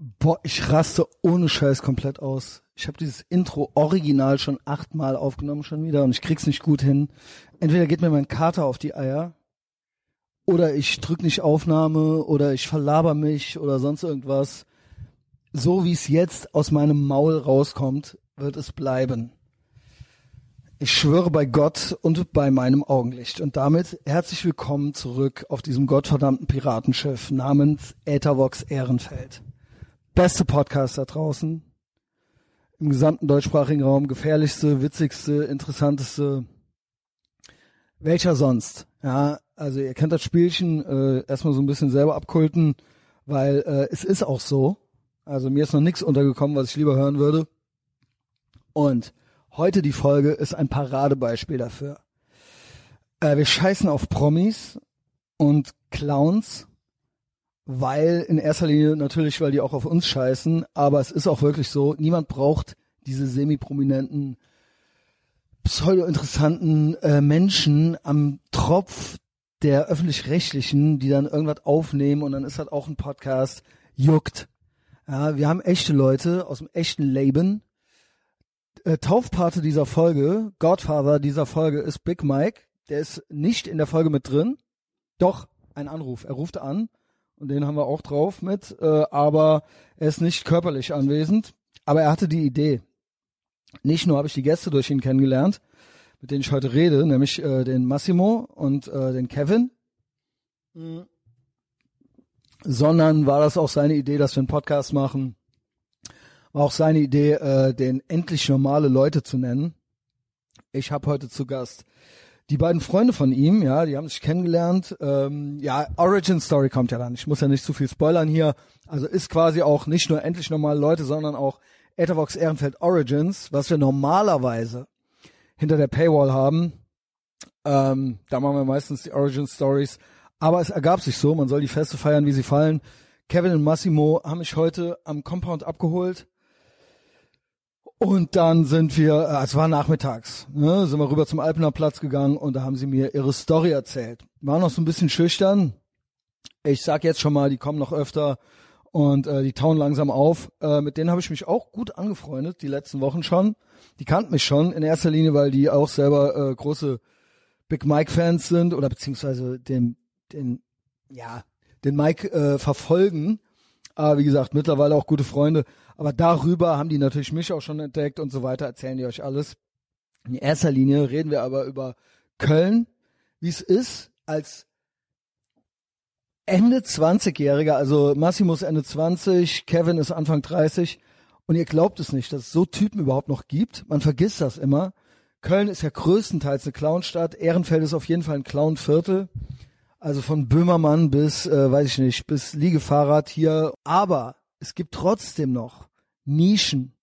Boah, ich raste ohne Scheiß komplett aus. Ich habe dieses Intro original schon achtmal aufgenommen schon wieder und ich krieg's nicht gut hin. Entweder geht mir mein Kater auf die Eier oder ich drück nicht Aufnahme oder ich verlaber mich oder sonst irgendwas. So wie es jetzt aus meinem Maul rauskommt, wird es bleiben. Ich schwöre bei Gott und bei meinem Augenlicht. Und damit herzlich willkommen zurück auf diesem gottverdammten Piratenschiff namens Äthervox Ehrenfeld beste Podcast da draußen. Im gesamten deutschsprachigen Raum. Gefährlichste, witzigste, interessanteste. Welcher sonst? Ja, also ihr kennt das Spielchen, äh, erstmal so ein bisschen selber abkulten, weil äh, es ist auch so. Also mir ist noch nichts untergekommen, was ich lieber hören würde. Und heute die Folge ist ein Paradebeispiel dafür. Äh, wir scheißen auf Promis und Clowns weil in erster Linie natürlich, weil die auch auf uns scheißen, aber es ist auch wirklich so, niemand braucht diese semi-prominenten, pseudo-interessanten äh, Menschen am Tropf der öffentlich-rechtlichen, die dann irgendwas aufnehmen und dann ist halt auch ein Podcast, juckt. Ja, wir haben echte Leute aus dem echten Leben. Äh, Taufpate dieser Folge, Godfather dieser Folge ist Big Mike. Der ist nicht in der Folge mit drin. Doch, ein Anruf. Er ruft an und den haben wir auch drauf mit, äh, aber er ist nicht körperlich anwesend, aber er hatte die Idee. Nicht nur habe ich die Gäste durch ihn kennengelernt, mit denen ich heute rede, nämlich äh, den Massimo und äh, den Kevin, mhm. sondern war das auch seine Idee, dass wir einen Podcast machen. War auch seine Idee, äh, den endlich normale Leute zu nennen. Ich habe heute zu Gast die beiden Freunde von ihm, ja, die haben sich kennengelernt. Ähm, ja, Origin Story kommt ja dann. Ich muss ja nicht zu viel spoilern hier. Also ist quasi auch nicht nur endlich normale Leute, sondern auch Ethervox Ehrenfeld Origins, was wir normalerweise hinter der Paywall haben. Ähm, da machen wir meistens die Origin Stories. Aber es ergab sich so, man soll die Feste feiern, wie sie fallen. Kevin und Massimo haben mich heute am Compound abgeholt. Und dann sind wir, äh, es war nachmittags, ne, sind wir rüber zum Alpener Platz gegangen und da haben sie mir ihre Story erzählt. War noch so ein bisschen schüchtern. Ich sag jetzt schon mal, die kommen noch öfter und äh, die tauen langsam auf. Äh, mit denen habe ich mich auch gut angefreundet, die letzten Wochen schon. Die kannten mich schon in erster Linie, weil die auch selber äh, große Big Mike-Fans sind oder beziehungsweise den, den, ja, den Mike äh, verfolgen. Aber wie gesagt, mittlerweile auch gute Freunde. Aber darüber haben die natürlich mich auch schon entdeckt und so weiter, erzählen die euch alles. In erster Linie reden wir aber über Köln, wie es ist, als Ende 20-Jähriger, also Massimo ist Ende 20, Kevin ist Anfang 30 und ihr glaubt es nicht, dass es so Typen überhaupt noch gibt. Man vergisst das immer. Köln ist ja größtenteils eine Clownstadt, Ehrenfeld ist auf jeden Fall ein Clownviertel. Also von Böhmermann bis, äh, weiß ich nicht, bis Liegefahrrad hier. Aber es gibt trotzdem noch Nischen.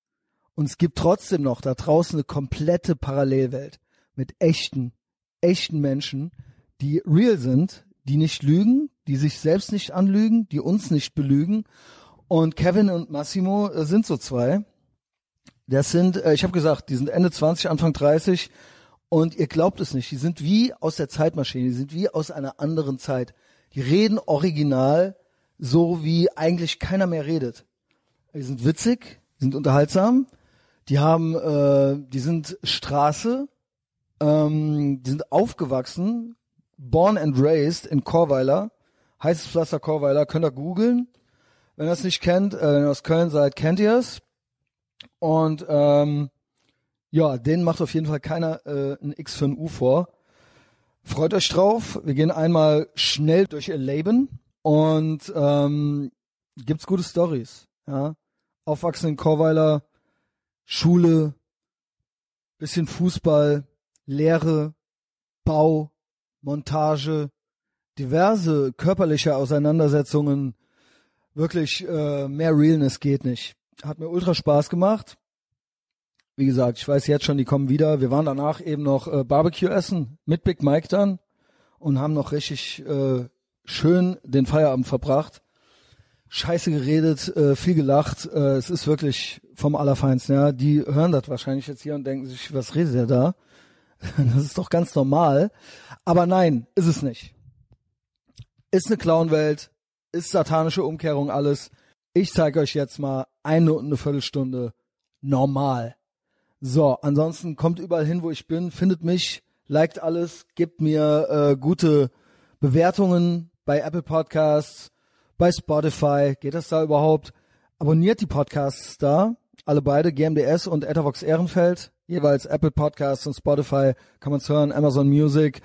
Und es gibt trotzdem noch da draußen eine komplette Parallelwelt mit echten, echten Menschen, die real sind, die nicht lügen, die sich selbst nicht anlügen, die uns nicht belügen. Und Kevin und Massimo äh, sind so zwei. Das sind, äh, ich habe gesagt, die sind Ende 20, Anfang 30 und ihr glaubt es nicht, die sind wie aus der Zeitmaschine, die sind wie aus einer anderen Zeit. Die reden original so, wie eigentlich keiner mehr redet. Die sind witzig, die sind unterhaltsam, die haben, äh, die sind Straße, ähm, die sind aufgewachsen, born and raised in Chorweiler, heißes Pflaster Chorweiler, könnt ihr googeln. Wenn ihr es nicht kennt, äh, wenn ihr aus Köln seid, kennt ihr es. Und ähm, ja, denen macht auf jeden Fall keiner äh, ein X für ein U vor. Freut euch drauf. Wir gehen einmal schnell durch ihr Leben und ähm, gibt's gute Stories. Ja, aufwachsen in Chorweiler, Schule, bisschen Fußball, Lehre, Bau, Montage, diverse körperliche Auseinandersetzungen. Wirklich äh, mehr Realness geht nicht. Hat mir ultra Spaß gemacht. Wie gesagt, ich weiß jetzt schon, die kommen wieder. Wir waren danach eben noch äh, Barbecue essen mit Big Mike dann und haben noch richtig äh, schön den Feierabend verbracht scheiße geredet, äh, viel gelacht. Äh, es ist wirklich vom Allerfeinsten. Ja, die hören das wahrscheinlich jetzt hier und denken sich, was redet er da? das ist doch ganz normal. Aber nein, ist es nicht. Ist eine Clownwelt, ist satanische Umkehrung alles. Ich zeige euch jetzt mal eine und eine Viertelstunde normal. So, ansonsten kommt überall hin, wo ich bin, findet mich, liked alles, gebt mir äh, gute Bewertungen bei Apple Podcasts, bei Spotify. Geht das da überhaupt? Abonniert die Podcasts da, alle beide, GMDS und Ethervox Ehrenfeld, jeweils Apple Podcasts und Spotify kann man's hören, Amazon Music.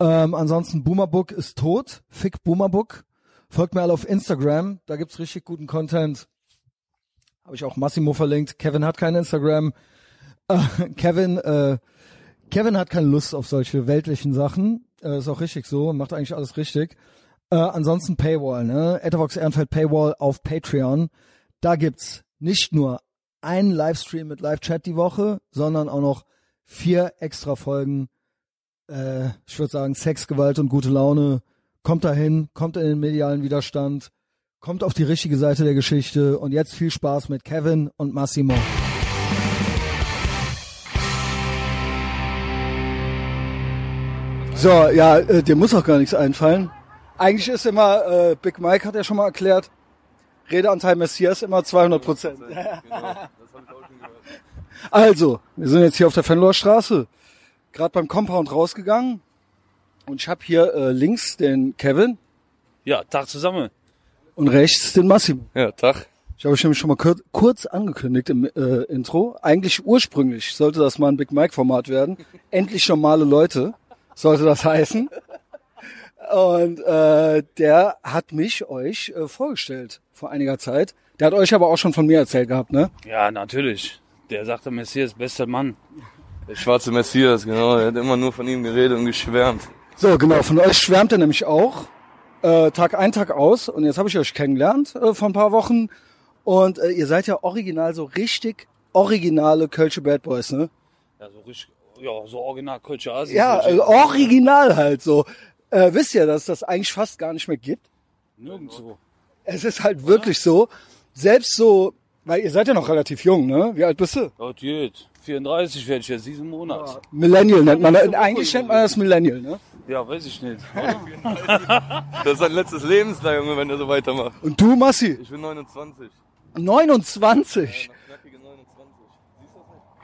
Ähm, ansonsten Boomerbook ist tot, Fick Boomerbook. Folgt mir alle auf Instagram, da gibt's richtig guten Content. Habe ich auch Massimo verlinkt. Kevin hat kein Instagram. Kevin, äh, Kevin hat keine Lust auf solche weltlichen Sachen. Äh, ist auch richtig so, macht eigentlich alles richtig. Äh, ansonsten Paywall, ne? Ethervox Ehrenfeld Paywall auf Patreon. Da gibt's nicht nur einen Livestream mit Live-Chat die Woche, sondern auch noch vier extra Folgen. Äh, ich würde sagen, Sex, Gewalt und gute Laune. Kommt dahin, kommt in den medialen Widerstand, kommt auf die richtige Seite der Geschichte und jetzt viel Spaß mit Kevin und Massimo. So, ja, äh, dir muss auch gar nichts einfallen. Eigentlich ist immer, äh, Big Mike hat ja schon mal erklärt, Redeanteil Messias immer 200 Prozent. Also, wir sind jetzt hier auf der Fenloher Straße, gerade beim Compound rausgegangen und ich habe hier äh, links den Kevin Ja, Tag zusammen. und rechts den Massimo. Ja, Tag. Ich habe euch nämlich schon mal kur kurz angekündigt im äh, Intro. Eigentlich ursprünglich sollte das mal ein Big Mike Format werden. Endlich normale Leute sollte das heißen. Und äh, der hat mich euch äh, vorgestellt vor einiger Zeit. Der hat euch aber auch schon von mir erzählt gehabt, ne? Ja, natürlich. Der sagte, Messias, bester Mann. Der schwarze Messias, genau. Er hat immer nur von ihm geredet und geschwärmt. So, genau, von euch schwärmt er nämlich auch. Äh, Tag ein, Tag aus. Und jetzt habe ich euch kennengelernt äh, vor ein paar Wochen. Und äh, ihr seid ja original so richtig originale Kölsche Bad Boys, ne? Ja, so richtig, ja, so original Kölsche Asi. Ja, also original halt so. Äh, wisst ihr, dass es das eigentlich fast gar nicht mehr gibt? Nirgendwo. Es ist halt wirklich so, selbst so, weil ihr seid ja noch relativ jung, ne? Wie alt bist du? Geht. 34 werde ich jetzt diesen Monat. Millennial nennt man das. Eigentlich nennt man das Millennial, ne? Ja, weiß ich nicht. Das ist sein letztes Lebensjahr, Junge, wenn er so weitermacht. Und du, Massi? Ich bin 29. 29. Knackige 29.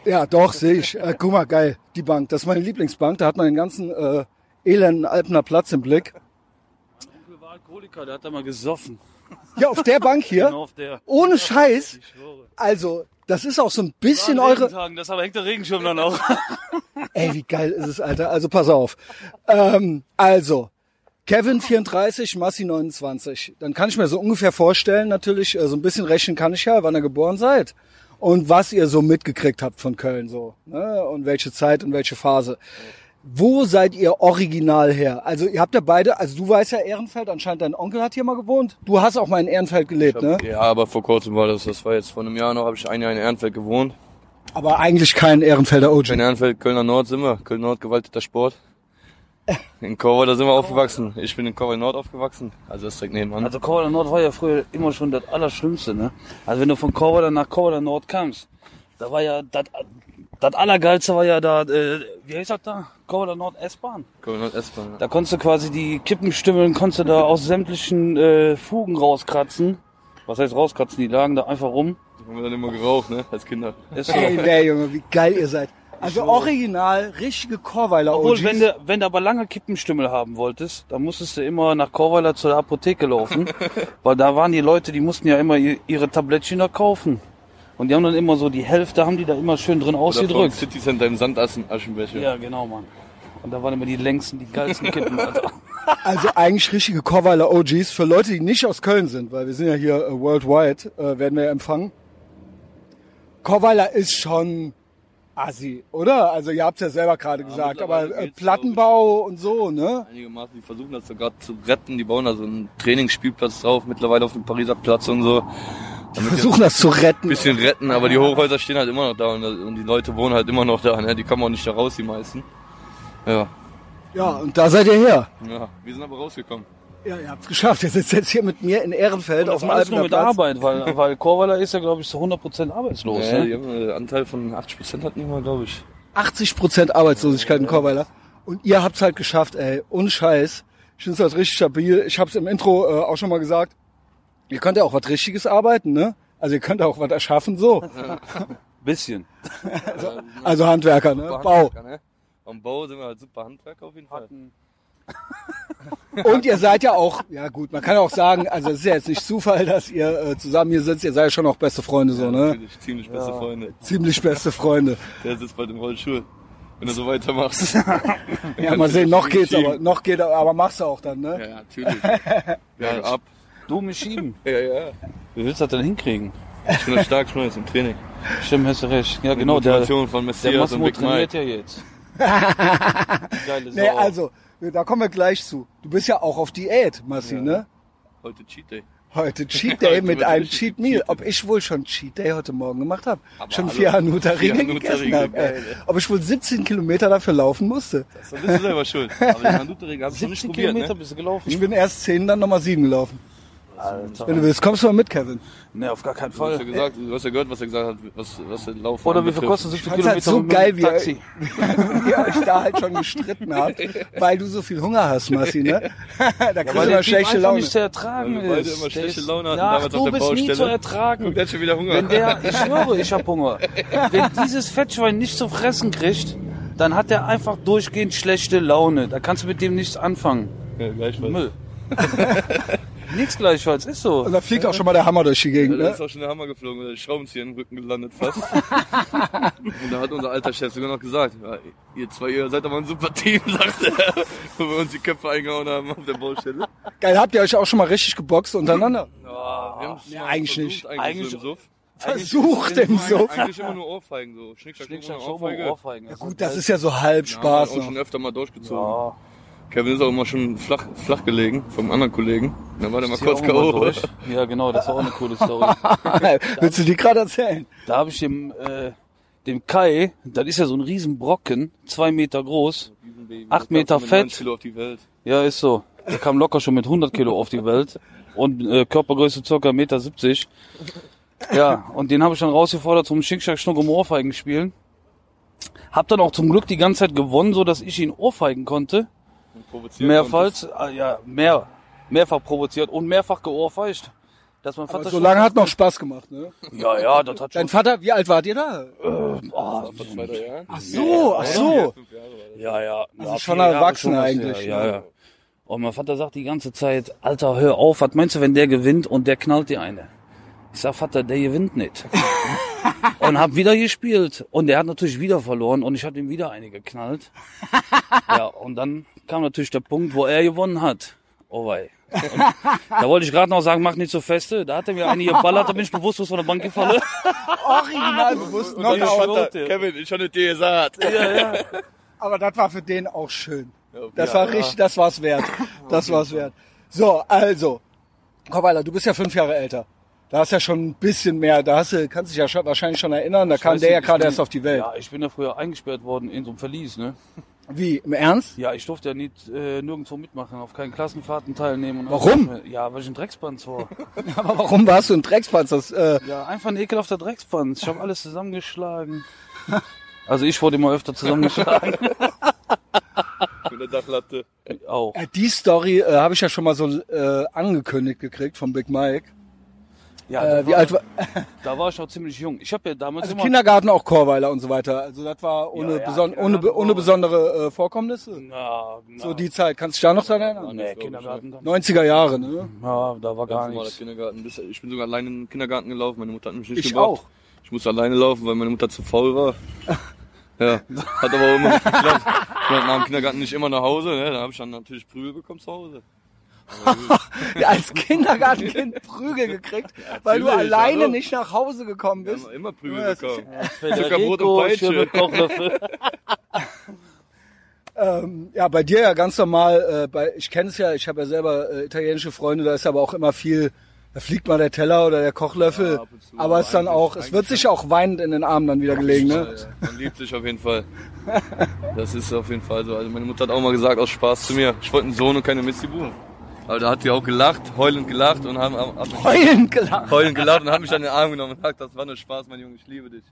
Ja, doch, sehe ich. Äh, guck mal, geil. Die Bank, das ist meine Lieblingsbank. Da hat man den ganzen äh, elenden Alpener Platz im Blick. Mein Onkel war Alkoholiker, der hat da mal gesoffen. Ja, auf der Bank hier. Genau auf der. Ohne Scheiß. Ich schwöre. Also, das ist auch so ein bisschen eure... Das aber hängt der Regenschirm dann auch. Ey, wie geil ist es, Alter. Also pass auf. Ähm, also, Kevin 34, Massi 29. Dann kann ich mir so ungefähr vorstellen, natürlich, äh, so ein bisschen rechnen kann ich ja, wann ihr geboren seid. Und was ihr so mitgekriegt habt von Köln so. Ne? Und welche Zeit und welche Phase. Wo seid ihr original her? Also ihr habt ja beide, also du weißt ja Ehrenfeld, anscheinend dein Onkel hat hier mal gewohnt. Du hast auch mal in Ehrenfeld gelebt, ne? Ja, aber vor kurzem war das. Das war jetzt vor einem Jahr noch, habe ich ein Jahr in Ehrenfeld gewohnt. Aber eigentlich kein Ehrenfelder OG. In Ehrenfeld, Kölner Nord sind wir. Köln Nord, gewalteter Sport. In Korweiler sind wir aufgewachsen. Ich bin in Korweiler Nord aufgewachsen. Also das ist direkt nebenan. Also Korweiler Nord war ja früher immer schon das Allerschlimmste, ne? Also wenn du von Korweiler nach Korweiler Nord kamst, da war ja das das Allergeilste war ja da, äh, wie heißt das da? Korweiler Nord S-Bahn. Korweiler Nord S-Bahn. Ja. Da konntest du quasi die Kippenstimmeln, konntest du da aus sämtlichen äh, Fugen rauskratzen. Was heißt rauskratzen? Die lagen da einfach rum. Die haben wir dann immer geraucht, ne? Als Kinder. Ist so. Ey, der Junge, wie geil ihr seid. Also original, richtige Chorweiler Obwohl, OGs. wenn du, wenn du aber lange Kippenstimmel haben wolltest, dann musstest du immer nach Korweiler zur Apotheke laufen, weil da waren die Leute, die mussten ja immer ihre Tablettchen da kaufen. Und die haben dann immer so die Hälfte, haben die da immer schön drin ausgedrückt. City Center im Sandaschenbecher. Ja, genau, Mann. Und da waren immer die längsten, die geilsten Kippen, Alter. Also eigentlich richtige Chorweiler OGs für Leute, die nicht aus Köln sind, weil wir sind ja hier äh, worldwide, äh, werden wir ja empfangen. Chorweiler ist schon assi, oder? Also ihr habt es ja selber gerade gesagt, aber äh, Plattenbau und so, ne? Einigermaßen, die versuchen das so gerade zu retten. Die bauen da so einen Trainingsspielplatz drauf, mittlerweile auf dem Pariser Platz und so. Die Versuchen das zu retten. ein bisschen retten, aber die Hochhäuser stehen halt immer noch da und, und die Leute wohnen halt immer noch da. Ne? Die kommen auch nicht da raus, die meisten. Ja, Ja, und da seid ihr her. ja. Wir sind aber rausgekommen. Ja, ihr habt's geschafft. Ihr sitzt jetzt hier mit mir in Ehrenfeld auf Das dem alles nur mit Platz. Arbeit, weil, weil Korweiler ist ja, glaube ich, zu 100% arbeitslos. Ja, die Ne? haben einen Anteil von 80% hatten die mal, glaube ich. 80 Prozent Arbeitslosigkeit in Chorweiler. Und ihr habt's halt geschafft, ey. Ohne Scheiß. Ich finde das richtig stabil. Ich hab's im Intro äh, auch schon mal gesagt. Ihr könnt ja auch was Richtiges arbeiten, ne? Also ihr könnt auch was erschaffen, so. Bisschen. Also Handwerker, ne? Super Bau. Handwerker, ne? Am Bau sind wir halt super Handwerker auf jeden Fall. Und ihr seid ja auch, ja gut, man kann auch sagen, also es ist ja jetzt nicht Zufall, dass ihr äh, zusammen hier sitzt, ihr seid ja schon auch beste Freunde so, ne? Natürlich, ziemlich beste Freunde. Ziemlich beste Freunde. Der sitzt bald im Rollstuhl. Wenn du so weitermachst. Ja, mal sehen, noch geht's aber, noch geht aber machst du auch dann, ne? Ja, ja, natürlich. Ja, ab. Du mich schieben. Ja, ja. Wie willst du das denn hinkriegen? Ich bin stark, ich bin jetzt im Training. Stimmt, hast du recht. Ja, genau, der, der Massimo Big trainiert Mike. ja jetzt. Geile Sau. Nee, also, da kommen wir gleich zu. Du bist ja auch auf Diät, Massi, ne? Heute Cheat Day. Heute Cheat Day mit einem Cheat Meal. Ob ich wohl schon Cheat Day heute Morgen gemacht habe. Aber Schon vier Hanuta Ringe Hanuta gegessen habe. Ob ich wohl 17 Kilometer dafür laufen musste. So bist du selber schuld. Aber den Handutering hast du nicht 17 probiert, Kilometer ne? bist du gelaufen. Ich bin erst 10, dann nochmal 7 gelaufen. Alter. Wenn du willst, kommst du mal mit, Kevin. Ne, auf gar keinen Du hast ja Fall. gesagt, du hast ja gehört, was er gesagt hat, was, was der Lauf Oder wie viel kostet 17 fand's halt Kilometer so mit geil, wie er- Taxi? ihr euch da halt schon gestritten habt, weil du so viel Hunger hast, Massi, ne? da kriegst du Weil immer der schlechte Laune. nicht zu ertragen Weil ist. immer Der schlechte Laune hatten Ach, damals du auf der bist nie Baustelle. zu ertragen. Guck, der hat schon wieder Hunger. Wenn der, ich schwöre, ich hab Hunger. Wenn dieses Fettschwein nicht zu fressen kriegt, dann hat er einfach durchgehend schlechte Laune. Da kannst du mit dem nichts anfangen. ja, gleichfalls. Müll. Nichts gleichfalls, ist so. Und da fliegt auch schon mal der Hammer durch die Ja, Gegend, da ne? ist auch schon der Hammer geflogen, weil der Schraubenzieher im Rücken gelandet fast. und da hat unser alter Chef sogar noch gesagt, ja, ihr zwei, ihr seid aber ein super Team, sagt er, wo wir uns die Köpfe eingehauen haben auf der Baustelle. Geil, habt ihr euch auch schon mal richtig geboxt untereinander? Ja, wir haben's Ja, mal eigentlich versucht, nicht. Eigentlich, Eigentlich- so im Suff. Versucht im Suff. Eigentlich immer nur Ohrfeigen, so. Schnickschnack, Schnickschnack, immer Schobo, Ohrfeige. Ohrfeigen. Gut, das ist ja so halb Ja, Spaß haben wir auch schon noch. öfter mal durchgezogen. Ja, Kevin ist auch immer schon flach, flach gelegen vom anderen Kollegen. Dann war der mal kurz K.O. Ja, genau, das war auch eine coole Story. Willst du die gerade erzählen? Da habe ich dem, äh, dem Kai, das ist ja so ein Riesenbrocken, zwei Meter groß. Acht Meter Mit Fett. 90 Kilo auf die Welt. Ja, ist so. Der kam locker schon mit 100 Kilo auf die Welt und äh, Körpergröße circa 1,70 Meter. 70. Ja, und den habe ich dann rausgefordert zum Schickschack Schnuck um Ohrfeigen spielen. Hab dann auch zum Glück die ganze Zeit gewonnen, so dass ich ihn ohrfeigen konnte. Provoziert Mehrfach, äh, ja, mehr, mehrfach provoziert und mehrfach geohrfeigt. Dass mein Vater Aber so lange hat noch Spaß gemacht, ne? Ja, ja, das hat Dein schon. Vater, wie alt wart ihr da? Oh, drei Jahren. Ach so, ach so. Ja, ja. Also ja, schon erwachsen eigentlich, Ja, ne? ja. Und mein Vater sagt die ganze Zeit, Alter, hör auf, was meinst du, wenn der gewinnt und der knallt dir eine? Ich sag, Vater, der gewinnt nicht. und hab wieder gespielt. Und der hat natürlich wieder verloren und ich hab ihm wieder eine geknallt. ja, und dann kam natürlich der Punkt, wo er gewonnen hat. Oh wei. Und da wollte ich gerade noch sagen, mach nicht so feste. Da hat er mir eine geballert, da bin ich bewusstlos von der Bank gefallen. Original bewusst Knockout. Kevin, ich hatte dir gesagt. ja, ja. Aber das war für den auch schön. Das ja. war richtig, das war's wert. Das war's wert. So, also, Kowalder, du bist ja fünf Jahre älter. Da hast ja schon ein bisschen mehr, da hast du, kannst dich ja schon, wahrscheinlich schon erinnern, da kam Weiß der ja gerade erst auf die Welt. Ja, ich bin ja früher eingesperrt worden in so einem Verlies, ne? Wie, im Ernst? Ja, ich durfte ja nicht äh, nirgendwo mitmachen, auf keinen Klassenfahrten teilnehmen. Und Warum? alles. Ja, weil ich ein Dreckspanz war. Aber warum warst du ein Dreckspanz? Das, äh, ja, einfach ein ekelhafter Dreckspanz. Ich habe alles zusammengeschlagen. Also ich wurde immer öfter zusammengeschlagen. Mit der Dachlatte. Auch. äh, die Story äh, habe ich ja schon mal so äh, angekündigt gekriegt von Big Mike. Ja, Äh, wie war, alt war, da war ich auch ziemlich jung. Ich habe ja damals also immer... Kindergarten auch Chorweiler und so weiter. Also das war ohne, Ja, ja, beson ohne, be- ohne besondere äh, Vorkommnisse. Na, na, So die Zeit. Kannst du dich da noch dran erinnern? Nee, Kindergarten. dann- 90er Jahre, ne? Ja, da war gar nichts. Kindergarten. Ich bin sogar alleine in den Kindergarten gelaufen. Meine Mutter hat mich nicht Ich gebracht. auch. Ich musste alleine laufen, weil meine Mutter zu faul war. Ja, hat aber auch immer nicht geklappt. Ich bin nach dem Kindergarten nicht immer nach Hause. Ne? Da habe ich dann natürlich Prügel bekommen zu Hause. Ja, als Kindergartenkind Prügel gekriegt, weil du alleine hallo. nicht nach Hause gekommen Wir bist. haben immer Prügel Ja, bekommen. Zuckerbrot und Peitsche. Kochlöffel. Ähm, ja, bei dir ja ganz normal. Äh, bei, ich kenne es ja, ich habe ja selber äh, italienische Freunde, da ist aber auch immer viel, da fliegt mal der Teller oder der Kochlöffel. Ja, aber es ist dann auch, es wird sich auch weinend in den Armen dann wieder gelegen, Ja, ne? ja. Man liebt sich auf jeden Fall. Das ist auf jeden Fall so. Also meine Mutter hat auch mal gesagt, aus Spaß zu mir, ich wollte einen Sohn und keine Missy-Buben. Aber da hat sie auch gelacht, heulend gelacht und haben, haben, haben Heulend gelacht. heulend gelacht und hat mich an den Arm genommen und gesagt, das war nur Spaß, mein Junge, ich liebe dich.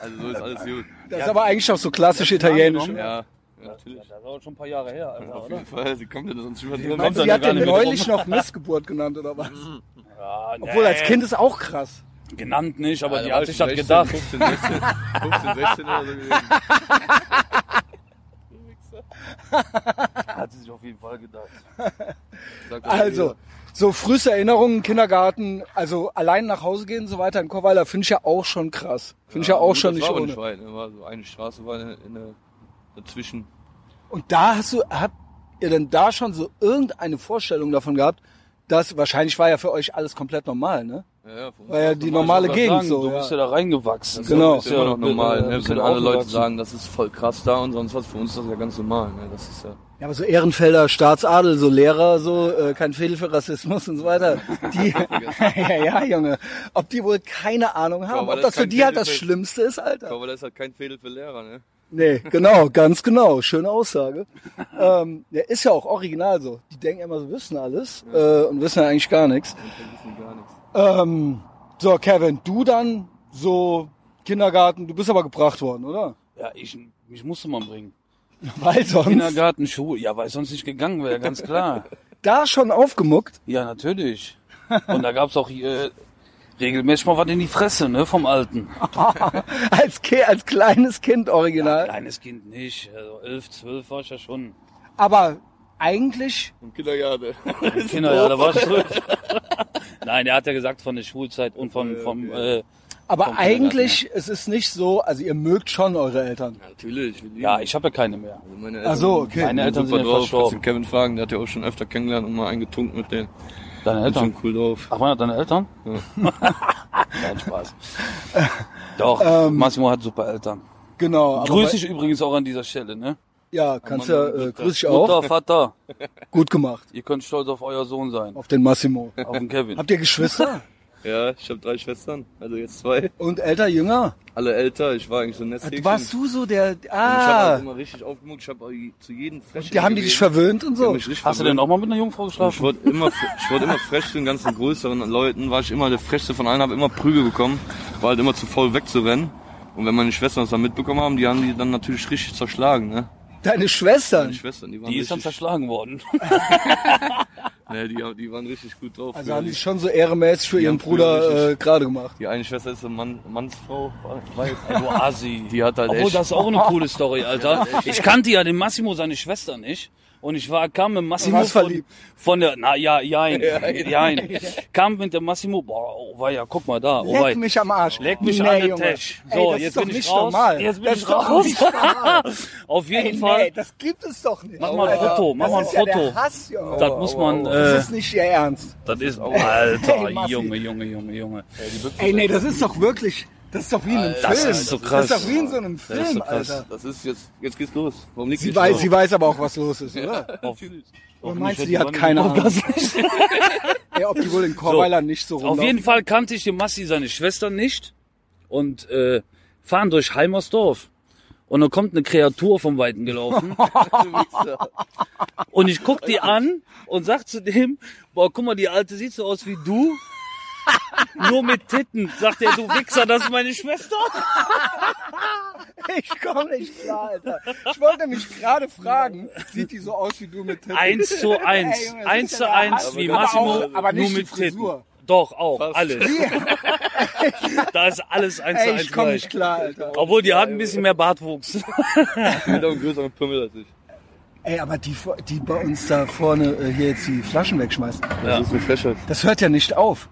Also so ist alles gut. Das ist aber eigentlich auch so klassisch italienisch. Ja, Ja, natürlich. Das ist auch schon ein paar Jahre her, Alter, Auf oder? jeden Fall, sie kommt ja sonst über Kommt Meinst die ja hat den neulich noch Missgeburt genannt oder was? Ja, Obwohl als Kind ist auch krass. Genannt nicht, aber Ja, die hat sich ich das 16, gedacht. 15, 16, 15, 16 oder so gewesen. Hat sie sich auf jeden Fall gedacht. Also, so früheste Erinnerungen, Kindergarten, also allein nach Hause gehen und so weiter in Chorweiler finde ich ja auch schon krass. Finde ich ja auch gut, schon das nicht war ohne. nicht weit, ne? war so eine Straße war in, in der, dazwischen. Und da hast du, habt ihr denn da schon so irgendeine Vorstellung davon gehabt, dass wahrscheinlich war ja für euch alles komplett normal, ne? Ja, ja, War ja die normal. normale Ich Gegend sagen, so. Du ja. bist ja da reingewachsen. Genau. Das ist immer noch normal, ne? wenn alle Leute sagen, das ist voll krass da und sonst was, für uns ist das ja ganz normal. Ne? Das ist ja, Ja, aber so Ehrenfelder, Staatsadel, so Lehrer, so äh, kein Fehler für Rassismus und so weiter. Die, ja, ja, Junge, ob die wohl keine Ahnung haben, aber ob das das für die halt das Schlimmste ist, Alter. aber das ist halt kein Fehler für Lehrer, ne? Nee, genau, ganz genau, schöne Aussage. ähm, ja, ist ja auch original so. Die denken immer, sie wissen alles äh, und wissen ja eigentlich gar nichts. Gar nichts. Ähm, so, Kevin, du dann so Kindergarten, du bist aber gebracht worden, oder? Ja, ich, mich musste man bringen. Weil sonst Kindergarten, Schule, ja, weil sonst nicht gegangen wäre, ganz klar. da schon aufgemuckt. Ja, natürlich. Und da gab's auch äh, regelmäßig mal was in die Fresse, ne, vom Alten. als, als kleines Kind original. Kleines Kind nicht, also elf, zwölf war ich ja schon. Aber eigentlich, Im Kindergarten. Kinder, ja, da war ich zwölf. Nein, er hat ja gesagt von der Schulzeit und vom, vom äh, aber Kindergarten, eigentlich, es ist nicht so, also ihr mögt schon eure Eltern. Natürlich. ja, ich habe ja keine mehr. Also meine Ach so, okay. Meine Eltern sind ja verstorben. Kevin fragen, der hat ja auch schon öfter kennengelernt und mal eingetunkt mit denen. Deine Eltern? cool drauf. Ach, waren das deine Eltern? Nein, Spaß. Doch, Massimo hat super Eltern. Genau. Grüß dich übrigens auch an dieser Stelle, ne? Ja, kannst Mann, ja, äh, grüß dich auch. Mutter, Vater, Gut gemacht. ihr könnt stolz auf euer Sohn sein. Auf den Massimo. Auf den Kevin. Habt ihr Geschwister? Ja, ich habe drei Schwestern, also jetzt zwei. Und älter, jünger? Alle älter, ich war eigentlich so ein Nesthäkchen. Warst du so der, Und ich habe ah, halt immer richtig aufgemuckt, ich habe zu jedem frech. die haben die dich verwöhnt und so? Hast du denn auch mal mit einer Jungfrau Ich geschlafen? wurde immer, ich wurde immer frech zu den ganzen größeren Leuten, war ich immer der frechste von allen, habe immer Prügel bekommen, war halt immer zu faul wegzurennen. Und wenn meine Schwestern das dann mitbekommen haben, die haben die dann natürlich richtig zerschlagen, ne? Deine Schwestern? Meine Schwestern, die waren Die ist dann zerschlagen worden. ne, die, die waren richtig gut drauf. Also haben die schon so ehrenmäßig für Die ihren Bruder äh, gerade gemacht. die eine Schwester ist eine Mann, Mannsfrau, weiß. Du Asi. Die hat halt Obwohl, echt, das ist auch eine coole Story, Alter. Ich kannte ja den Massimo, seine Schwester nicht. Und ich war, kam mit Massimo von, verliebt. von der, na ja, jein, jein. Kam mit dem Massimo, boah, oh weia, guck mal da, oh Leck mich am Arsch. Leck mich nee, an den. Tisch. Ey, So, das jetzt bin ich nicht raus. normal. Jetzt bin das ich ist doch raus. nicht normal. Auf jeden Ey, Fall, nee, das gibt es doch nicht. Mach mal ein Alter, Foto, mach das mal ein ja Foto. Der Hass, das muss man, Das äh, ist nicht ihr Ernst. das ist, Alter, Ey, Massi. Junge, Junge, Junge, Junge. Ey, nee, das ist doch wirklich, das ist doch wie in einem Das Film. ist so Das krass. ist doch wie in so einem das ist Film, so krass. Alter. Das ist jetzt, jetzt geht's los. Warum liegt Sie weiß, drauf? sie weiß aber auch, was los ist, oder? Auf, Oder auf meinst du, die hat keine Ahnung? Ey, ob die wohl in Chorweiler nicht so Auf rumlaufen. jeden Fall kannte ich den Massi seine Schwester nicht und äh, fahren durch Heimersdorf. Und dann kommt eine Kreatur vom Weiten gelaufen und ich guck die an und sag zu dem, boah, guck mal, die Alte sieht so aus wie du, nur mit Titten. Sagt er, du Wichser, das ist meine Schwester. Ich komme nicht klar, Alter. Ich wollte mich gerade fragen, sieht die so aus wie du mit Titten? Eins zu eins, Ey, Junge, das eins zu eins, wie Aber Massimo, auch- aber nicht nur mit. Titten. Doch, auch, Fast. alles. Da ist alles eins zu eins ich komme nicht klar, Alter. Obwohl, die hat ein bisschen mehr Bartwuchs. Die hat auch einen größeren Pimmel als ich. Ey, aber die, die bei uns da vorne äh, hier jetzt die Flaschen wegschmeißen, Das ist eine Frechheit. das hört ja nicht auf.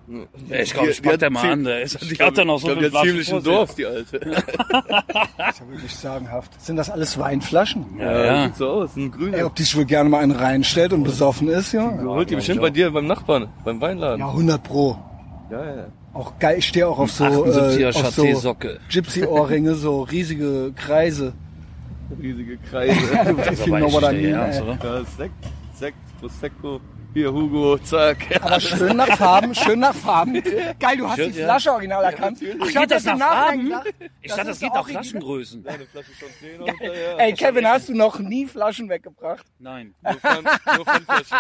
Ja, ich glaube, ich pack der mal an. Der, ist, die hat dann noch so ich viel Flaschen ziemlich sich. Dorf, die Alte. Das ist ja wirklich sagenhaft. Sind das alles Weinflaschen? Ja, ja. Sieht so aus, ein Ey, grüner. ob die sich wohl gerne mal einen reinstellt und besoffen ist, ja? Holt die bestimmt bei dir beim Nachbarn, beim Weinladen. Ja, 100 pro. Ja, ja. Auch geil, ich stehe auch auf so, 78er äh, auf so. Gypsy-Ohrringe, so riesige Kreise. Riesige Kreise. If you know what I mean, Ernst, ey. oder? ja, Sekt, Sekt, Prosecco. Hier, Hugo, zack. Aber schön nach Farben, schön nach Farben. Geil, du hast die ja. Flasche original erkannt. Ach, Geht das im nach Farben? Ich dachte, das ist geht nach. Flaschengrößen. Eine Flasche schon 10 und, ja, Ey, Kevin, hast du noch nie Flaschen weggebracht? Nein. Nur Pfand- nur.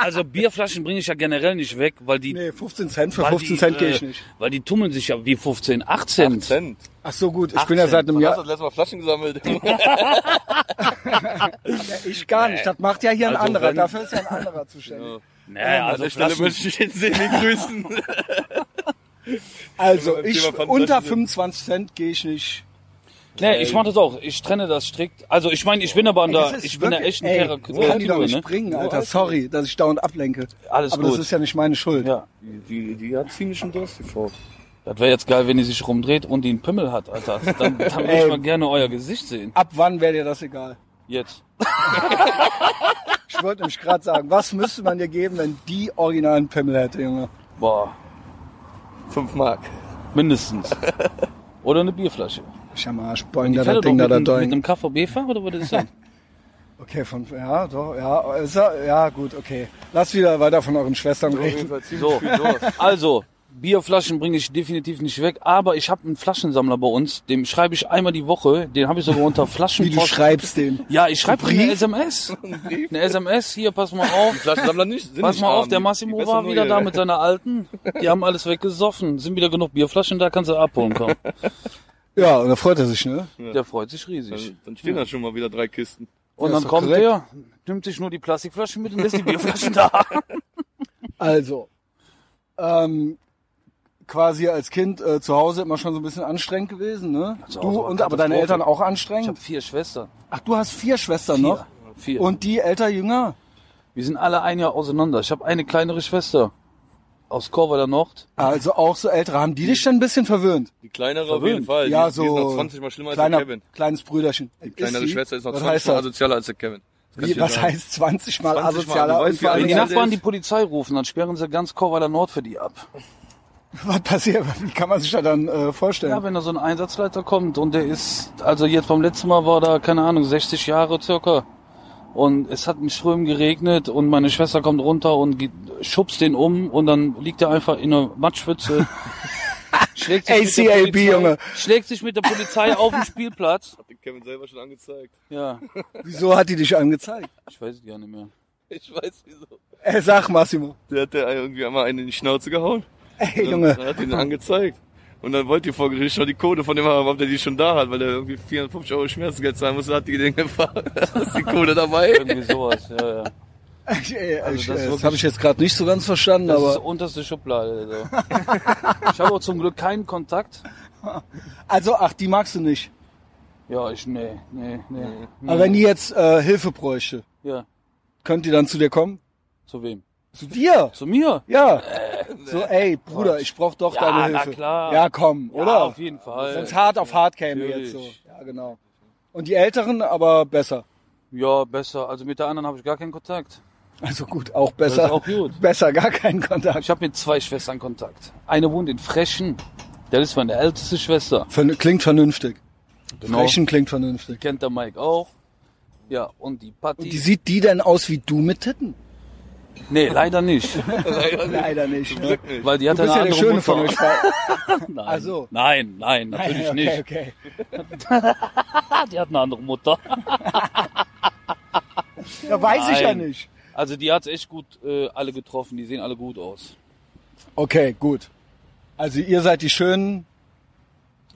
Also Bierflaschen bringe ich ja generell nicht weg, weil die, Nee, 15 Cent. Für weil 15 die, Cent gehe äh, ich nicht. Weil die tummeln sich ja wie 15, 18. Cent. Ach so, gut. Ich bin ja seit einem Du hast Jahr. das letzte Mal Flaschen gesammelt. Ich gar nicht. Das macht ja hier ein Also anderer. Dafür ist ja ein anderer zuständig. Nee, An also der Stelle möchte ich den Seni grüßen. Also, ich, unter sind. 25 Cent gehe ich nicht. nee, ich mache das auch. Ich trenne das strikt. Also ich meine, ich bin aber an der, ich bin der wirklich- echten ey, fairer so kann die doch nicht ne? bringen, Alter. Sorry, dass ich dauernd ablenke. Alles Aber gut. das ist ja nicht meine Schuld. Ja. Die, die, die hat ziemlich einen Durst, die Frau. Das wäre jetzt geil, wenn die sich rumdreht und die einen Pimmel hat, Alter. Dann, dann würde ich mal gerne euer Gesicht sehen. Ab wann wäre dir das egal? Jetzt. Ich wollte nämlich gerade sagen, was müsste man dir geben, wenn die originalen Pimmel hätte, Junge? Boah, 5 Mark. mindestens. Oder eine Bierflasche. Ich am Arsch, boing, da das Ding da mit, da einem- mit einem KVB-Fahrer oder was ist das? Okay, von, ja, doch, ja, ist ja, gut, okay. Lass wieder weiter von euren Schwestern Auf jeden reden. Fall ziemlich So, also, Bierflaschen bringe ich definitiv nicht weg, aber ich habe einen Flaschensammler bei uns, dem schreibe ich einmal die Woche, den habe ich sogar unter Wie Flaschenpost. du schreibst den. Ja, ich schreibe eine SMS. Eine SMS, hier, pass mal auf. Flaschensammler nicht. Sind Pass nicht mal auf, der Die- Massimo die war wieder da mit seiner alten. Die haben alles weggesoffen. Sind wieder genug Bierflaschen da, kannst du abholen kommen. Ja, und da freut er sich, ne? Der freut sich riesig. Dann, dann stehen da schon mal wieder drei Kisten. Und Ja, dann kommt korrekt. der, nimmt sich nur die Plastikflaschen mit und lässt die Bierflaschen da. Also, ähm, quasi als Kind äh, zu Hause immer schon so ein bisschen anstrengend gewesen, ne? Also du und aber deine. Eltern auch Ich anstrengend? habe vier Schwestern. Ach, du hast vier Schwestern Vier. noch? Vier. Und die älter, jünger? Wir sind alle ein Jahr auseinander. Ich habe eine kleinere Schwester aus Korweiler Nord. Also auch so ältere. Haben die dich schon ein bisschen verwöhnt? Die kleinere auf Verwöhnt. jeden Fall. ja, die, so. Die ist noch 20 mal schlimmer kleiner, als der Kevin. Kleines Brüderchen. Die kleinere sie? Schwester ist noch was 20 heißt mal asozialer als der Kevin. Ich Wie, was sagen. heißt 20 mal 20 Mal, asozialer? du weißt, Wenn die Nachbarn das- die Polizei rufen, dann sperren sie ganz Korweiler Nord für die ab. was passiert? Wie kann man sich da dann äh, vorstellen? Ja, wenn da so ein Einsatzleiter kommt und der ist, also jetzt beim letzten Mal war da, keine Ahnung, 60 Jahre circa. Und es hat in Strömen geregnet und meine Schwester kommt runter und geht, schubst den um und dann liegt er einfach in einer Matschpfütze. schlägt sich mit der ACAB, Polizei- Junge. Schlägt sich mit der Polizei auf den Spielplatz. Hat den Kevin selber schon angezeigt. Ja, Wieso hat die dich angezeigt? ich weiß es gar nicht mehr. Ich weiß wieso. Ey, sag Massimo. Der hat der irgendwie einmal einen in die Schnauze gehauen. Ey, Dann- Junge. Dann hat ihn angezeigt. Und dann wollte die vor Gericht schon die Code von dem haben, ob der die schon da hat, weil er irgendwie 450 Euro Schmerzgeld zahlen musste, hat die den gefahren. ist die Code dabei. Irgendwie sowas, ja, ja. Ich, ey, Also ich, das ist das habe ich jetzt gerade nicht so ganz verstanden, Das ist aber unterste Schublade. So. Ich habe auch zum Glück keinen Kontakt. also ach, die magst du nicht. Ja, ich, nee, nee, nee. Aber wenn die jetzt äh, Hilfe bräuchte, Ja, könnt die dann zu dir kommen? zu wem? Zu dir? Zu mir? Ja. So, ey, Bruder, ich brauch doch Ja, deine Hilfe. klar. Ja, komm, Ja, oder? auf jeden Fall. Wenn's hart auf hart käme Natürlich. jetzt so. Ja, genau. Und die Älteren aber besser. Ja, besser. Also mit der anderen habe ich gar keinen Kontakt. Also gut, auch besser. ist auch gut. Besser, gar keinen Kontakt. Ich habe mit zwei Schwestern Kontakt. Eine wohnt in Frechen. Das ist meine älteste Schwester. Vern klingt vernünftig. Genau. Frechen klingt vernünftig. Kennt der Mike auch. Ja, und die Patti. Wie sieht die denn aus wie du mit Titten? Nee, leider nicht. Leider nicht. Ne? Glück nicht. Weil die Du hatte bist ja eine der andere Schöne von Mutter. euch beiden. Nein. Ach so. nein, nein, natürlich okay, nicht. Okay. Die hat eine andere Mutter. Ja, weiß ich ja Nein. nicht. Also die hat's echt gut äh, alle getroffen. Die sehen alle gut aus. Okay, gut. Also ihr seid die Schönen Ja,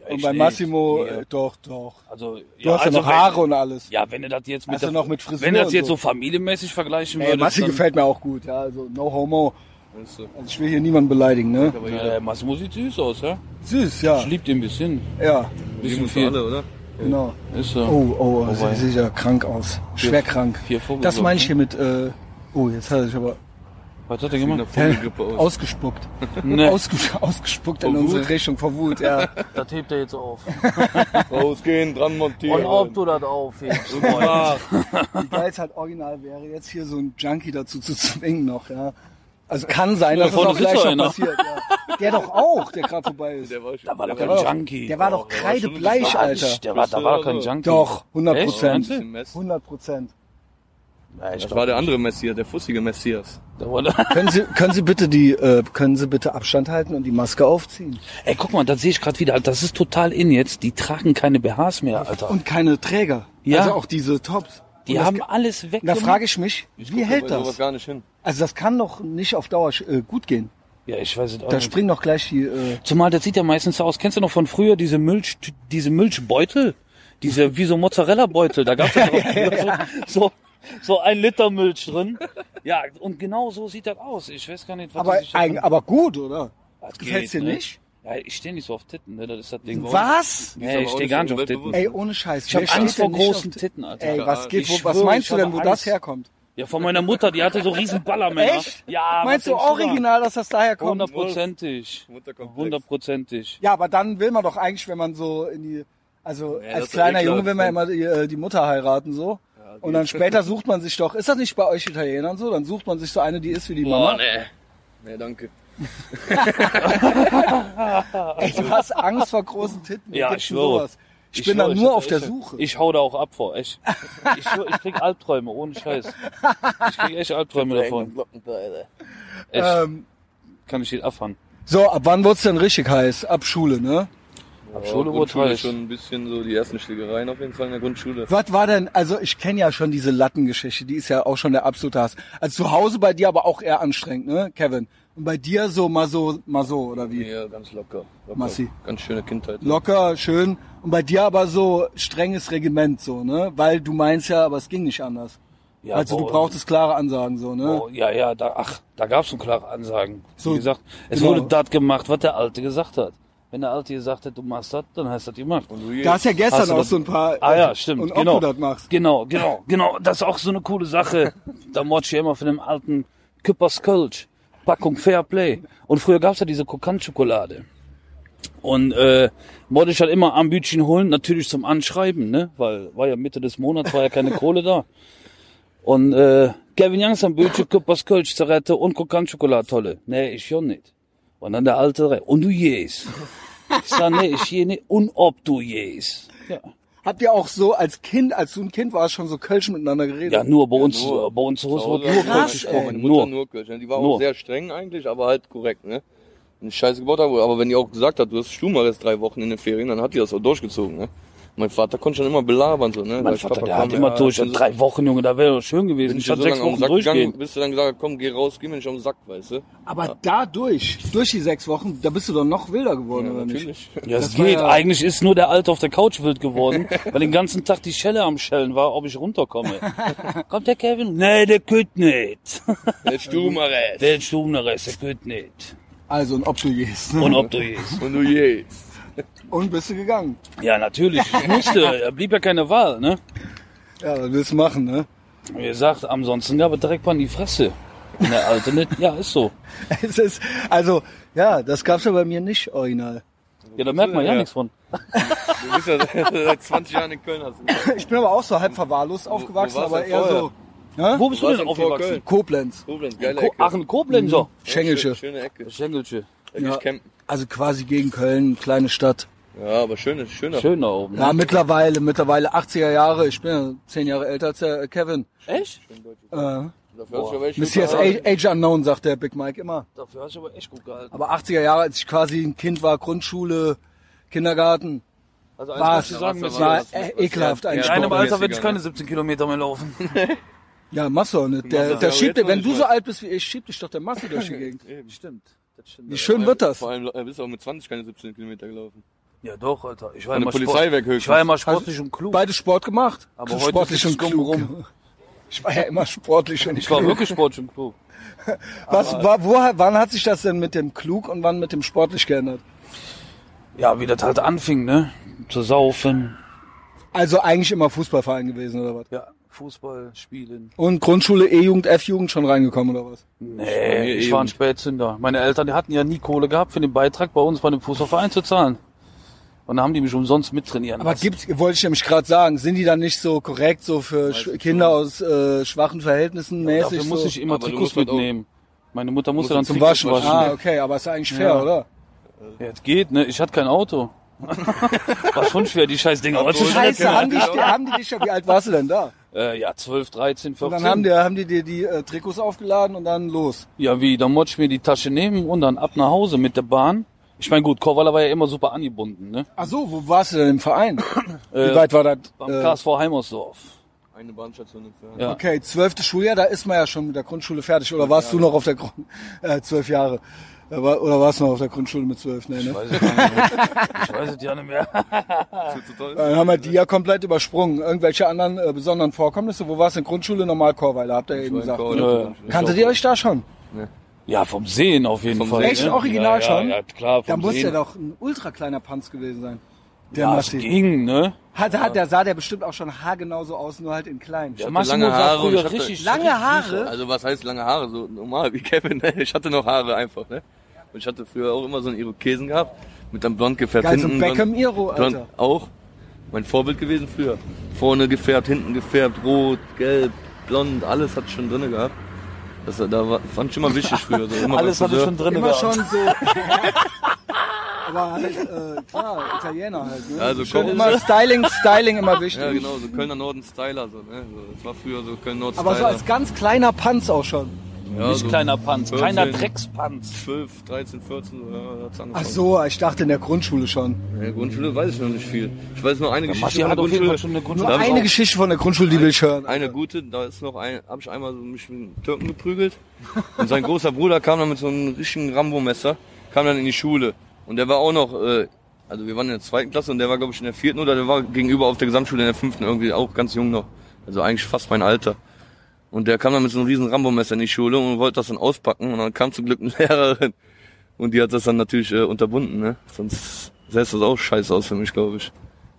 und ich bei. Massimo, Nee. äh, doch, doch. Also, Du hast ja also noch Haare wenn, und alles. Ja, wenn du das jetzt mit, Hast der, noch mit Frisur wenn du das jetzt so? so familienmäßig vergleichen Ey, würdest, Massi dann, gefällt mir auch gut, ja, also no homo. Weißt du, Also ich will hier niemanden beleidigen, ne? aber Ja, Massimo sieht süß aus, ja? Süß, ja. Ich lieb den ein bisschen. Ja, die Bisschen viel. alle, oder? genau. Ist so. Oh, oh, sie sieht ja krank aus. Schwer krank. Vier Das meine ich hier ne? mit, äh, oh, jetzt hat er sich aber Was hat er gemacht? Vogelgrippe aus. ausgespuckt. Nee, Ausges ausgespuckt in unsere? Richtung, vor Wut, ja. das hebt er jetzt auf. Rausgehen, dran montieren. Und ob du das aufhebst. Wie geil es halt original wäre, jetzt hier so einen Junkie dazu zu zwingen noch, ja. Also kann sein, Ja, dass das vorne auch gleich noch passiert, ja. Der doch auch, der gerade vorbei ist. der war schon. Da war doch der kein war doch- Junkie. Der war doch kreidebleich, ein Alter. Der war, da war doch kein Junkie. Doch, 100 Echt? Prozent. Meinst du? bisschen Mess. 100 Prozent. Ja, ich Das war der andere Messias, der fussige Messias. Können Sie, können Sie bitte die, äh, können Sie bitte Abstand halten und die Maske aufziehen? Ey, guck mal, das sehe ich gerade wieder. Das ist total in jetzt. Die tragen keine BHs mehr, Alter. Und keine Träger. Ja. Also auch diese Tops. die Und das- haben alles weg. Da frage ich mich, wie guck hält das? gar nicht hin. Also das kann doch nicht auf Dauer äh, gut gehen. Ja, ich weiß es auch Da nicht. springen doch gleich die. Äh, Zumal das sieht ja meistens so aus. Kennst du noch von früher diese Milch, diese Milchbeutel? Diese, wie so Mozzarella-Beutel. Da gab's ja drauf so, so, so ein Liter Milch drin. Ja, und genau so sieht das aus. Ich weiß gar nicht, was aber, die sich da- eigen, aber gut, oder? Das gefällt's geht, dir ne? nicht? Ja, ich stehe nicht so auf Titten, ne? Das ist das Ding. Was? Nee, ich auch stehe gar nicht so auf Titten. Ey, ohne Scheiß. Ich habe Angst vor großen Titten, Alter. Ey, was geht, Ich wo, was meinst ich du denn, wo das Angst. herkommt? Ja, von meiner Mutter, die hatte so riesen Ballermänner. Echt? Ja, Meinst du denkst da? original, dass das daher kommt? Hundertprozentig. Hundertprozentig. Ja, aber dann will man doch eigentlich, wenn man so in die, also Ja, das als kleiner Junge will man ne? immer die, äh, die Mutter heiraten so. Und dann später sucht man sich doch, ist das nicht bei euch Italienern so? Dann sucht man sich so eine, die ist wie die Boah, Mama. nee. Nee, danke. Ey, du hast Angst vor großen Titten. Ja, ich schwöre. sowas? Ich, Ich bin schwöre, da nur auf der echt- Suche. Ich hau da auch ab vor, echt. Ich, schwöre, ich krieg Albträume, ohne Scheiß. Ich krieg echt Albträume davon. Echt, ähm, kann ich nicht abfahren. so, ab wann wird's denn richtig heiß? Ab Schule, ne? Ab Schule wurde schon ein bisschen so die ersten Schlägereien auf jeden Fall in der Grundschule. Was war denn, also ich kenne ja schon diese Lattengeschichte, die ist ja auch schon der absolute Hass. Also zu Hause bei dir aber auch eher anstrengend, ne, Kevin? Und bei dir so mal so, mal so, oder wie? Ja, ganz locker. locker. Massi. Ganz schöne Kindheit. Locker, schön. Und bei dir aber so strenges Regiment, so, ne? Weil du meinst ja, aber es ging nicht anders. Ja, also du boah, brauchtest klare Ansagen, so, ne? Oh, ja, ja, da, ach, da gab's schon klare Ansagen. So, Wie gesagt, es genau. wurde das gemacht, was der Alte gesagt hat. Wenn der Alte gesagt hat, du machst das, dann hast du das gemacht. Und du Da hast ja gestern auch das- so ein paar. Ah ja, stimmt, Und ob genau. du das machst. Genau, genau, genau. Das ist auch so eine coole Sache. Da mord ich ja immer von dem alten Küppers Kölsch. Packung Fairplay. Und früher gab's ja diese Krokantschokolade. Und äh, wollte ich halt immer am Bütchen holen, natürlich zum Anschreiben, ne? Weil war ja Mitte des Monats, war ja keine Kohle da. Und äh, Kevin Youngs am Bütchen, Küppers Kölsch, Zerrette und Krokantschokolade, tolle. Nee, ich schon nicht. Und dann der Alte, und du jähst. Ich sag, nee, ich nicht. Und ob du jähst. Ja. Habt ihr auch so als Kind, als du ein Kind warst, schon so Kölsch miteinander geredet? Ja, nur bei uns, nur. bei uns zu Hause wurde nur Kölsch ey. Meine gesprochen. Mutter Nur. nur Kölsch. Die war Nur. auch sehr streng eigentlich, aber halt korrekt, ne? Wenn ich Scheiße gebaut habe, aber wenn die auch gesagt hat, du hast Stubenarrest drei Wochen in den Ferien, dann hat die das auch durchgezogen, ne? Mein Vater konnte schon immer belabern, so, ne? Mein Vater, Papa der kam, hat immer ja, durch. dann Und drei Wochen, Junge, da wäre doch schön gewesen. Ich hatte so sechs Wochen durchgehen. bis du dann gesagt komm, geh raus, geh mir nicht auf den Sack, weißt du? Aber dadurch, durch die sechs Wochen, da bist du doch noch wilder geworden, Ja, oder nicht? natürlich. Ja, es geht. ja- Eigentlich ist nur der Alte auf der Couch wild geworden, weil den ganzen Tag die Schelle am Schellen war, ob ich runterkomme. Kommt der Kevin? Nee, der könnt nicht. Der Stubenarrest. Der Stubenarrest, der könnt nicht. Also, und ob du gehst. Ne? Und ob du gehst. Und du gehst. Und bist du gegangen. Ja, natürlich. Ich musste. Da blieb ja keine Wahl, ne? Ja, was willst du machen, ne? Wie gesagt, ansonsten gab es direkt mal in die Fresse. Der Alte nicht. Ja, ist so. Es ist, also, ja, das gab's ja bei mir nicht original. Ja, da merkt man ja, Ja. nichts von. Du bist ja seit 20 Jahren in Köln. Hast du. Ich bin aber auch so halb verwahrlost aufgewachsen, warst aber du eher vorher? so. Ne? Wo bist du warst denn aufgewachsen? Köln? Koblenz, Koblenz, geile Ecke. Ach, ein Koblenzer. Schengelche. Schöne, schöne Ecke. Geh Ja. Also quasi gegen Köln, kleine Stadt. Ja, aber schöne, schöner. Schön da oben. Ja, Ne? mittlerweile, mittlerweile 80er Jahre. Ich bin ja zehn Jahre älter als der Kevin. Echt? Äh, Dafür hast du aber echt Messias gut gehalten. Age Unknown, sagt der Big Mike immer. Dafür hast du aber echt gut gehalten. Aber 80er Jahre, als ich quasi ein Kind war, Grundschule, Kindergarten, Also war es muss ich sagen, war war das? äh, was- ekelhaft ja, eigentlich. in deinem Sport- Alter werde ich keine ne? 17 Kilometer mehr laufen. Ja, machst du auch nicht. Der, der schiebt, wenn du so alt bist wie ich, schiebt dich doch der Massi durch die Gegend. Stimmt. Das stimmt. Wie schön wird das? Vor allem äh, bist du auch mit 20 keine 17 Kilometer gelaufen. Ja doch, Alter. Ich war Eine immer Polizei Sport, weg höchstens. Ich war immer sportlich und klug. Beide Sport gemacht. Aber heute sportlich und klug. rum. Ich war ja immer sportlich und Ich war klug. wirklich sportlich und klug. Was, war, wo, wann hat sich das denn mit dem klug und wann mit dem sportlich geändert? Ja, wie das halt anfing, ne? Zu saufen. Also eigentlich immer Fußballverein gewesen oder was? Ja, Fußball spielen. Und Grundschule, E-Jugend, F-Jugend schon reingekommen oder was? Nee, ich war ein Spätzünder. Meine Eltern, die hatten ja nie Kohle gehabt, für den Beitrag bei uns bei dem Fußballverein zu zahlen. Und da haben die mich umsonst mittrainieren Aber lassen. gibt's, wollte ich nämlich gerade sagen, sind die dann nicht so korrekt so für Sch Kinder aus äh, schwachen Verhältnissen mäßig? Dafür muss so? ich immer Aber Trikots halt mitnehmen. Meine Mutter musste musst dann zum Trikots Waschen. waschen. Ah, okay, aber ist ja eigentlich fair, Ja. oder? Ja, es geht, ne? Ich hatte kein Auto. War schon schwer, die scheiß Dinger. Zu Scheiße, Ja, haben, die, haben die dich ja, wie alt warst du denn da? Äh, ja, 12, 13, 14. Und dann haben die, haben die dir die äh, Trikots aufgeladen und dann los. Ja, wie? Dann wollte ich mir die Tasche nehmen und dann ab nach Hause mit der Bahn. Ich meine, gut, Korwala war ja immer super angebunden, ne? Ach so, wo warst du denn im Verein? Wie Äh, weit war das? Beim Äh, KSV Heimersdorf. Eine Bahnstation entfernt. Ja. okay, zwölfte Schuljahr, da ist man ja schon mit der Grundschule fertig. Oder warst du noch auf der Grund, äh, zwölf Jahre? Äh, Oder warst du noch auf der Grundschule mit zwölf? Nee, ne? Weiß ich, gar nicht mehr. ich weiß es ja nicht mehr. Ist zu toll? Dann haben wir die ja komplett übersprungen. Irgendwelche anderen äh, besonderen Vorkommnisse? Wo warst du in Grundschule? Normal Chorweiler, habt ihr ja eben gesagt. Ne? Ja. Kanntet ihr euch da schon? Ja, vom Sehen auf jeden Vom Fall. Sehen. Echt? ne? Original ja, schon? Ja, ja klar, Da vom muss Sehen. ja doch ein ultra kleiner Panz gewesen sein. Der ja, Massi. ging, ne? Hat, hat, der sah der bestimmt auch schon haargenau so aus, nur halt in klein. Der hatte Massimo lange Haare und ich hatte- richtig, Lange Haare? Also was heißt lange Haare? So normal wie Kevin. Ne? Ich hatte noch Haare einfach. Ne? Und ich hatte früher auch immer so einen Irokesen gehabt. Mit einem blond gefärbt Geil, so hinten. ein Beckham blond- Iro, blond, Alter. auch. Mein Vorbild gewesen früher. Vorne gefärbt, hinten gefärbt, rot, gelb, blond, alles hat schon drinne gehabt. Das, da war, fand ich immer wichtig früher. So, immer Alles hatte Friseur. schon drin Immer gehabt. schon so. Aber halt, äh, klar, Italiener halt. Ne? Ja, so Schon Koch- immer Styling, Styling immer wichtig. Ja, genau, so Kölner Norden Styler. So, ne? so, das war früher so Köln Nord Aber so Styler. als ganz kleiner Panz auch schon. Ja, Nicht so kleiner Panz, 14, kleiner Dreckspanz. 12, 13, 14, so, ja, hat's Ach angefangen. so, ich dachte in der Grundschule schon. In der Grundschule weiß ich noch nicht viel. Ich weiß nur eine Massi Geschichte von hat der auf jeden Grundschule. Fall schon eine Nur Grundschule. Da hab ich eine Geschichte von der Grundschule, die will ich hören. Eine gute, da ist noch ein, habe ich einmal so mich mit einem Türken geprügelt. Und sein großer Bruder kam dann mit so einem richtigen Rambo-Messer, kam dann in die Schule. Und der war auch noch, äh, also wir waren in der zweiten Klasse und der war glaube ich in der vierten oder der war gegenüber auf der Gesamtschule in der fünften irgendwie auch ganz jung noch. Also eigentlich fast mein Alter. Und der kam dann mit so einem riesen Rambo-Messer in die Schule und wollte das dann auspacken und dann kam zum Glück eine Lehrerin. Und die hat das dann natürlich äh, unterbunden, ne? Sonst sähe das auch scheiße aus für mich, glaube ich.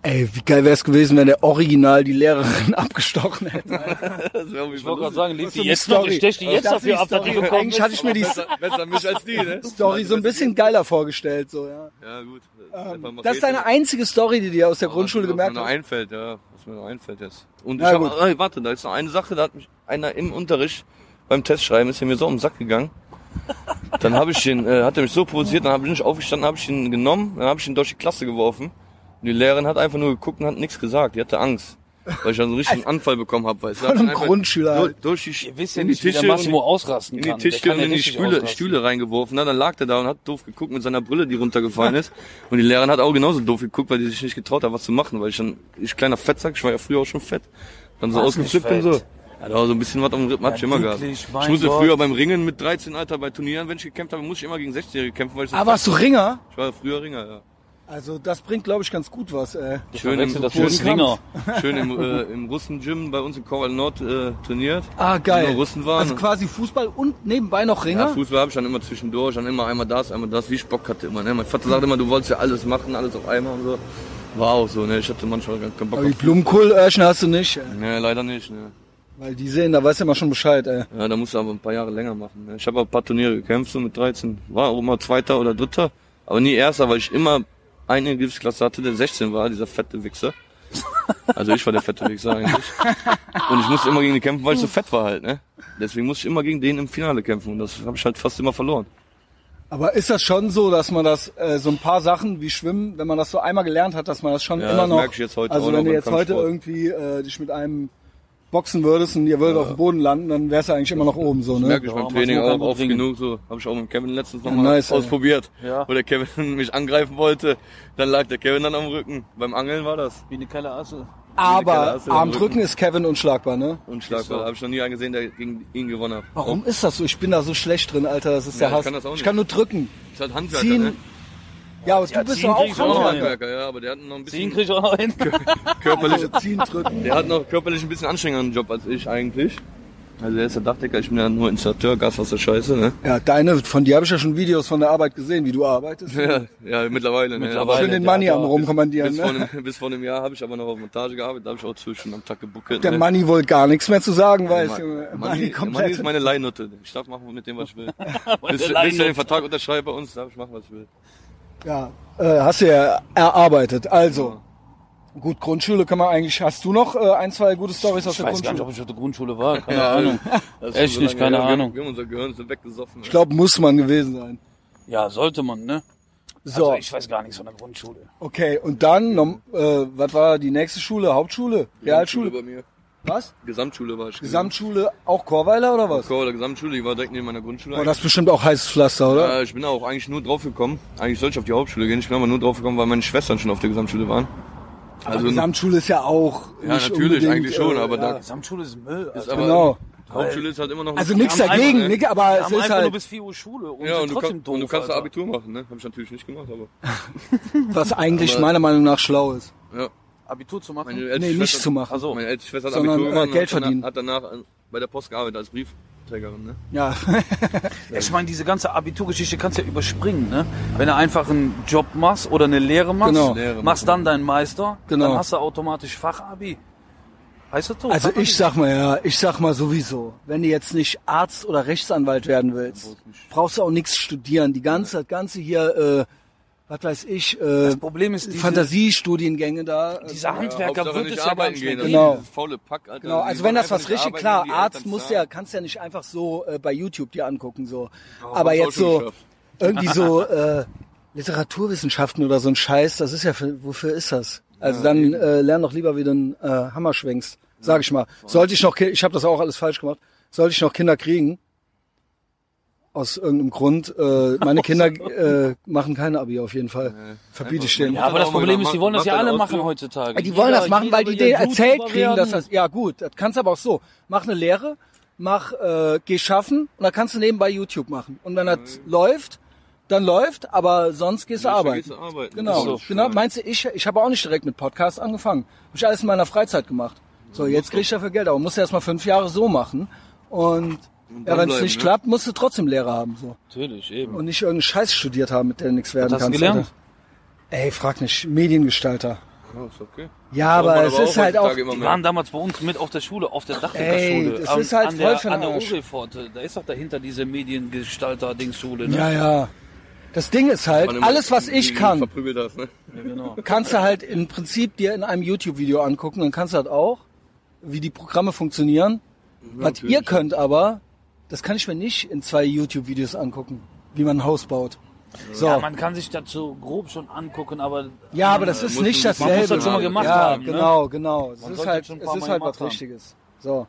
Ey, wie geil wäre es gewesen, wenn der Original die Lehrerin abgestochen hätte. Das Ich wollte gerade sagen, lebt so die jetzt noch, Story. ich stech die Das jetzt ist dafür die ab, dass die gekommen Eigentlich ist. hatte ich mir die besser, besser mich als die, ne? Story so ein bisschen geiler vorgestellt. So, ja. Ja, gut. Ähm, Das ist deine einzige Story, die dir aus der Grundschule was, gemerkt was mir noch hast? einfällt, ja. Was mir noch einfällt jetzt. Und Ja, ich hab, äh, warte, da ist noch eine Sache, da hat mich einer im Unterricht beim Testschreiben ist er mir so um den Sack gegangen. Dann habe ich ihn, äh, hat er mich so provoziert, dann habe ich nicht aufgestanden, habe ich ihn genommen, dann habe ich ihn durch die Klasse geworfen. Und die Lehrerin hat einfach nur geguckt und hat nichts gesagt. Die hatte Angst. Weil ich dann so einen richtigen Anfall bekommen habe. Weißt du, Von ich einem Grundschüler Durch, halt. durch die, Ihr wisst ja in die nicht, wie der Tische Massimo ausrasten in die kann. Tische kann und in die richtig Stühle, reingeworfen. Na, dann lag der da und hat doof geguckt mit seiner Brille, die runtergefallen ist. Und die Lehrerin hat auch genauso doof geguckt, weil die sich nicht getraut hat, was zu machen. Weil ich dann, ich kleiner Fettsack, ich war ja früher auch schon fett. Dann so ausgeflippt und so. Ja, da war so ein bisschen was am Rippen, hab ich Ja, immer gehabt. Ich musste Gott. früher beim Ringen mit 13, Alter, bei Turnieren, wenn ich gekämpft habe, musste ich immer gegen 16-Jährige kämpfen, weil ich so Ah, warst du Ringer? Ich war früher Ringer, ja. Also das bringt, glaube ich, ganz gut was. Äh. Schön im, das schön, mit Slinger. schön im, äh, im Russen-Gym bei uns in Korwal Nord äh, trainiert. Ah, geil. Russen waren. Also quasi Fußball und nebenbei noch Ja, Ringer? Fußball habe ich dann immer zwischendurch, dann immer einmal das, einmal das, wie ich Bock hatte immer. Ne? Mein Vater sagt immer, du wolltest ja alles machen, alles auf einmal und so. War auch so, ne? Ich hatte manchmal gar keinen Bock Aber die auf Blumenkohlöhrchen hast du nicht. Äh. Ne, leider nicht, ne. Weil die sehen, da weißt du immer schon Bescheid. Äh. Ja, da musst du aber ein paar Jahre länger machen. Ne? Ich habe auch ein paar Turniere gekämpft, so mit 13. War auch immer Zweiter oder Dritter, aber nie Erster, weil ich immer eine Gipsklasse hatte, der 16 war, dieser fette Wichser. Also ich war der fette Wichser eigentlich. Und ich musste immer gegen den kämpfen, weil ich so fett war halt, ne? Deswegen musste ich immer gegen den im Finale kämpfen und das habe ich halt fast immer verloren. Aber ist das schon so, dass man das, äh, so ein paar Sachen wie Schwimmen, wenn man das so einmal gelernt hat, dass man das schon Ja, immer das noch... merke ich jetzt heute also wenn du jetzt heute irgendwie äh, dich mit einem boxen würdest und ihr würdet auf dem Boden landen, dann wärst du eigentlich immer noch oben so, Das ne? merke ich Ja, beim Training auch oft genug. So habe ich auch mit Kevin letztens Ja, nochmal nice, ausprobiert. Ja. Wo der Kevin mich angreifen wollte, dann lag der Kevin dann am Rücken. Beim Angeln war das. Wie eine kleine Asse. Aber am Armdrücken Rücken. ist Kevin unschlagbar, ne? Unschlagbar. so. Habe ich noch nie einen gesehen, der gegen ihn gewonnen hat. Warum ist das so? Ich bin da so schlecht drin, Alter. Das ist Ja, der ich Hass. kann das auch ich nicht. kann nur drücken. Ist halt Handwerker, Ziehen. ne? Ja, aber Ja, du bist ziehen doch auch. Handwerker. Ja, aber der hat noch ein Ziehen bisschen krieg ich auch noch hin. körperlich, Also ziehen, drücken. der hat noch körperlich ein bisschen anstrengenden Job als ich eigentlich. Also er ist der Dachdecker, ich bin ja nur Installateur, Scheiße, ne? Ja, deine, von dir habe ich ja schon Videos von der Arbeit gesehen, wie du arbeitest. Ja, ja mittlerweile, ne? Mittlerweile. Schön den hat am rumkommandieren, Bis vor, ne? einem, bis vor einem Jahr habe ich aber noch auf Montage gearbeitet, da habe ich auch zwischen am Tag gebuckelt. Der ne? Money wollte gar nichts mehr zu sagen, weiß Ma- Junge. Money, Money Money komplett. ist meine Leihnutte. Ich darf machen mit dem, was ich will. bis, bis ich den Vertrag unterschreibe bei uns, darf ich machen, was ich will. Ja, äh, hast du ja erarbeitet. Also, gut, Grundschule kann man eigentlich, hast du noch äh, ein, zwei gute Stories aus Ich der weiß gar nicht, Grundschule? ob ich auf der Grundschule war. Keine Ja, Ahnung. Das ist Echt so nicht, lange keine her. Ahnung. Wir haben unser Gehirn sind weggesoffen. Ich glaube, muss man gewesen sein. Ja, sollte man, ne? So, Also ich weiß gar nichts von der Grundschule. okay, und dann, nom- äh, was war die nächste Schule? Hauptschule? Realschule? bei mir. Was? Gesamtschule war ich. Gesamtschule, auch Chorweiler oder was? Chor oder Gesamtschule, die war direkt neben meiner Grundschule. Oh, das ist bestimmt auch heißes Pflaster, oder? Ja, ich bin auch eigentlich nur drauf gekommen. Eigentlich sollte ich auf die Hauptschule gehen. Ich bin aber nur drauf gekommen, weil meine Schwestern schon auf der Gesamtschule waren. Also Gesamtschule ist ja auch. Ja, nicht natürlich, eigentlich schon, äh, aber da- ja. Gesamtschule ist Müll. ist aber Genau. Hauptschule ist halt immer noch. Also nichts dagegen, einfach- Nick, aber es ist halt, bis 4 Uhr Schule und Ja, und du, trotzdem kann, doof. und du kannst da Alter. Abitur machen, ne? Hab ich natürlich nicht gemacht, aber. was eigentlich aber- meiner Meinung nach schlau ist. Ja. Abitur zu machen. Meine Nee, nicht zu machen. Also, Meine älteste Schwester hat Sondern, Abitur äh, gemacht und Geld hat danach- verdienen. Hat danach äh, bei der Post gearbeitet als Briefträgerin, ne? Ja. ich meine, diese ganze Abiturgeschichte kannst du ja überspringen, ne? Wenn du einfach einen Job machst oder eine Lehre machst, Genau. Lehre machst dann deinen Meister, Genau. dann hast du automatisch Fachabi. Heißt das so? Also Fachabi? ich sag mal ja, ich sag mal sowieso, wenn du jetzt nicht Arzt oder Rechtsanwalt werden willst, brauchst du auch nichts studieren. Die ganze, das ganze hier, äh, was weiß ich, äh, Das Problem ist diese, Fantasiestudiengänge da. äh, dieser Handwerker Hauptsache wird es ja gar arbeiten nicht gehen. geben. Genau. faule Pack, Alter. Genau, also wenn das was richtig klar, Arzt musst du ja, kannst ja nicht einfach so äh, bei YouTube dir angucken so. Ja, Aber jetzt so geschafft. irgendwie so äh, Literaturwissenschaften oder so ein Scheiß, das ist ja für, wofür ist das? Also dann äh, lern doch lieber, wie du einen äh, Hammer schwingst, sag ich mal. Sollte ich noch, ich habe das auch alles falsch gemacht. Sollte ich noch Kinder kriegen? Aus irgendeinem Grund. Äh, meine Kinder äh, machen keine Abi auf jeden Fall. Verbiete ich denen. Ja, aber das Problem ist, die wollen das ja alle machen heutzutage. Die wollen das machen, weil die denen erzählt kriegen, dass das, ja gut, das kannst du aber auch so. Mach eine Lehre, mach, äh, geh schaffen und dann kannst du nebenbei YouTube machen. Und wenn das läuft, dann läuft, aber sonst gehst du arbeiten. gehst du arbeiten. Genau, ist genau. Meinst du, ich, ich habe auch nicht direkt mit Podcast angefangen. Hab ich alles in meiner Freizeit gemacht. So, jetzt krieg ich dafür Geld, aber musst du erst mal fünf Jahre so machen. Und, ja, wenn es nicht ne? klappt, musst du trotzdem Lehre haben. so Natürlich, eben. Und nicht irgendeinen Scheiß studiert haben, mit dem du nichts werden Was hast du kannst. gelernt? Alter. Ey, frag nicht. Mediengestalter. Ja, ist okay. Ja, man aber es ist halt auch. Die waren damals bei uns mit auf der Schule, auf der Ey, Dachdeckerschule. an, ist halt an voll der, an der Arsch. Urelpforte. Da ist doch dahinter diese Mediengestalter-Dingsschule. Ne? Ja, ja. Das Ding ist halt, alles was du ich kann, hast, ne? Ja, genau. kannst du halt im Prinzip dir in einem YouTube-Video angucken, dann kannst du halt auch, wie die Programme funktionieren. Was natürlich. ihr könnt aber, das kann ich mir nicht in zwei YouTube-Videos angucken, wie man ein Haus baut. So. Ja, Ja, man kann sich dazu grob schon angucken, aber aber das ist nicht man- dasselbe. man muss das schon mal gemacht ja, haben, ne? genau, genau. Es ist halt, es ist halt was haben. Richtiges. So.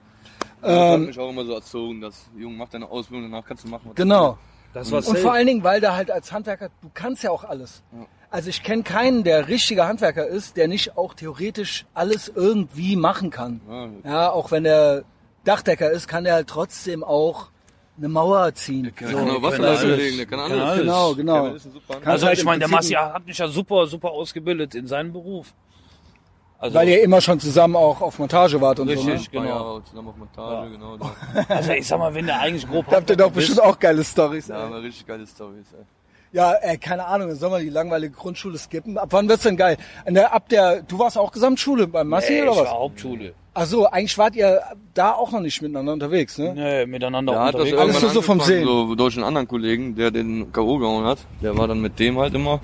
Das hat Ähm, mich auch immer so erzogen, dass, Junge, mach deine Ausbildung, danach kannst du machen, was du genau. das war Und vor allen Dingen, weil da halt als Handwerker, du kannst ja auch alles. Also ich kenne keinen, der richtiger Handwerker ist, der nicht auch theoretisch alles irgendwie machen kann. Ja. Ja, auch wenn der Dachdecker ist, kann der halt trotzdem auch eine Mauer ziehen. Der So. Wasser können alles. auslegen, der kann alles. alles. Genau, genau. Kannst Also halt ich meine, der Massi hat mich ja super, super ausgebildet in seinem Beruf. Also, Weil ihr immer schon zusammen auch auf Montage wart und so, ne? Richtig. Genau. Genau. Ja, zusammen auf Montage, genau. Da, also ich sag mal, wenn der eigentlich grob Da habt ihr doch bestimmt auch geile Stories. ey. haben wir richtig geile Storys, ey. Ja, ey, keine Ahnung, dann soll man die langweilige Grundschule skippen. Ab wann wird's denn geil? Der, ab der, du warst auch Gesamtschule beim Massi Ey, oder ich war was? Hauptschule. Ach so, eigentlich wart ihr da auch noch nicht miteinander unterwegs, ne? Nee, miteinander Der hat das unterwegs. Alles so vom Sehen. So durch einen anderen Kollegen, der den K.O. gehauen hat. Der war dann mit dem halt immer.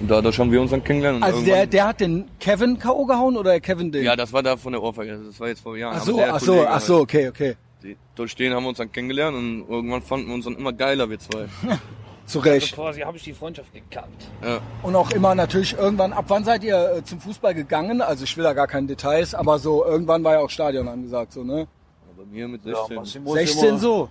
Und dadurch haben wir uns dann kennengelernt. Und Also der, der hat den Kevin K.O. gehauen oder Kevin den? Ja, das war da von der Ohrfeige. Das war jetzt vor Jahren. ach so, ach so, Kollege ach so, okay, okay. Die- Durch den haben wir uns dann kennengelernt und irgendwann fanden wir uns dann immer geiler, wir zwei. Zu Also Recht. quasi habe ich die Freundschaft gekappt. Ja. Und auch immer natürlich irgendwann, ab wann seid ihr äh, zum Fußball gegangen? Also ich will da gar keine Details, aber so irgendwann war ja auch Stadion angesagt, so, ne? Aber mir mit Ja, 16. Massimo ist 16 immer- so.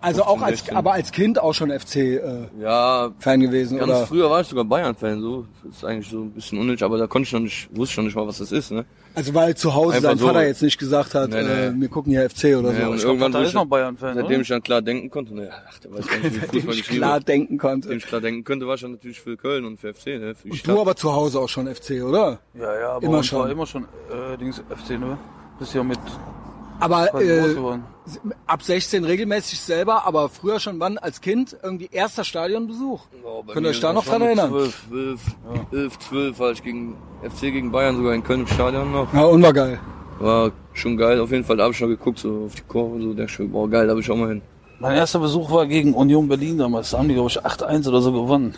Also auch 15, als, 16. aber als Kind auch schon FC-Fan ja, gewesen, ganz oder? früher war ich sogar Bayern-Fan, so. Das ist eigentlich so ein bisschen unnötig, aber da konnte ich noch nicht, wusste ich noch nicht mal, was das ist, ne? Also weil zu Hause Einfach sein so. Vater jetzt nicht gesagt hat, Nee, nee. Äh, wir gucken hier FC oder Ja, so. und Ich irgendwann, wo ist ich, noch Bayern-Fan, seitdem oder? ich dann klar denken konnte, ne, ach, der weiß gar nicht, wie glaub, Fußball ich klar denken Seitdem konnte. ich klar denken könnte, war ich dann natürlich für Köln und für FC, ne? Für Und Stadt. du aber zu Hause auch schon FC, oder? Ja, ja, aber Immer schon. war immer schon äh, Dings FC, ne? Bist ja mit Aber äh, ab 16 regelmäßig selber, aber früher schon wann als Kind irgendwie erster Stadionbesuch. Ja, bei Könnt ihr euch da ist noch das dran erinnern? 12, 12, 11, 12 war ich gegen FC gegen Bayern sogar in Köln im Stadion noch. Ja, und war geil. War schon geil, auf jeden Fall. Da habe ich schon geguckt, so auf die Kurve, so der schon, boah geil, da habe ich auch mal hin. Mein erster Besuch war gegen Union Berlin damals. Da haben die, glaube ich, 8-1 oder so gewonnen.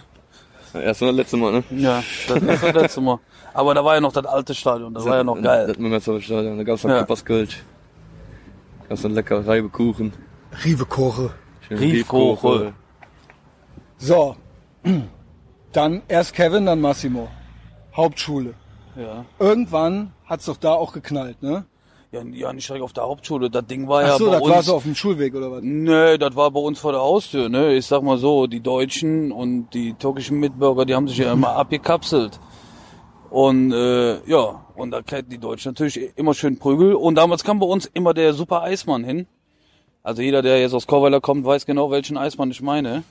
Ja, Erst und das letzte Mal, ne? Ja, das war das letzte Mal. Aber da war ja noch das alte Stadion, das war ja noch geil. Das Mimmersdorfer Stadion, da gab's noch Ja. ja. Kölsch. Gab's dann lecker Reibekuchen. Rivekoche. schön Riefkoche. So. Dann erst Kevin, dann Massimo. Hauptschule. Ja. Irgendwann hat's doch da auch geknallt, ne? Ja, ja, nicht direkt auf der Hauptschule. Das Ding war Ach ja so, bei das uns. war so auf dem Schulweg oder was? Nee, das war bei uns vor der Haustür, ne? Ich sag mal so, die Deutschen und die türkischen Mitbürger, die haben sich ja immer abgekapselt. Und äh, ja, und da kriegen die Deutschen natürlich immer schön Prügel. Und damals kam bei uns immer der Super Eismann hin. Also jeder, der jetzt aus Korweiler kommt, weiß genau, welchen Eismann ich meine.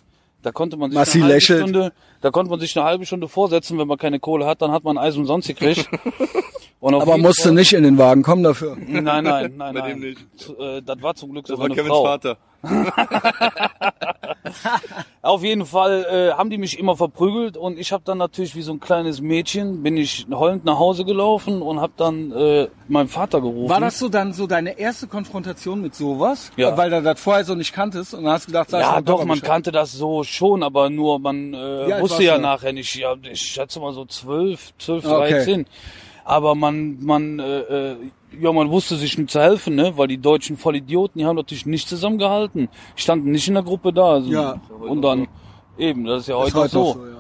Da konnte man sich Massi eine halbe lächelt. Stunde, da konnte man sich eine halbe Stunde vorsetzen, wenn man keine Kohle hat, dann hat man Eis umsonst gekriegt. Aber musste Fall- nicht in den Wagen kommen dafür. Nein, nein, nein, Bei nein. dem nicht. Äh, das war zum Glück Das sogar war eine Kevins Frau. Vater. Auf jeden Fall äh, haben die mich immer verprügelt und ich habe dann natürlich wie so ein kleines Mädchen bin ich heulend nach Hause gelaufen und habe dann äh, meinen Vater gerufen. War das so dann so deine erste Konfrontation mit sowas? Ja. Weil du das vorher so nicht kanntest und dann hast du gedacht, sag ich ja, doch, man Bescheid. kannte das so schon, aber nur man äh, alt wusste ja du? nachher nicht. Ja, ich schätze mal so zwölf, zwölf, dreizehn. Aber man, man, äh, äh, ja, man wusste sich nicht zu helfen, ne? Weil die deutschen Vollidioten, die haben natürlich nicht zusammengehalten. Die standen nicht in der Gruppe da. Also, Ja. Und dann, eben, das ist ja Ist heute, heute auch noch so. so, ja.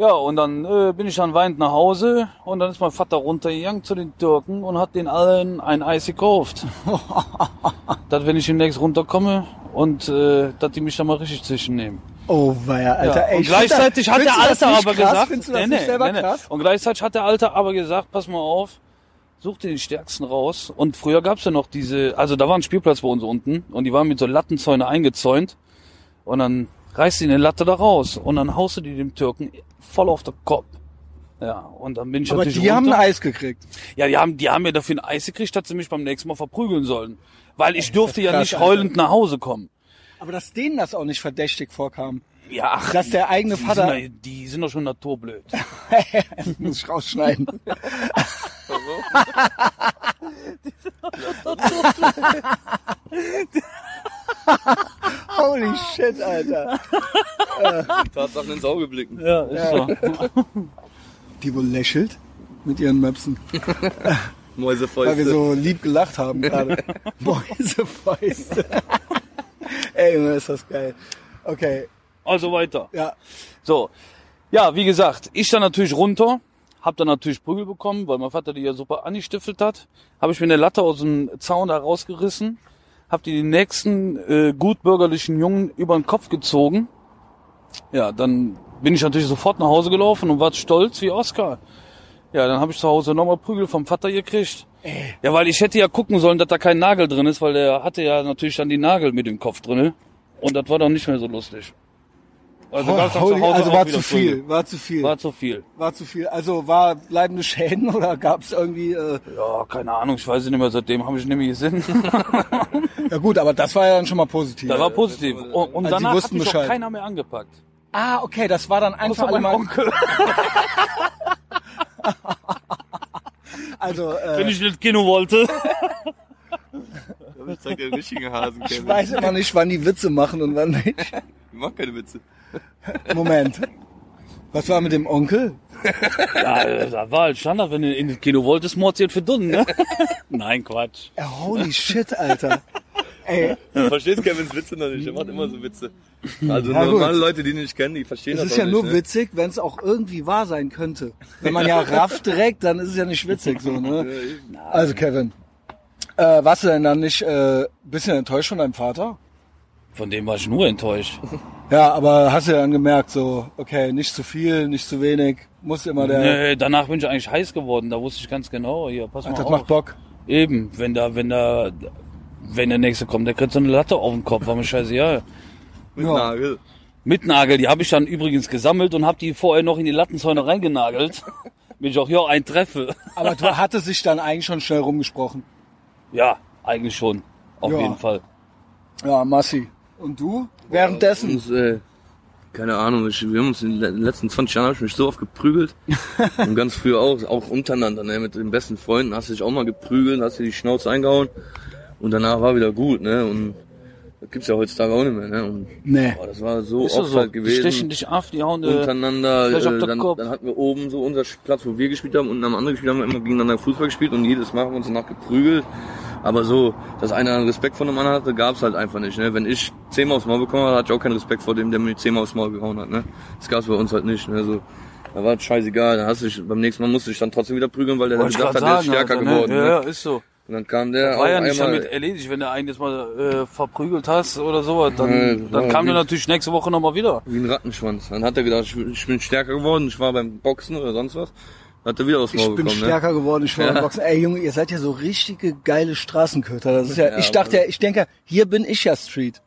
Ja, und dann äh, bin ich dann weinend nach Hause und dann ist mein Vater runtergegangen zu den Türken und hat den allen ein Eis gekauft. dass wenn ich demnächst runterkomme und äh, dass die mich dann mal richtig zwischennehmen. Oh, weia, Alter. Ja. Ey, und gleichzeitig hat der Alte aber krass? gesagt, Findest du das nicht selber krass? Und gleichzeitig hat der Alte aber gesagt, pass mal auf, such dir den Stärksten raus. Und früher gab's ja noch diese, also da war ein Spielplatz bei uns unten und die waren mit so Lattenzäune eingezäunt. Und dann reißt du eine Latte da raus und dann haust du die dem Türken voll auf den Kopf. Ja, und dann bin ich Aber natürlich die haben ein runter. Eis gekriegt. Ja, die haben, die haben mir dafür ein Eis gekriegt, dass sie mich beim nächsten Mal verprügeln sollen. Weil ich durfte ja nicht heulend nach Hause kommen. Aber dass denen das auch nicht verdächtig vorkam. Ja, ach, Dass der eigene die, Vater- Sind, doch- die sind doch schon naturblöd. Das muss ich rausschneiden. Holy shit, Alter. Tatsachen ins Auge blicken. Ja, ist so. Die wohl lächelt mit ihren Möpsen, weil wir Mäusefäuste. so lieb gelacht haben gerade. Mäusefäuste. Ey, Junge, ist das geil. Okay, Also weiter. ja. So. Ja, wie gesagt, ich dann natürlich runter, hab dann natürlich Prügel bekommen, weil mein Vater die ja super angestiftet hat. Habe ich mir eine Latte aus dem Zaun da rausgerissen, hab die den nächsten äh, gutbürgerlichen Jungen über den Kopf gezogen. Ja, dann bin ich natürlich sofort nach Hause gelaufen und war stolz wie Oscar. Ja, dann habe ich zu Hause nochmal Prügel vom Vater gekriegt. Ja, weil ich hätte ja gucken sollen, dass da kein Nagel drin ist, weil der hatte ja natürlich dann die Nagel mit dem Kopf drinne. Und das war dann nicht mehr so lustig. Also, zu Holy, Hause also war zu viel, Prügel. war zu viel. War zu viel. War zu viel. Also war bleibende Schäden oder gab es irgendwie... Äh, Ja, keine Ahnung, ich weiß es nicht mehr, seitdem habe ich nicht mehr gesehen. ja gut, aber das war ja dann schon mal positiv. Das war positiv. Und, und Also danach wussten hat mich Bescheid. auch keiner mehr angepackt. Ah, okay, das war dann einfach mein. Onkel. Also, Wenn äh, ich nicht Kino wollte. Ich zeig dir den richtigen Hasen, ich Kevin. weiß immer nicht, wann die Witze machen und wann nicht. Ich mach keine Witze. Moment. Was war mit dem Onkel? Ja, äh, da war halt Standard, wenn du in das Kino wolltest, mordziert für Dunnen, ne? Nein, Quatsch. Holy shit, Alter. Ey, Du verstehst Kevins Witze noch nicht, er macht immer so Witze. Also Ja, gut. normale Leute, die ihn nicht kennen, die verstehen es das ist auch ja nicht, nur ne? witzig, wenn es auch irgendwie wahr sein könnte. Wenn man ja rafft direkt, dann ist es ja nicht witzig so, ne? Also Kevin, äh, warst du denn dann nicht äh, bisschen enttäuscht von deinem Vater? Von dem war ich nur enttäuscht. Ja, aber hast du ja dann gemerkt, so, okay, nicht zu viel, nicht zu wenig, muss immer der, Nee, danach bin ich eigentlich heiß geworden. Da wusste ich ganz genau, hier, pass mal das auf. macht Bock. Eben, wenn da, wenn da, wenn der nächste kommt, der kriegt so eine Latte auf den Kopf, war mir scheißegal. Mit Ja. Nagel. Mit Nagel, die habe ich dann übrigens gesammelt und habe die vorher noch in die Lattenzäune reingenagelt. Bin ich auch, ja, ein Treffe. Aber du hattest sich dann eigentlich schon schnell rumgesprochen. Ja, eigentlich schon. Auf Ja. jeden Fall. Ja, Massi. Und du? Währenddessen? Uns, äh, keine Ahnung, ich, wir haben uns in den letzten 20 Jahren hab ich mich so oft geprügelt. und ganz früher auch, auch untereinander, ne, mit den besten Freunden hast du dich auch mal geprügelt, hast dir die Schnauze eingehauen. Und danach war wieder gut, ne, und das gibt's ja heutzutage auch nicht mehr, ne, und Nee. boah, das war so Ist oft so. halt Die gewesen. stechen dich auf, die hauen äh, untereinander, äh, dann, Kopf. dann hatten wir oben so unser Platz, wo wir gespielt haben, und am anderen gespielt haben wir immer gegeneinander Fußball gespielt und jedes Mal haben wir uns danach geprügelt. Aber so, dass einer Respekt vor einem anderen hatte, gab's halt einfach nicht. Ne? Wenn ich zehnmal aufs Maul bekommen habe, hatte ich auch keinen Respekt vor dem, der mir zehnmal aufs Maul gehauen hat. Ne? Das gab's bei uns halt nicht. Ne? So, da war es scheißegal. Da hast du dich, beim nächsten Mal musste ich dann trotzdem wieder prügeln, weil der dann grad hat, der ist stärker Alter, ne? geworden. Ja, Ne? ja, ist so. Und dann kam der War ja nicht einmal, damit erledigt, wenn du einen jetzt mal äh, verprügelt hast oder so, dann, das dann kam der natürlich nächste Woche nochmal wieder. wie ein Rattenschwanz. Dann hat er gedacht, ich, ich bin stärker geworden, ich war beim Boxen oder sonst was. Dann hat er wieder aufs Maul Ich bin bekommen, ne? stärker geworden, ich war Ja. beim Boxen. Ey Junge, ihr seid ja so richtige geile Straßenköter. Das ist ja, Ja, ich dachte ja, ich denke, hier bin ich ja Street.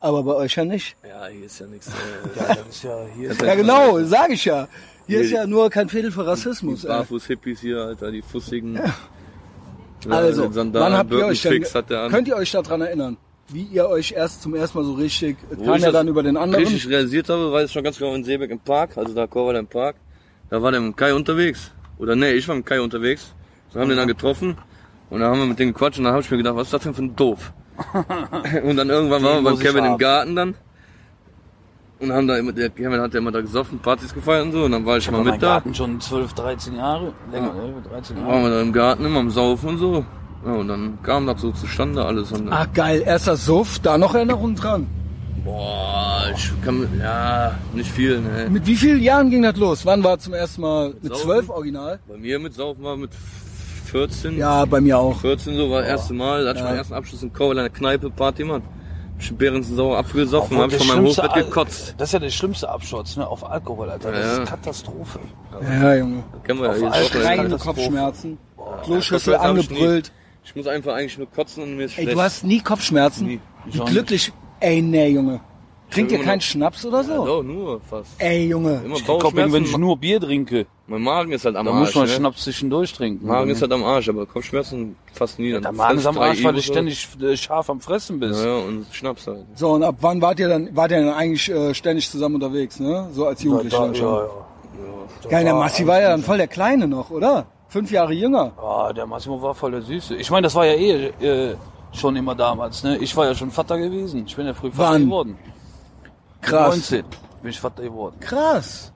Aber bei euch ja nicht. ne? Ja, hier ist ja nichts. Ja, das ist ja hier. Ist Ja genau, sag ich ja. Hier Nee, ist ja nur kein Fädel für Rassismus. Die Ey. Barfuß-Hippies hier, Alter, die fussigen. Ja. Also, wann habt ihr euch denn, der könnt ihr euch daran erinnern, wie ihr euch erst zum ersten Mal so richtig, Wo kam ich ja dann über den anderen. richtig realisiert habe, weiß ich schon ganz genau in Seebeck im Park, also da Korweiler im Park. Da war der mit Kai unterwegs. Oder nee, ich war mit Kai unterwegs. Wir haben den dann getroffen und dann haben wir mit dem gequatscht und dann habe ich mir gedacht, was ist das denn für ein Doof? und dann irgendwann waren wir beim Kevin im. Garten dann. Und haben da immer, der Kevin hat ja immer da gesoffen, Partys gefeiert und so, und dann war ich mal mein mit da. Garten schon 12, 13 Jahre. Länger, ne? 13 Waren Jahre. wir da im Garten immer am Saufen und so. Ja, und dann kam das so zustande alles. Und Ah geil, erster Suff, da noch Erinnerungen dran. boah, ich kann, ja, nicht viel, ne. Mit wie vielen Jahren ging das los? Wann war zum ersten Mal mit Saufen? zwölf original? Bei mir mit Saufen war mit 14. Ja, bei mir auch. 14 so war das erste Mal, da hatte ich meinen ersten Abschluss in Kowal in der Kneipe, Party, Mann. Sauer abgesoffen, hab ich Der von meinem Hochbett Al- gekotzt. Das ist ja der schlimmste Absturz, ne? Auf Alkohol, Alter. Das Ja, ja. ist Katastrophe. Ja, Junge. Kennen wir ja Schreiende Katastrophe. Kopfschmerzen, Kloschüssel angebrüllt. Ich muss einfach eigentlich nur kotzen und mir ist Ey, schlecht. du hast nie Kopfschmerzen? Nie. Ich Wie glücklich. Ey, nee, Junge. Trinkt ihr keinen Schnaps oder so? Ja, nur fast. Ey, Junge. Immer Ich glaube, wenn ich nur Bier trinke, Mein Magen ist halt am dann Arsch. muss man ne? Schnaps zwischendurch trinken. Magen ist halt am Arsch, aber Kopfschmerzen fast nie. der Dann Magen ist am Arsch, weil du ständig äh, scharf am Fressen bist. Ja, ja, und Schnaps halt. So, und ab wann wart ihr dann, wart ihr dann eigentlich äh, ständig zusammen unterwegs, ne? So als Jugendlicher Da- dann schon. ja, ja. Geil, der war Massi war ja dann voll der Kleine noch, oder? Fünf Jahre jünger. Ah, der Massimo war voll der Süße. Ich meine, das war ja eh äh, schon immer damals. Ne? Ich war ja schon Vater gewesen. Ich bin ja früh Vater geworden. Krass. 19 bin ich Vater geworden. Krass.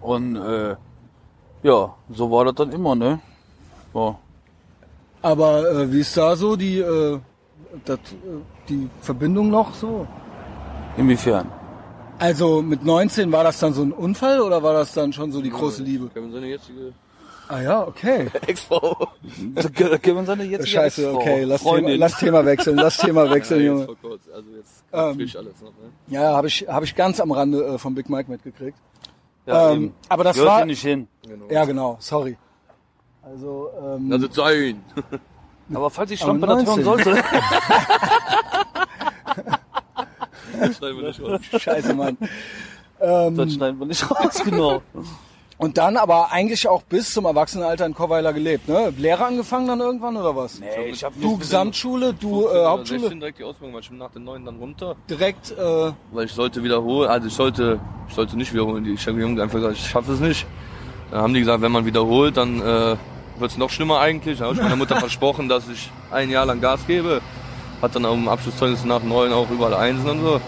Und äh, ja, so war das dann immer, ne? Ja. Aber äh, wie ist da so die, äh, das, äh, die Verbindung noch so? Inwiefern? Also mit 19 war das dann so ein Unfall oder war das dann schon so die große Liebe? Kevin, seine jetzige Ah ja, okay. Ex-Frau. Können seine jetzt Scheiße, okay, lass Thema, lass Thema wechseln, lass Thema wechseln, Ja, Junge. jetzt vor kurz, also jetzt Ähm, frisch alles noch, ne? Ja, habe ich, hab ich ganz am Rande äh, von Big Mike mitgekriegt. Ja, ähm, aber das Gehört war, nicht hin. Genau. ja genau, sorry. Also, ähm, Also sein. Aber falls ich Schlampe das hören 19. sollte. Schneiden wir nicht raus. scheiße, Mann. dann schneiden wir nicht raus, genau. Und dann aber eigentlich auch bis zum Erwachsenenalter in Koweiler gelebt, ne? Lehrer angefangen dann irgendwann oder was? Nee, ich hab Du Gesamtschule, du 15 äh, Hauptschule, 16 direkt die Ausbildung, weil ich bin nach den 9 dann runter. direkt, äh, Weil ich sollte wiederholen, also ich sollte, ich sollte nicht wiederholen. Die- Ich habe einfach gesagt, ich schaffe es nicht. Dann haben die gesagt, wenn man wiederholt, dann äh, wird es noch schlimmer eigentlich. Dann habe ich meiner Mutter versprochen, dass ich ein Jahr lang Gas gebe. Hat dann auch im Abschlusszeugnis nach neun auch überall Einsen und so.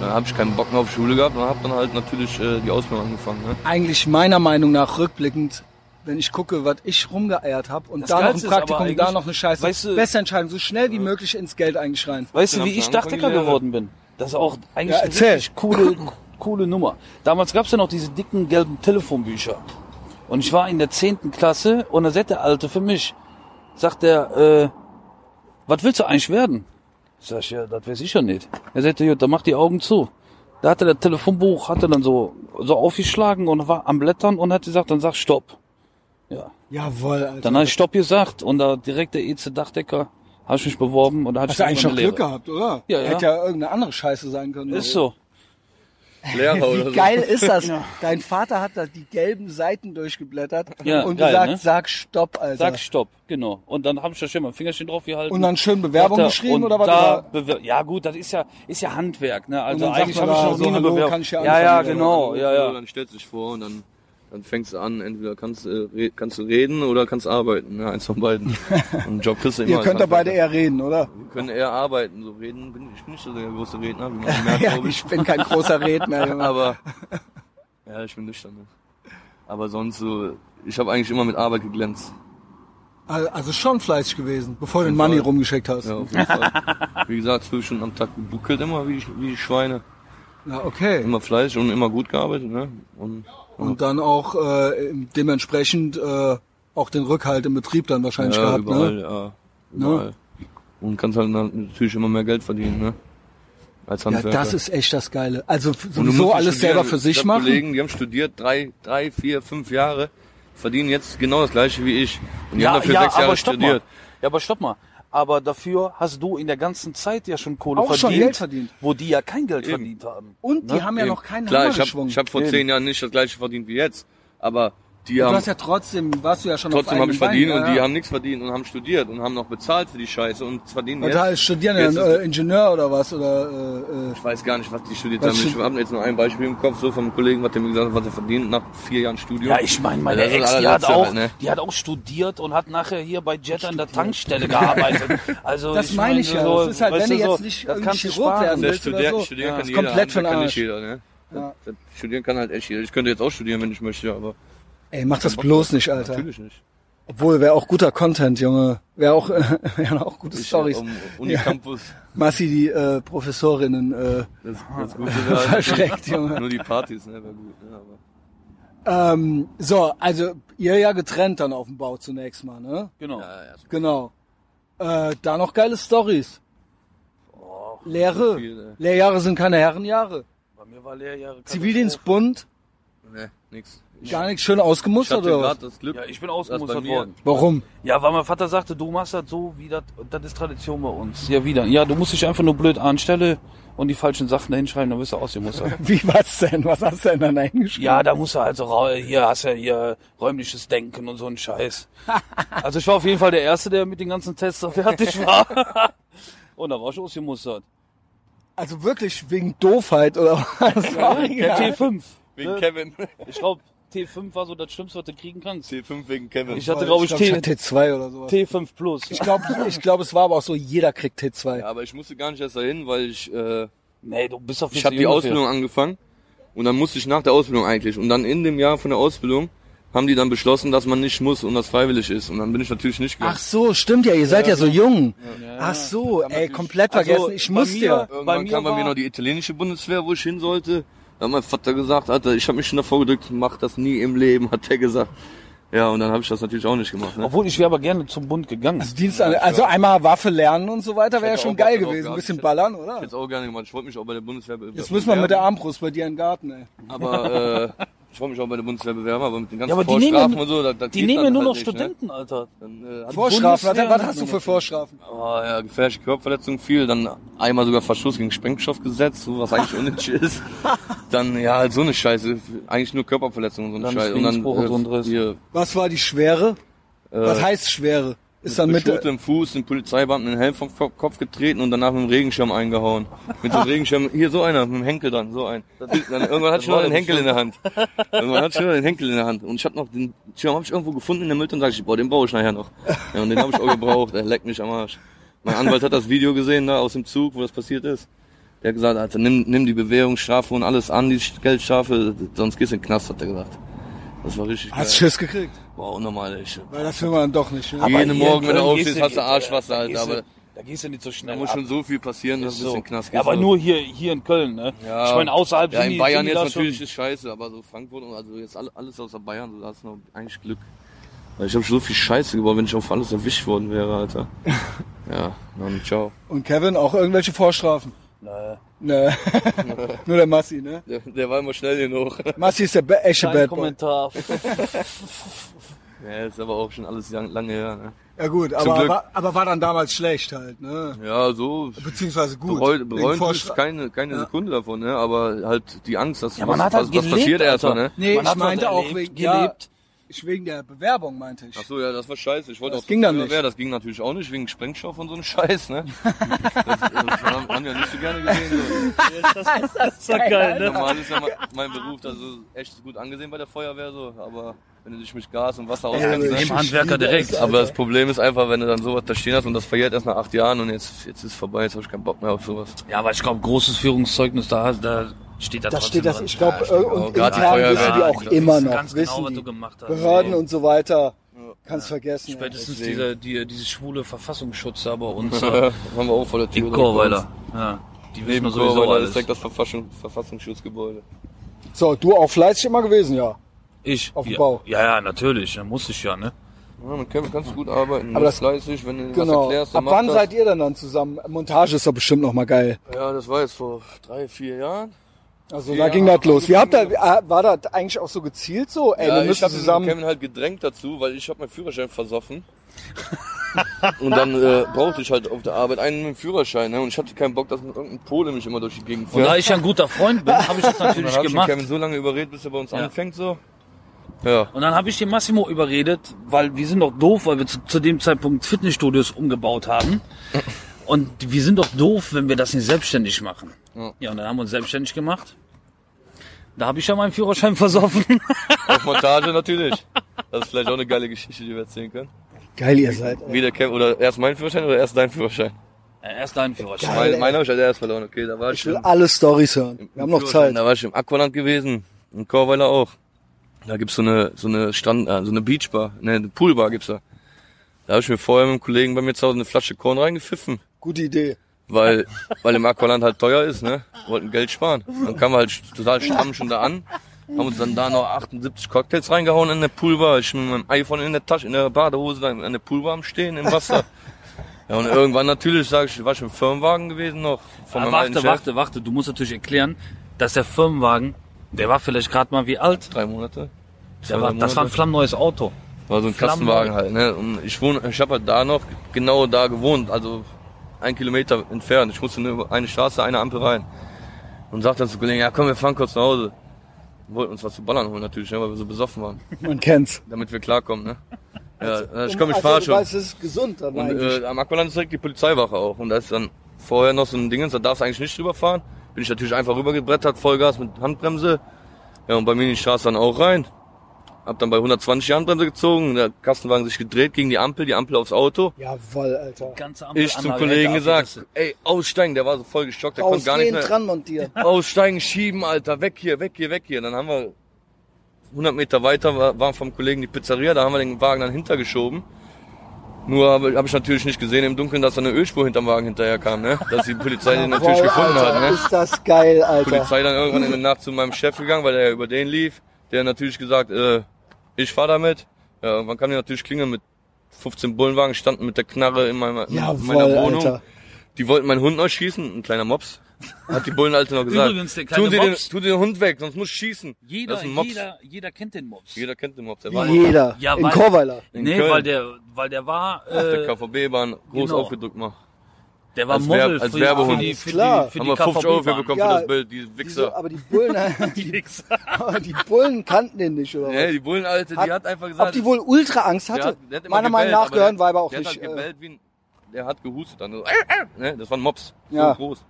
Dann habe ich keinen Bock mehr auf Schule gehabt und habe dann halt natürlich äh, die Ausbildung angefangen. Ne? eigentlich meiner Meinung nach rückblickend, wenn ich gucke, was ich rumgeeiert habe und Das da noch ein Praktikum, da noch eine Scheiße. weißt du- Beste Entscheidung, so schnell wie möglich ins Geld eigentlich rein. Weißt du, wie ich Dachdecker geworden bin? Das ist auch eigentlich Ja, eine erzähl. richtig coole, coole Nummer. Damals gab's ja noch diese dicken gelben Telefonbücher. Und ich war in der zehnten Klasse und da sagt der Alte für mich, sagt er, äh, was willst du eigentlich werden? Sag ich, ja, das weiß ich ja nicht. Er sagte, gut, dann mach die Augen zu. Da hatte der Telefonbuch, hatte dann so, so aufgeschlagen und war am Blättern und hat gesagt, dann sag Stopp. Ja. Jawohl, Alter. Dann habe ich Stopp gesagt und da direkt der EC Dachdecker, habe ich mich beworben und da hatte Hast du ich eigentlich noch eine Glück gehabt, oder? Ja, ja. Hätte ja irgendeine andere Scheiße sein können. Ist so. Lehrer oder Wie so. geil ist das? Ja. Dein Vater hat da die gelben Seiten durchgeblättert Ja, und geil, gesagt, ne? sag Stopp, Alter. Sag Stopp, genau. Und dann habe ich da schon mal ein Fingerchen drauf gehalten. und dann schön Bewerbung Sagt er, geschrieben oder was? Da ja gut, das ist ja ist ja Handwerk, ne? Also eigentlich habe ich noch so, eine Bewerbung. kann ich hier ja, ja, anfangen? genau, ja, ja. Dann stellst du dich vor und dann, dann fängst du an, entweder kannst, äh, re kannst du reden oder kannst arbeiten. Ne? Eins von beiden. Und einen Job kriegst du immer. Ihr könnt da beide eher reden, oder? Wir können eher arbeiten. So reden bin ich bin nicht so der große Redner, wie man merkt, Ja, glaube ich. ich bin kein großer Redner, Junge. Aber ja, ich bin nüchtern. Ne? Aber sonst so, ich habe eigentlich immer mit Arbeit geglänzt. Also schon fleißig gewesen, bevor du den Money rumgeschickt hast. Ja, auf jeden Fall. Wie gesagt, zwölf Stunden am Tag gebuckelt immer wie, wie die Schweine. Ja, okay. Immer fleißig und immer gut gearbeitet. Ne? Und, Und dann auch äh, dementsprechend äh, auch den Rückhalt im Betrieb dann wahrscheinlich ja, gehabt, überall, ne? ja. überall. Und kannst halt natürlich immer mehr Geld verdienen, ne? Als Ja, Handwerker. das ist echt das Geile. Also sowieso alles selber für Ich sich machen. Kollegen, die haben studiert drei, drei, vier, fünf Jahre, verdienen jetzt genau das gleiche wie ich. Und die haben dafür sechs Jahre studiert. mal. Ja, aber stopp mal. Aber dafür hast du in der ganzen Zeit ja schon Kohle Auch schon verdient, Geld verdient. wo die ja kein Geld Eben. verdient haben. Und die Ne? haben ja Eben. noch keinen Klar, Hammer ich habe geschwungen. ich hab vor Eben. zehn Jahren nicht das gleiche verdient wie jetzt. Aber die du haben hast ja trotzdem, warst du ja schon trotzdem habe ich verdient Beinen, und ja, die haben nichts verdient und haben studiert und haben noch bezahlt für die Scheiße und verdienen Und jetzt. da studieren ja jetzt ist- äh, Ingenieur oder was oder äh, äh, ich weiß gar nicht, was die studiert Was haben. Ich habe jetzt nur ein Beispiel im Kopf, so vom Kollegen, was der mir gesagt hat, was er verdient nach vier Jahren Studium. Ja, ich meine, meine ist Ex, die hat, auch, halt, ne? die hat auch studiert und hat nachher hier bei Jet an der Tankstelle gearbeitet. Also Das ich meine ich ja. So, Das ist halt, wenn du so, jetzt nicht das irgendwie kannst du Chirurg werden Der willst oder studieren, so. studieren Ja, kann ist jeder, komplett für den kann Arsch. nicht jeder, ne? Studieren kann halt echt jeder. Ich könnte jetzt auch studieren, wenn ich möchte, aber Ey, mach das bloß nicht, Alter. natürlich nicht. Obwohl, wäre auch guter Content, Junge. Wäre auch, wären auch gute Ich, Stories. um, Unicampus, Massi, die äh, Professorinnen, äh, das, das Gute wäre halt verschreckt, Junge. nur die Partys, ne, wäre gut. Ne, aber Ähm, so, also ihr ja getrennt dann auf dem Bau zunächst mal, ne? Genau. ja, ja, so Genau. Äh, da noch geile Stories. Lehre. viel, ey. Lehrjahre sind keine Herrenjahre. Bei mir war Lehrjahre Zivildienst, Bund, ne, nix. Gar nichts schön ich ausgemustert hatte oder was? das Glück, Ja, ich bin ausgemustert worden. Warum? Ja, weil mein Vater sagte, du machst das so, wie das, das ist Tradition bei uns. Ja, wieder. Ja, du musst dich einfach nur blöd anstellen und die falschen Sachen da hinschreiben, dann wirst du ausgemustert. Wie was denn? Was hast du denn dann eingeschrieben? Ja, da musst du also, rau- hier hast du ja hier räumliches Denken und so ein Scheiß. Also ich war auf jeden Fall der Erste, der mit den ganzen Tests fertig war. Und da war ich ausgemustert. Also wirklich wegen Doofheit oder was? Ja, der Original. T5. Wegen Ne? Kevin. Ich glaube, T5 war so das Schlimmste, was du kriegen kannst. C5 wegen Kevin. Ich hatte, glaube ich, glaub, T, hatte T2 oder sowas. T5 Plus. Ich glaube, ich glaub, es war aber auch so, jeder kriegt T2. ja, aber ich musste gar nicht erst dahin, weil ich, äh, Nee, du bist auf ich habe die Ausbildung angefangen und dann musste ich nach der Ausbildung eigentlich und dann in dem Jahr von der Ausbildung haben die dann beschlossen, dass man nicht muss und das freiwillig ist und dann bin ich natürlich nicht gegangen. Ach so, stimmt ja, ihr seid ja so jung. Ach so, ey, komplett Also, vergessen. Ich bei musste mir- ja. Irgendwann Bei mir kam bei mir noch die italienische Bundeswehr, wo ich hin sollte. Da hat mein Vater gesagt, Alter, ich habe mich schon davor gedrückt, mach das nie im Leben, hat er gesagt. Ja, und dann habe ich das natürlich auch nicht gemacht. Ne? Obwohl, ich wäre aber gerne zum Bund gegangen. Also, Dienst also einmal Waffe lernen und so weiter wäre ja hätte schon geil gewesen. Ein bisschen Ich ballern, Ich oder? hätte es auch gerne gemacht. Ich wollte mich auch bei der Bundeswehr Jetzt müssen wir mit der Armbrust bei dir in den Garten, ey. Aber äh, ich wollte mich auch bei der Bundeswehr bewerben, aber mit den ganzen Ja, aber die nehmen Vorstrafen ja- und so, da, da Die nehmen ja nur halt noch nicht, Studenten, Alter. Ne? Dann, äh, Vorstrafen, Bundeswehr was, hast du für Vorstrafen? Oh, ja, gefährliche Körperverletzung viel, dann einmal sogar Verstoß gegen Sprengstoffgesetz, so was eigentlich unnötig ist. Dann, ja, halt so eine Scheiße. Eigentlich nur Körperverletzung und so eine Scheiße. Und dann, und Grundriss. hier, Was war die Schwere? Was heißt Schwere? Ist dann mit, im Fuß, den Polizeibeamten den Helm vom Ko- Kopf getreten und danach mit dem Regenschirm eingehauen. Mit dem Regenschirm, hier so einer, mit dem Henkel dann, so ein. Dann, irgendwann nur war den Henkel in der Hand. Irgendwann hatte ich nur den Henkel in der Hand. Und ich habe noch den Schirm hab ich irgendwo gefunden in der Mülltonne und sag ich, boah, den baue ich nachher noch. Ja, und den habe ich auch gebraucht, er leckt mich am Arsch. Mein Anwalt hat das Video gesehen da aus dem Zug, wo das passiert ist. Der hat gesagt, Alter, nimm, nimm die Bewährungsstrafe und alles an, die Geldstrafe, sonst gehst du in den Knast, hat er gesagt. Das war richtig hast geil. Schiss gekriegt? Boah, unnormal, ey. Weil das will man dann doch nicht. Ne? Aber jeden Morgen, wenn du aufstehst, hast du da- Arschwasser, da du- aber- Da gehst du nicht so Da schnell muss ab. schon so viel passieren, dass So. ein bisschen Knast Ja, aber nur hier, hier in Köln, ne? Ja. Ich meine, außerhalb Ja, sind in die, Bayern jetzt da natürlich schon, ist scheiße, aber so Frankfurt und also jetzt alle- alles außer Bayern, so da hast du noch eigentlich Glück. Weil ich habe so viel Scheiße gebaut, wenn ich auf alles erwischt worden wäre, Alter. ja, dann ciao. Und Kevin, auch irgendwelche Vorstrafen? Nee. Ne. Nur der Massi, ne? Der, der war immer schnell genug. Massi ist der be- echte Kein Bad Boy. Kommentar. ja, ist aber auch schon alles lang, lange her, ne? Ja gut, Zum aber Glück. war, aber war dann damals schlecht halt, ne? Ja, so. Beziehungsweise gut. Bereut, bereuen Vorstra- keine, keine Ja. Sekunde davon, ne? Aber halt die Angst, dass Ja, man was, hat halt was, was gelebt, passiert erstmal, Alter. ne? Nee, Man ich hat was meinte auch erlebt, wegen, ja, gelebt. Ich wegen der Bewerbung meinte ich. Ach so, ja, das war scheiße. Ich wollte Das auch ging dann nicht. Das ging natürlich auch nicht wegen Sprengstoff und so ein Scheiß, ne? Das, das haben, haben ja nicht so gerne gesehen. So. Das ist doch geil, ne? Normal ist ja mein, mein Beruf, also echt gut angesehen bei der Feuerwehr so, aber wenn du dich mit Gas und Wasser Ja, auskennst, aber ich- Dem Handwerker direkt. es, aber das Problem ist einfach, wenn du dann sowas da stehen hast und das verjährt erst nach acht Jahren und jetzt, jetzt ist vorbei, jetzt habe ich keinen Bock mehr auf sowas. Ja, aber ich glaube, großes Führungszeugnis, da, da steht da Da trotzdem steht das, drin. ich glaube, Ja, auch. und intern wissen die auch immer noch, ganz genau, wissen was die. du gemacht hast. Behörden Ja. und so weiter, kannst vergessen. ja. Spätestens Deswegen. dieser, die, dieses schwule Verfassungsschutz da bei uns. äh, haben wir auch vor der Tür. in Chorweiler. Ja, die wissen Neben nur sowieso Chorweiler ist alles. direkt das Verfassung, Verfassungsschutzgebäude. So, du auch fleißig immer gewesen, ja. Ich? Auf dem ja, Bau. Ja, ja, natürlich. Da muss ich ja, ne? Ja, Kevin kannst du gut arbeiten. Aber das- das fleißig, wenn du was Genau. erklärst, Ab dann wann macht seid ihr denn dann zusammen? Montage ist doch bestimmt noch mal geil. das. Ja, das war jetzt vor drei, vier Jahren. Also Ja, da ging das los. Wie habt ihr, äh, war das eigentlich auch so gezielt so? Ey, ja, wir ich müssen habe zusammen. Kevin halt gedrängt dazu, weil ich habe meinen Führerschein versoffen. und dann äh, brauchte ich halt auf der Arbeit einen mit dem Führerschein. Ne? Und ich hatte keinen Bock, dass irgendein Pole mich immer durch die Gegend Und da fährt. ich ja ein guter Freund bin, habe ich das Und dann natürlich habe ich gemacht. Kevin so lange überredet, bis er bei uns Ja. anfängt so. Ja. Und dann habe ich den Massimo überredet, weil wir sind doch doof, weil wir zu, zu dem Zeitpunkt Fitnessstudios umgebaut haben. Und wir sind doch doof, wenn wir das nicht selbstständig machen. Ja. Ja, und dann haben wir uns selbstständig gemacht. Da habe ich ja meinen Führerschein versoffen. Auf Montage natürlich. Das ist vielleicht auch eine geile Geschichte, die wir erzählen können. Geil ihr seid. Ey. Wie der oder erst mein Führerschein oder erst dein Führerschein? Ja, erst deinen Führerschein. Geil. Mein, ey. meinen habe ich halt erst verloren, okay, da war ich, Ich will im- alle Stories hören. Wir haben noch Zeit. Da war ich im Aqualand gewesen, in Chorweiler auch. Da gibt's so eine, so eine Strand, äh, so eine Beachbar, ne, eine Poolbar gibt's da. Da habe ich mir vorher mit einem Kollegen bei mir zu Hause eine Flasche Korn reingepfiffen, Gute Idee. weil, weil im Aqualand halt teuer ist, ne, wollten Geld sparen. Dann kamen wir halt total stramm schon da an, haben uns dann da noch 78 Cocktails reingehauen in der Poolbar. Ich mit meinem iPhone in der Tasche, in der Badehose, da in der Poolbar am Stehen, im Wasser. Ja, und irgendwann natürlich, sag ich, war ich im Firmenwagen gewesen noch, von meinem alten warte, warte, warte. Du musst natürlich erklären, dass der Firmenwagen, der war vielleicht gerade mal wie alt. Drei Monate. Der war, Zwei das war ein Monate. flammneues Auto. War so ein Kastenwagen halt, ne? Und ich wohne, ich habe halt da noch genau da gewohnt, also ein Kilometer entfernt. Ich musste nur eine Straße, eine Ampel rein. Und sagte dann zu Kollegen, ja komm, wir fahren kurz nach Hause. Wir wollten uns was zu ballern holen natürlich, ne, weil wir so besoffen waren, Man kennt's. damit wir klarkommen, ne? Ja, ich Und komm, ich also, fahr du schon. weißt, es ist gesund dann Und äh, am Aqualand ist direkt die Polizeiwache auch. Und da ist dann vorher noch so ein Dingens, da darfst du eigentlich nicht drüber fahren. Bin ich natürlich einfach rübergebrettert, Vollgas mit Handbremse. Ja, und bei mir in die Straße dann auch rein. Hab dann bei 120 die Handbremse gezogen, der Kastenwagen sich gedreht gegen die Ampel, die Ampel aufs Auto. Jawoll, Alter. Ganze Ich zum Ampelanlage Kollegen gesagt, ey, aussteigen, der war so voll geschockt, der konnte gar nicht Ausgehen, mehr. dran montieren. Aussteigen, schieben, Alter, weg hier, weg hier, weg hier. Dann haben wir 100 Meter weiter, war, war vom Kollegen die Pizzeria, da haben wir den Wagen dann hintergeschoben. Nur habe hab ich natürlich nicht gesehen im Dunkeln, dass da eine Ölspur hinterm Wagen hinterher kam, ne? Dass die Polizei den natürlich Jawoll, gefunden Alter, hat, ne? Ist das geil, Alter. Polizei dann irgendwann in der Nacht zu meinem Chef gegangen, weil der ja über den lief. Der hat natürlich gesagt, äh, ich fahr damit. Ja, irgendwann kam die natürlich klingeln mit 15 Bullenwagen, standen mit der Knarre in meiner, in Jawoll, meiner Wohnung. Alter. Die wollten meinen Hund noch schießen, ein kleiner Mops. Hat die Bullenalte noch gesagt. Übrigens, der kleine Sie den, Mops- tu den Hund weg, sonst muss ich schießen. Jeder, das ist ein Mops. jeder, jeder kennt den Mops. Jeder kennt den Mops. Der war jeder. Ja, in weil- Chorweiler. in nee, Köln. weil der, weil der war, auf der äh, KVB-Bahn groß genau. aufgedrückt mal. Der war als Model als für, Werbehund. für die, für Klar. die, für Haben die wir 50 Euro für bekommen Ja, für das Bild, die Wieso? Wichser. Aber die Bullen, Die Wichser. aber die Bullen kannten den nicht, oder Nee, was? die Bullenalte, die Hat- hat einfach gesagt, Ob die wohl ultra Angst Der hatte? hat- der hat Meiner Meinung nach gehören Weiber auch der nicht. Hat halt äh, gebellt wie ein, der hat gehustet dann so, äh, äh, ne? Das war ein Mops. Ja. So groß.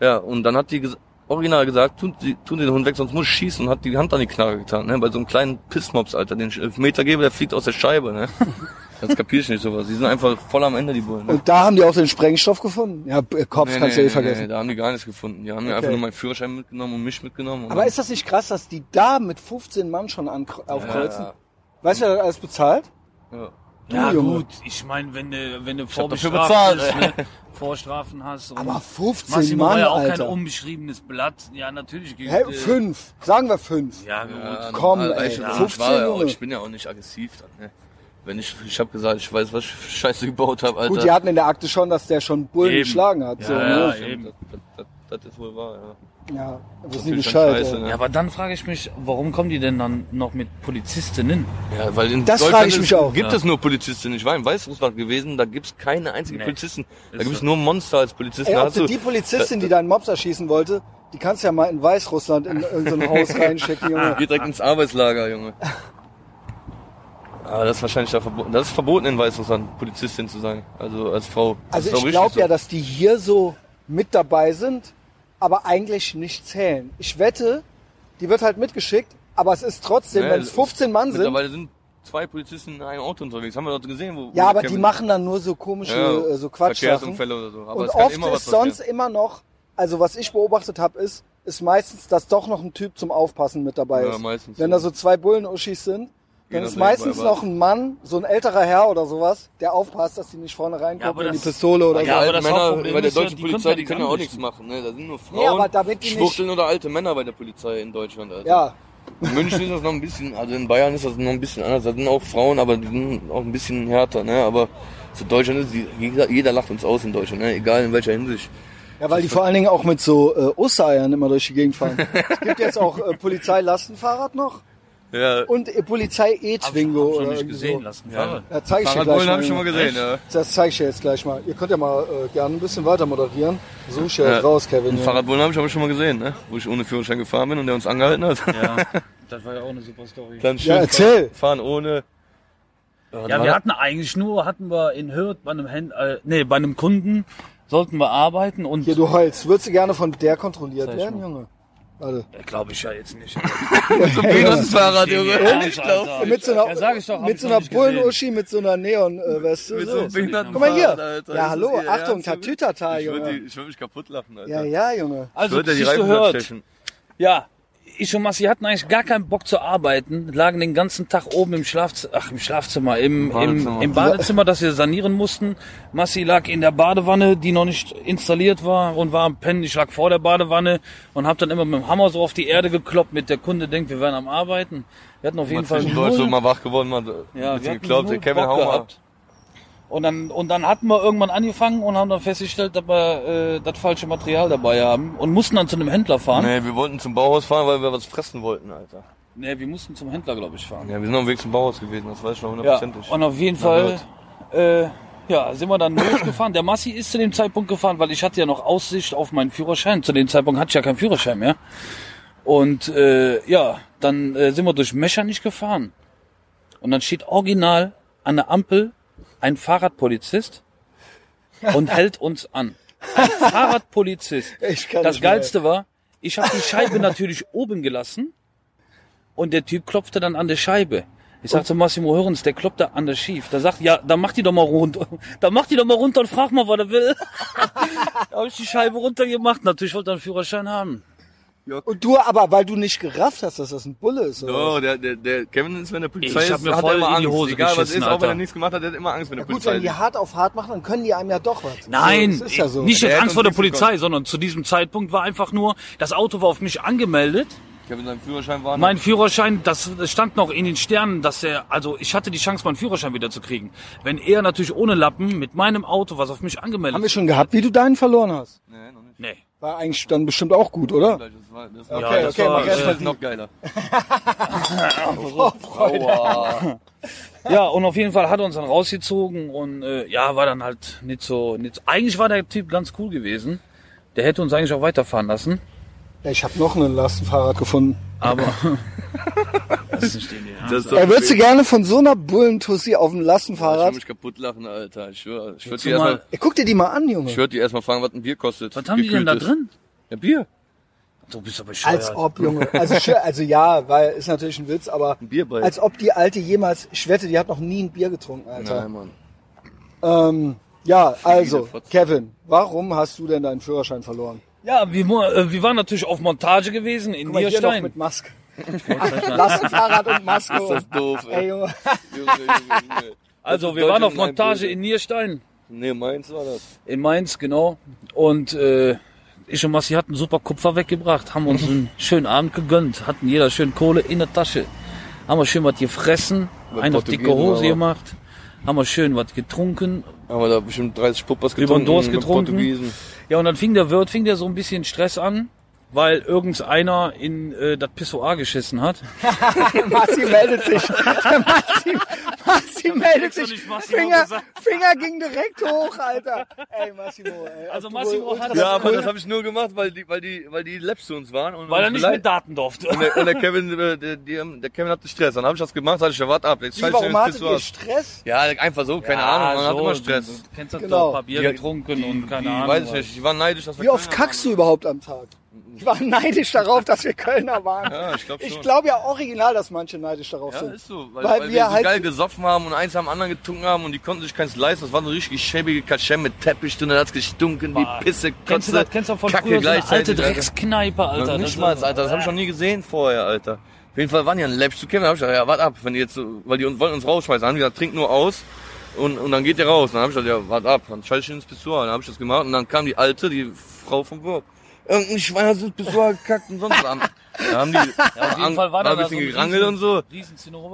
Ja, und dann hat die ges original gesagt, tun, Sie, tun den Hund weg, sonst muss ich schießen und hat die Hand an die Knarre getan, ne? Bei so einem kleinen Pissmops, Alter, den ich Meter gebe, der fliegt aus der Scheibe, ne? Das kapier ich nicht sowas. Die sind einfach voll am Ende, die Bullen. Ne? Und da haben die auch den Sprengstoff gefunden? Ja, B- Cops Nee, kannst nee, du eh nee, vergessen. Nee, da haben die gar nichts gefunden. Die haben mir Okay. einfach nur meinen Führerschein mitgenommen und mich mitgenommen. Und Aber ist das nicht krass, dass die da mit 15 Mann schon aufkreuzen? Ja, Weißt du, wer das alles bezahlt? ja. Ja, Junge. gut, ich meine, wenn du, wenn du vorbestraft bezahlt, bist, ne? Vorstrafen hast. und Aber 15 Massimo war Mann, ja auch Alter. kein unbeschriebenes Blatt. Ja, natürlich gilt, Hä, äh, fünf. Sagen wir fünf. Ja, gut. Ja, Komm, normal, ey, du, ja. ich 15 war ja auch, ich bin ja auch nicht aggressiv dann, ne? Wenn ich, ich habe gesagt, ich weiß, was ich für Scheiße gebaut habe, Alter. Gut, die hatten in der Akte schon, dass der schon Bullen Eben. geschlagen hat. so, Ja, ne? ja, Stimmt, eben. Das, das, das, das ist wohl wahr, ja. Ja, wissen Natürlich Bescheid. scheiße, ne? Ja, aber dann frage ich mich, warum kommen die denn dann noch mit Polizistinnen? Ja, weil in Das Deutschland frage ich ist- mich auch. gibt Ja. es nur Polizistinnen. Ich war in Weißrussland gewesen, da gibt's keine einzigen Nee. Polizisten. Da Ist gibt es so. nur Monster als Polizisten. Ey, Da ob du die Polizistin, die deinen Mops erschießen wollte, die kannst du ja mal in Weißrussland in irgendein Haus reinschicken, Junge. geht direkt ins Arbeitslager, Junge. Aber das ist wahrscheinlich da verboten. Das ist verboten in Weißrussland, Polizistin zu sein. Also als Frau. Das Also ist ich glaube so. ja, dass die hier so mit dabei sind, aber eigentlich nicht zählen. Ich wette, die wird halt mitgeschickt, aber es ist trotzdem, Nee, wenn es 15 Mann sind, Mittlerweile sind zwei Polizisten in einem Auto unterwegs. Haben wir dort gesehen, wo. ja, wo aber der die machen dann nur so komische, ja, äh, so. Verkehrsunfälle oder so. Aber Und oft immer was ist sonst passieren. immer noch, also was ich beobachtet habe, ist, ist meistens, dass doch noch ein Typ zum Aufpassen mit dabei Ja, ist. meistens Wenn so. da so zwei Bullen-Uschis sind, dann ist meistens noch ein Mann, so ein älterer Herr oder sowas, der aufpasst, dass die nicht vorne Ja, reingucken aber in die Pistole oder Ja, so. aber alten das Männer bei der ja, deutschen die Polizei, können die ja können ja auch nichts machen. Ne? Da sind nur Frauen, Nee, aber damit die nicht- Schwuchteln oder alte Männer bei der Polizei in Deutschland. Alter. Ja, In München ist das noch ein bisschen, also in Bayern ist das noch ein bisschen anders. Da sind auch Frauen, aber die sind auch ein bisschen härter, ne? Aber so Deutschland ist, die- jeder, jeder lacht uns aus in Deutschland, ne? Egal in welcher Hinsicht. Ja, weil die vor allen Dingen auch mit so äh, Ostereiern immer durch die Gegend fahren. es gibt jetzt auch äh, Polizeilastenfahrrad noch Ja. und äh, Polizei E-Twingo. Hab schon oder nicht gesehen so. lassen. Ja. Ja, zeig ich dir gleich Fahrradbullen mal. habe ich schon mal gesehen, ja. Das zeige ich dir jetzt gleich mal. Ihr könnt ja mal äh, gerne ein bisschen weiter moderieren. Such ich ja, jetzt raus, Kevin. Fahrradbullen habe ich aber schon mal gesehen, ne? Wo ich ohne Führerschein gefahren bin und der uns angehalten hat. Ja, das war ja auch eine super Story. Dann schön Ja, erzähl. fahren ohne. Ja, wir hatten eigentlich nur, hatten wir in Hürth bei einem Händ äh, nee, bei einem Kunden sollten wir arbeiten und Hier, du heulst. Würdest du gerne von der kontrolliert ich werden. Junge? Warte. glaube ich ja jetzt nicht. Junge. Ehrlich, Ich glaub, Alter. Mit so einer, Ja, sag ich doch, hab mit ich so einer. Bullen-Uschi mit so einer Neon-Weste. Mit so so. Guck mal hier. Alter. Ja, hallo. Achtung, Junge? Tatütata, Ich würde Junge. ich würd mich kaputt lachen, Alter. Ja, ja, Junge. Ich Also, würde die Reifen. Ja, ich und Massi hatten eigentlich gar keinen Bock zu arbeiten, lagen den ganzen Tag oben im Schlafzimmer, ach im Schlafzimmer, im, im, Badezimmer. im Badezimmer, das wir sanieren mussten. Massi lag in der Badewanne, die noch nicht installiert war und war am Pennen. Ich lag vor der Badewanne und hab dann immer mit dem Hammer so auf die Erde gekloppt, mit der Kunde denkt, wir wären am Arbeiten. Wir hatten auf jeden Fall zwischendurch so null- mal wach geworden, mal ja, wir null Kevin, hau mal. gehabt. Und dann, und dann hatten wir irgendwann angefangen und haben dann festgestellt, dass wir äh, das falsche Material dabei haben und mussten dann zu einem Händler fahren. Nee, wir wollten zum Bauhaus fahren, weil wir was fressen wollten, Alter. Nee, wir mussten zum Händler, glaube ich, fahren. Ja, wir sind auf dem Weg zum Bauhaus gewesen, das weiß ich noch Ja, hundertprozentig. und auf jeden Fall äh, ja, sind wir dann losgefahren. Der Massi ist zu dem Zeitpunkt gefahren, weil ich hatte ja noch Aussicht auf meinen Führerschein. Zu dem Zeitpunkt hatte ich ja keinen Führerschein mehr. Und äh, ja, dann äh, sind wir durch Mechernich gefahren. Und dann steht original an der Ampel ein Fahrradpolizist und hält uns an. Ein Fahrradpolizist. Ich kann Das nicht mehr. Geilste war, ich habe die Scheibe natürlich oben gelassen und der Typ klopfte dann an der Scheibe. Ich sag zu Massimo Hörens, der klopft da an der schief. Da sagt, ja, dann mach die doch mal runter. Dann mach die doch mal runter und frag mal, was er will. da habe ich die Scheibe runtergemacht. Natürlich wollte er einen Führerschein haben. Und du aber, weil du nicht gerafft hast, dass das ein Bulle ist. Oder? Oh, der, der, der Kevin ist, wenn der Polizei Ich hab ist, mir hat voll er immer in die Angst. Hose Egal was geschissen, ist, auch wenn er nichts gemacht hat, der hat immer Angst, wenn der Gut, Polizei wenn die hart auf hart machen, dann können die einem ja doch was. Nein, So, das ist ja so. nicht jetzt Angst vor der Polizei, sondern zu diesem Zeitpunkt war einfach nur, das Auto war auf mich angemeldet. Kevin sein Führerschein war Mein Führerschein, das das stand noch in den Sternen, dass er, also ich hatte die Chance, meinen Führerschein wieder zu kriegen. Wenn er natürlich ohne Lappen mit meinem Auto, was auf mich angemeldet Haben wir schon gehabt, wie du deinen verloren hast? Nee, noch nicht. Nee. War eigentlich dann bestimmt auch gut, oder? Das war, das Okay, war, das okay, war, mach erst äh, mal noch geiler. Ja, und auf jeden Fall hat er uns dann rausgezogen und äh, ja, war dann halt nicht so, nicht, so- eigentlich war der Typ ganz cool gewesen. Der hätte uns eigentlich auch weiterfahren lassen, Ja, ich habe noch ein Lastenfahrrad gefunden. aber das ist. Das ist Er würdest du gerne von so einer Bullentussi auf dem Ich Lastenfahrrad? will mich kaputt lachen, Alter. Ich schwör. Ich würde die erstmal, Ey, guck dir die mal an, Junge. ich würde die erstmal fragen, was ein Bier kostet. Was haben die denn da Gekühltes. drin? Ja, Bier. Du bist aber bescheuert. Als ob, Junge. Also, also ja, weil ist natürlich ein Witz, aber Ein Bier bei. als ob die alte jemals, ich wette, die hat noch nie ein Bier getrunken, Alter. Nein, Mann. Ähm, ja, also, Fotze. Kevin, warum hast du denn deinen Führerschein verloren? Ja, wir, äh, wir waren natürlich auf Montage gewesen in Guck mal, hier noch Nierstein. mit Maske. Lastenfahrrad und Maske. Ist das doof, Ey, ey. Junge. Junge. Also wir waren auf Montage in Nierstein, Nee, meins war das. in Mainz, genau. Und äh, ich und Massi hatten super Kupfer weggebracht, haben uns einen schönen Abend gegönnt, hatten jeder schön Kohle in der Tasche. Haben wir schön was gefressen, eine dicke Hose aber- gemacht, haben wir schön was getrunken. Haben wir da bestimmt 30 Puppers Über den getrunken. Durst getrunken. Ja, und dann fing der Wirt, fing der so ein bisschen Stress an, weil irgendeiner in äh, das Pissoir geschissen hat. Massi meldet sich. Massi, Massi meldet sich. Finger. Finger ging direkt hoch, Alter. Ey, Massimo, ey. Also du Massimo hat- ultra- Ja, aber das habe ich nur gemacht, weil die, weil die, weil die Labs zu uns waren. Und Weil er nicht mit Daten durfte. Und der, und der Kevin, äh, der, der, der Kevin hatte Stress. Dann habe ich das gemacht, sag ich, ja, warte ab, jetzt Wie, scheiße ich warum hattet ihr. Stress? Ja, einfach so, keine Ahnung, man hat immer Stress. Du kennst das Genau. doch, ein paar Bier Die- getrunken die, und keine die, Ahnung. Weiß ich nicht, die waren neidisch, dass wir Wie oft kackst du überhaupt am Tag? Ich war neidisch darauf, dass wir Kölner waren. Ja, ich glaub glaube ja original, dass manche neidisch darauf. Ja, sind. ist so, weil, Weil weil, wir wir, so halt- geil gesoffen haben und eins am anderen getrunken haben und die konnten sich keins leisten. Das war so richtig schäbige Kaschem mit Teppich drin, da hat's gestunken wie Boah. Pisse, Kennst du Kotze, das? Kennst du von Kacke früher so eine gleichzeitig, alte Alter. Dreckskneipe, Alter? nicht Das- mal, Alter, das habe ich noch nie gesehen vorher, Alter. Auf jeden Fall waren die an Labs zu kennen, da hab ich gesagt, ja, warte ab, wenn die jetzt so, weil die uns, wollten uns rausschmeißen, haben die gesagt, trink nur aus und, und dann geht ihr raus. Dann hab ich gesagt, ja, warte ab, dann schalte ich ins Pissoir. Dann hab ich das gemacht und dann kam die Alte, die Frau vom Wirt. Irgendein Schwein hat ins Pissoir gekackt und sonst was. Da haben die Auf jeden Fall war da ein da bisschen so gerangelt und so.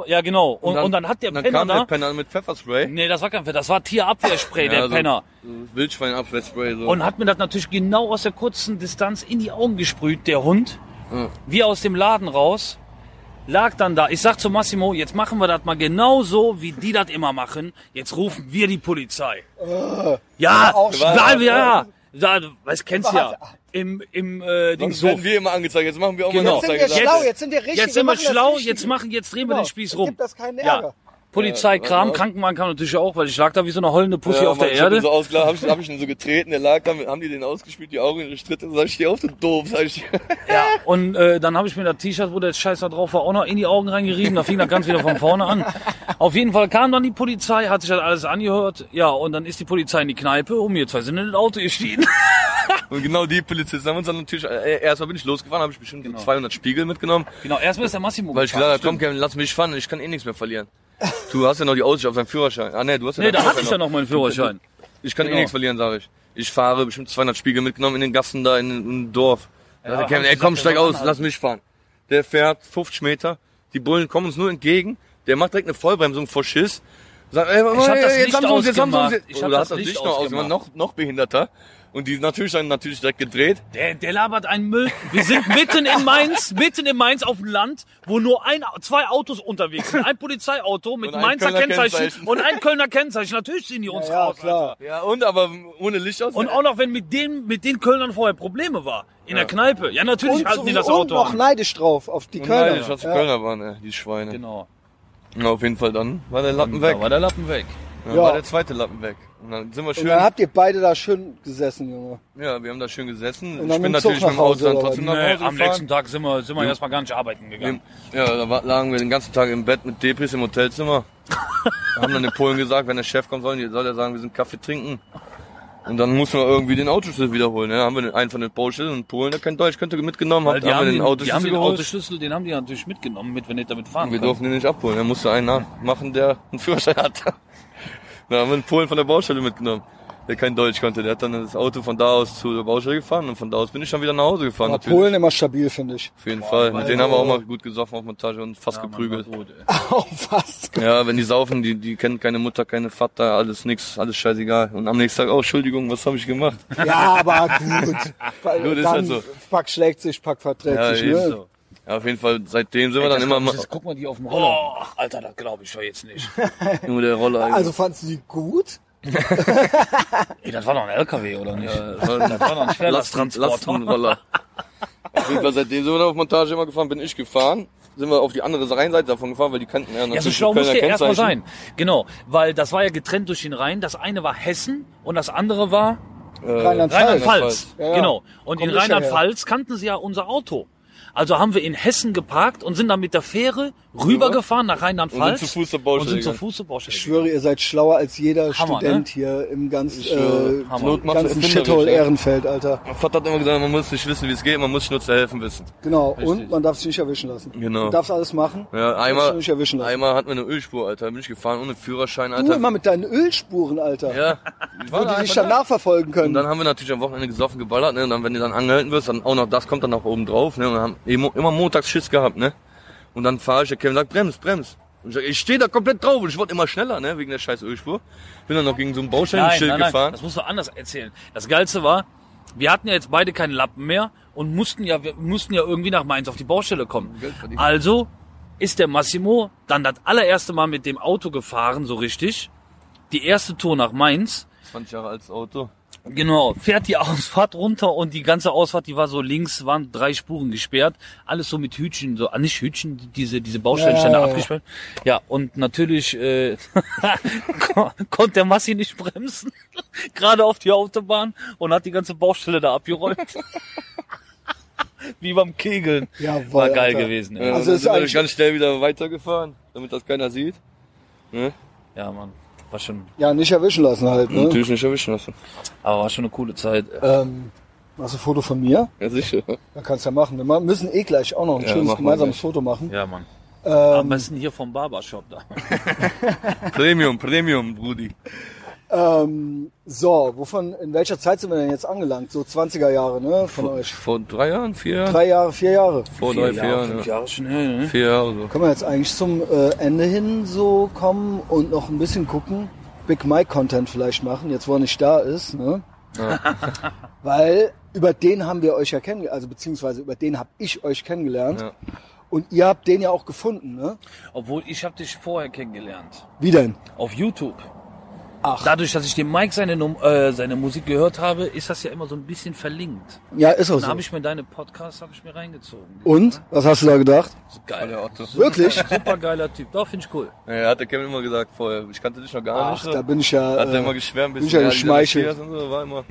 Ja, genau. Und, und, dann, hat der dann Penner kam da... der Penner mit Pfefferspray. Nee, das war kein Pfeffer, das war Tierabwehrspray, der so, Penner. Wildschweinabwehrspray so. Und hat mir das natürlich genau aus der kurzen Distanz in die Augen gesprüht, der Hund. Ja. Wie aus dem Laden raus. Lag dann da. Ich sag zu Massimo, jetzt machen wir das mal genau so, wie die das immer machen. Jetzt rufen wir die Polizei. ja, auch weil wir, ja, ja, du weißt, kennst ja. Im, im, äh, Ding Sonst so. werden wir immer angezeigt. Jetzt machen wir auch Genau. mal Jetzt eine sind wir schlau, Jetzt- jetzt sind wir richtig. Jetzt sind wir das schlau, jetzt machen, jetzt drehen wir Genau, den Spieß jetzt rum. gibt das keinen Ja. Ärger. Polizeikram, Ja, Krankenwagen kam natürlich auch, weil ich lag da wie so eine heulende Pussy Ja, auf der Mann, ich hab ihn Erde. So ausgelacht, hab ich, hab ich ihn so getreten, der lag da, haben die den ausgespielt, die Augen in die Stritte, sag ich, steh auf, du doof, sag ich. Ja, und äh, dann habe ich mir das T-Shirt, wo der Scheiß da drauf war, auch noch in die Augen reingerieben. Da fing das ganz wieder von vorne an. Auf jeden Fall kam dann die Polizei, hat sich das alles angehört. Ja, und dann ist die Polizei in die Kneipe und wir zwei sind in das Auto gestiegen. Und genau die Polizisten haben uns dann natürlich, äh, erstmal bin ich losgefahren, habe ich bestimmt Genau. 200 Spiegel mitgenommen, genau, erstmal ist der Massimo weil ich gefahren, gesagt habe, komm Kevin, lass mich fahren, ich kann eh nichts mehr verlieren. Du hast ja noch die Aussicht auf deinen Führerschein. Ah nee, du hast ja Nee, da hatte ich ja noch meinen Führerschein. Ich kann eh Genau. nichts verlieren, sage ich. Ich fahre bestimmt 200 Spiegel mitgenommen in den Gassen da in, in Dorf. Da Ja, sagt Kevin, ey komm, steig aus, lass mich fahren. Der fährt 50 Meter, die Bullen kommen uns nur entgegen, der macht direkt eine Vollbremsung vor Schiss. Sagt, ey, Ich hab das jetzt Licht haben sie uns, jetzt haben sie uns. ausgemacht. Ich hab das das Licht Licht noch ausgemacht, noch, noch behinderter. Und die natürlich dann natürlich direkt gedreht. Der, der labert einen Müll. Wir sind mitten in Mainz, mitten in Mainz auf dem Land, wo nur ein, zwei Autos unterwegs sind. Ein Polizeiauto mit Und ein Mainzer Kennzeichen, Kennzeichen. und ein Kölner Kennzeichen. Natürlich ziehen die uns Ja, raus. klar. Alter. Ja, und aber ohne Licht aus. Und auch noch, wenn mit den, mit den Kölnern vorher Probleme war. In der Kneipe. Ja, natürlich Und, halten die das und Auto noch an. neidisch drauf auf die Und Kölner. nein, ich hatte Ja. Kölner waren, ey, die Schweine. Genau. Na, auf jeden Fall dann war der Lappen weg. Da war der Lappen weg. Dann Ja. war der zweite Lappen weg. Und dann sind wir Und schön. dann habt ihr beide da schön gesessen, Junge. Ja, wir haben da schön gesessen. Und Ich dann bin natürlich mit dem nach Auto Hause, dann trotzdem nach Nee, Hause am gefahren. nächsten Tag sind wir, sind wir erstmal gar nicht arbeiten gegangen. Ja, da war- lagen wir den ganzen Tag im Bett mit Depris im Hotelzimmer. haben dann den Polen gesagt, wenn der Chef kommt, sollen die, soll er sagen, wir sind Kaffee trinken. Und dann mussten wir irgendwie den Autoschlüssel wiederholen. Ja, haben wir den, einen von den Bauschlüsseln, einen Polen, der kein Deutsch könnte, mitgenommen, Weil haben, die haben haben, wir den den, die haben Autoschlüssel den geholt. Autoschlüssel, den haben die natürlich mitgenommen, mit, wenn die damit fahren Und wir können. durften den nicht abholen. Er musste einen nachmachen, der einen Führerschein hat. Dann haben wir einen Polen von der Baustelle mitgenommen, der kein Deutsch konnte. Der hat dann das Auto von da aus zur Baustelle gefahren und von da aus bin ich dann wieder nach Hause gefahren. Aber natürlich. Polen immer stabil, finde ich. Auf jeden Fall. Mit denen haben wir auch mal gut gesoffen auf Montage und fast Ja, geprügelt. gut. Auch fast. Ja, wenn die saufen, die, die kennen keine Mutter, keine Vater, alles nix, alles scheißegal. Und am nächsten Tag, oh, Entschuldigung, was habe ich gemacht? Ja, aber gut. Gut, ist dann halt so. Pack schlägt sich, Pack verträgt Ja, sich. Ne? So. Ja, auf jeden Fall, seitdem sind wir dann immer mal, das, guck mal die auf dem Roller. Oh, Alter, das glaube ich doch jetzt nicht. nur der Roller. Also fandst du die gut? Ey, das war doch ein LKW, oder nicht? das war Das war doch ein Schwerlasttransporter. Lastenroller. auf jeden Fall, seitdem sind wir dann auf Montage immer gefahren, bin ich gefahren. Sind wir auf die andere Rheinseite davon gefahren, weil die kannten ja natürlich Ja, so schlau die musste Kölner er erstmal Kennzeichen. sein. Genau, weil das war ja getrennt durch den Rhein. Das eine war Hessen und das andere war Äh, Rheinland-Pfalz. Rheinland-Pfalz. Ja, ja. Genau. Und in ja Rheinland-Pfalz kannten sie ja unser Auto. Also haben wir in Hessen geparkt und sind dann mit der Fähre rübergefahren nach Rheinland-Pfalz. Und sind zu Fuß zur Baustelle Und sind zu. Fuß zur Baustelle. Ich schwöre, ihr seid schlauer als jeder Hammer, Student hier im ganz, schwöre. äh, Hammer. Not macht ganzen Shithole. Ehrenfeld, Alter. Mein Vater hat immer gesagt, man muss nicht wissen, wie es geht, man muss sich nur zu helfen wissen. Genau. Und man darf sich nicht erwischen lassen. Genau. Du darfst alles machen. Ja, einmal, nicht erwischen lassen. einmal hatten wir eine Ölspur, Alter, da bin ich gefahren ohne Führerschein, Du Alter. immer mit deinen Ölspuren, Alter. ja, ich Wo die dich dann da. nachverfolgen können. Und dann haben wir natürlich am Wochenende gesoffen, geballert, ne? Und dann, wenn du dann angehalten wirst, dann auch noch das kommt dann noch oben drauf, ne? Und haben immer, immer montags Schiss gehabt, ne? Und dann fahre ich, der Kevin sagt, brems, brems. Und ich sag, ich stehe da komplett drauf und ich wollte immer schneller, ne? Wegen der scheiß Ölspur. Bin dann noch gegen so ein Baustellenschild gefahren. das musst du anders erzählen. Das Geilste war, wir hatten ja jetzt beide keine Lappen mehr und mussten ja, wir mussten ja irgendwie nach Mainz auf die Baustelle kommen. Also ist der Massimo dann das allererste Mal mit dem Auto gefahren, so richtig. Die erste Tour nach Mainz. 20 Jahre altes Auto. Genau, fährt die Ausfahrt runter und die ganze Ausfahrt, die war so links, waren drei Spuren gesperrt. Alles so mit Hütchen, so, ah, nicht Hütchen, diese, diese Baustellenstände Ja, ja, ja. abgesperrt. Ja, und natürlich äh, kon- konnte der Massi nicht bremsen, gerade auf die Autobahn und hat die ganze Baustelle da abgeräumt. Wie beim Kegeln. Jawohl, War geil Alter. gewesen. Ja. Also ist sind ganz schnell wieder weitergefahren, damit das keiner sieht. Ne? Ja, Mann, war schon, Ja, nicht erwischen lassen halt, ne? Natürlich nicht erwischen lassen. aber war schon eine coole Zeit. Ähm, hast du ein Foto von mir? Ja, sicher. Ja, kannst ja machen. Wir müssen eh gleich auch noch ein Ja, schönes gemeinsames gleich. Foto machen. Ja, Mann. Am Ähm, besten hier vom Barbershop da. Premium, Premium, Brudi. Ähm, so, wovon, in welcher Zeit sind wir denn jetzt angelangt? So 20er Jahre, ne, von Vor, euch. vor drei Jahren, vier Jahren? Drei Jahre, vier Jahre. Vor drei, vier Jahren. fünf ja. Jahre schon her, ne? Vier Jahre so. Können wir jetzt eigentlich zum äh, Ende hin so kommen und noch ein bisschen gucken, Big Mike Content vielleicht machen, jetzt wo er nicht da ist, ne? Weil über den haben wir euch ja kennengelernt, also beziehungsweise über den habe ich euch kennengelernt. Ja. Und ihr habt den ja auch gefunden, ne? Obwohl, ich habe dich vorher kennengelernt. Wie denn? Auf YouTube. Ach. Dadurch, dass ich dem Mike seine, äh, seine Musik gehört habe, ist das ja immer so ein bisschen verlinkt. Ja, ist auch Dann so. habe ich mir deine Podcasts habe ich mir reingezogen. Und? Was hast du da gedacht? So geil. Wirklich? Super geiler Typ. Doch, finde ich cool. Ja, hat der Kevin immer gesagt vorher. Ich kannte dich noch gar Ach, nicht. so. da bin ich ja, Hat er immer äh, geschwärmt, ein bin ich bisschen. ja geschmeichelt. So, war immer,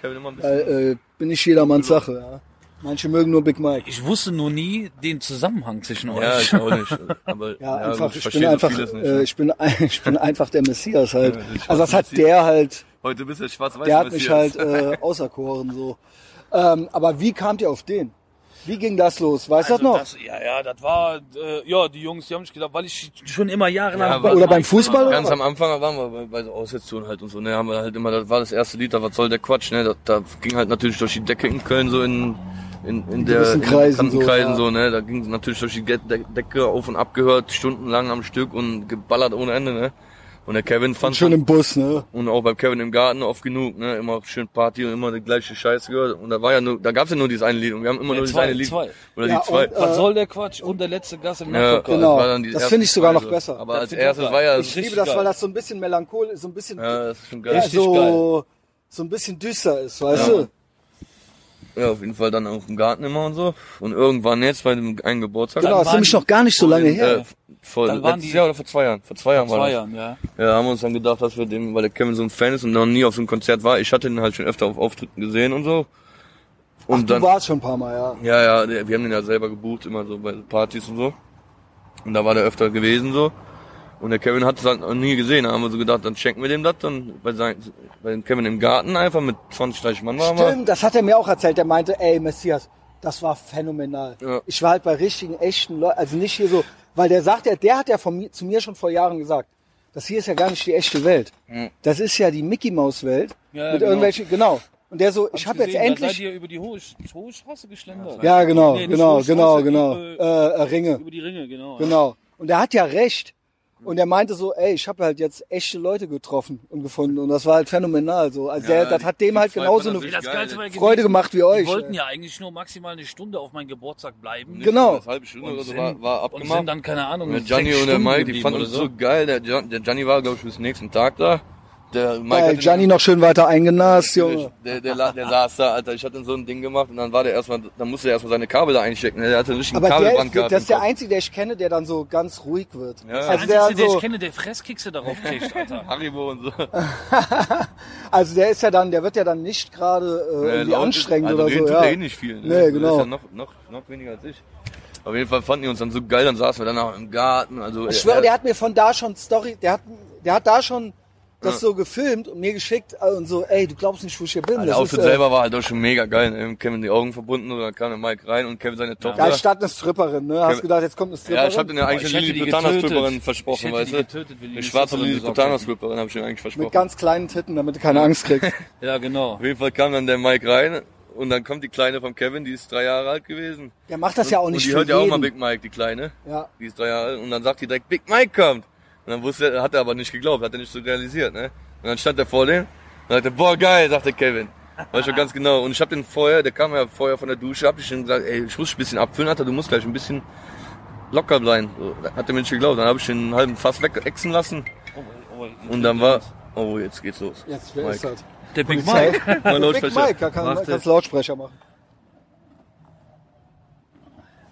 Kevin immer ein bisschen. äh, äh, bin ich jedermanns Sache, ja. Manche mögen nur Big Mike. Ich wusste nur nie den Zusammenhang zwischen euch. ja, ich auch nicht. Aber Ja, ja, einfach, ich verstehe bin so einfach, vieles nicht, äh, ne? ich bin, ich bin einfach der Messias halt. Ja, Also das hat schwarze der halt, Heute bist du schwarz-weiß. der hat mich Messias. halt äh, auserkoren so. Ähm, aber wie kamt ihr auf den? Wie ging das los? Weißt du Also das noch? Das, ja, ja, das war, äh, ja, die Jungs, die haben mich gedacht, weil ich schon immer jahrelang... Ja, Oder beim Fußball? war. Ganz am Anfang waren wir bei, bei so Aussetzungen halt und so, ne, haben wir halt immer, das war das erste Lied, da was soll der Quatsch, ne, da, da ging halt natürlich durch die Decke in Köln so in, in, in der, gewissen in Kreisen so, Kreisen ja. so, ne, da ging es natürlich durch die Decke auf und ab gehört, stundenlang am Stück und geballert ohne Ende, ne. Und der Kevin fand Schon im Bus, ne? und auch beim Kevin im Garten oft genug, ne, immer schön Party und immer die gleiche Scheiße gehört. Und da war ja nur, da gab's ja nur dieses eine Lied und wir haben immer Ja, nur dieses zwei, eine Lied. zwei. Oder Ja, die zwei. und, äh, Was soll der Quatsch? Und der letzte Gast im Ja, genau. war dann die Das erste finde ich sogar noch besser. Aber Das als erstes war ja, Ich liebe das, geil. weil das so ein bisschen melancholisch, so ein bisschen, ja, das ist schon ja, geil. richtig so, so ein bisschen düster ist, weißt Ja. du? Ja, auf jeden Fall dann auch im Garten immer und so. Und irgendwann jetzt bei dem einen Geburtstag. Genau, das ist nämlich noch gar nicht so lange her. Äh, vor Dann waren letztes die- Jahr oder vor zwei Jahren? Vor zwei Jahren war Zwei das. Jahren, ja. Ja, haben wir uns dann gedacht, dass wir dem, weil der Kevin so ein Fan ist und noch nie auf so einem Konzert war. Ich hatte ihn halt schon öfter auf Auftritten gesehen und so. Und Ach, dann, du warst schon ein paar Mal, ja. ja, ja, wir haben den ja selber gebucht, immer so bei Partys und so. Und da war der öfter gewesen so. Und der Kevin hat es halt noch nie gesehen. Da haben wir so gedacht, dann schenken wir dem das. Dann bei, sein, bei dem Kevin im Garten einfach mit 20, 30 Mann waren wir. Stimmt, das hat er mir auch erzählt. Der meinte, ey, Messias, das war phänomenal. Ja. Ich war halt bei richtigen, echten Leuten, also nicht hier so, weil der sagt ja, der hat ja von mir, zu mir schon vor Jahren gesagt, das hier ist ja gar nicht die echte Welt. Das ist ja die Mickey Maus Welt Ja, mit genau. irgendwelchen, genau. Und der so, ich habe jetzt gesehen, Da seid endlich, ihr über die hohe, hohe Straße geschlendert. ja genau, Nee, genau, genau, Straße, genau, die, äh, äh, Ringe, Über die Ringe, genau. genau. Und der hat ja recht. Und er meinte so, ey, ich habe halt jetzt echte Leute getroffen und gefunden und das war halt phänomenal so. Also der, das hat dem halt genauso eine Freude gewesen, gemacht wie euch. Die wollten ja eigentlich nur maximal eine Stunde auf meinen Geburtstag bleiben. Genau. Eine halbe Stunde Und oder so war, war und abgemacht. sind dann, keine Ahnung, Und der Gianni und der Mike, die fanden uns so geil. Der, Gian, der Gianni war, glaube ich, bis nächsten Tag da. Der Mike Bei hat Gianni den- noch schön weiter eingenast, Junge. Der, der, der, der saß da, Alter. Ich hatte so ein Ding gemacht und dann war der erstmal, dann musste er erstmal seine Kabel da einstecken. Der hatte einen Aber der Kabelband ist, gehabt. das ist der einzige, der ich kenne, der dann so ganz ruhig wird. Ja. Der Also der Einzige, der so, ich kenne, der Fresskekse darauf kriegt, Alter. Haribo und so. also der ist ja dann, der wird ja dann nicht gerade äh, irgendwie laut ist- anstrengend also oder so. tut Ja. er eh nicht viel. Ne? Nee, Der genau. ist ja noch, noch, noch weniger als ich. Auf jeden Fall fanden die uns dann so geil, dann saßen wir dann auch im Garten. Also, Ich schwöre, der hat mir von da schon Story, der hat, der hat da schon das so gefilmt und mir geschickt äh, und so, ey, du glaubst nicht, wo ich hier bin. der Das Outfit ist, äh, selber war halt auch schon mega geil. Ne? Kevin die Augen verbunden und dann kam der Mike rein und Kevin seine Tochter. Ja, statt eine Stripperin, ne? Hast Kevin- gedacht, jetzt kommt eine Stripperin? Ja, ich hab den ja eigentlich ich eine hätte Lili die Butana getötet. Stripperin Ich versprochen, hätte weißt die du? die Eine schwarze Stripperin Lili gesagt Butana hätten. Stripperin habe ich ihm eigentlich Mit versprochen. ganz kleinen Titten, damit du keine Angst kriegst. Ja, genau. Auf jeden Fall kam dann der Mike rein und dann kommt die Kleine von Kevin, die ist drei Jahre alt gewesen. Der macht das ja auch und nicht die für hört ja auch mal Big Mike, die Kleine. Ja. Die ist drei Jahre alt. Und dann sagt die direkt, Big Mike kommt. Und dann wusste er, hat er aber nicht geglaubt, hat er nicht so realisiert, ne? Und dann stand er vor dem und sagte, boah, geil, sagte Kevin. Weiß schon ganz genau. Und ich hab den vorher, der kam ja vorher von der Dusche, hab ich schon gesagt, ey, ich muss ein bisschen abfüllen, Alter, du musst gleich ein bisschen locker bleiben. So, hat er mir nicht geglaubt. Dann habe ich den einen halben Fass wegexen lassen. Oh, oh, Und dann war, oh, jetzt geht's los. Jetzt, wer ist Mike. das? Der Big? Mike. Mein Big Lautsprecher. Mike, da kann, Warte. kannst Lautsprecher machen.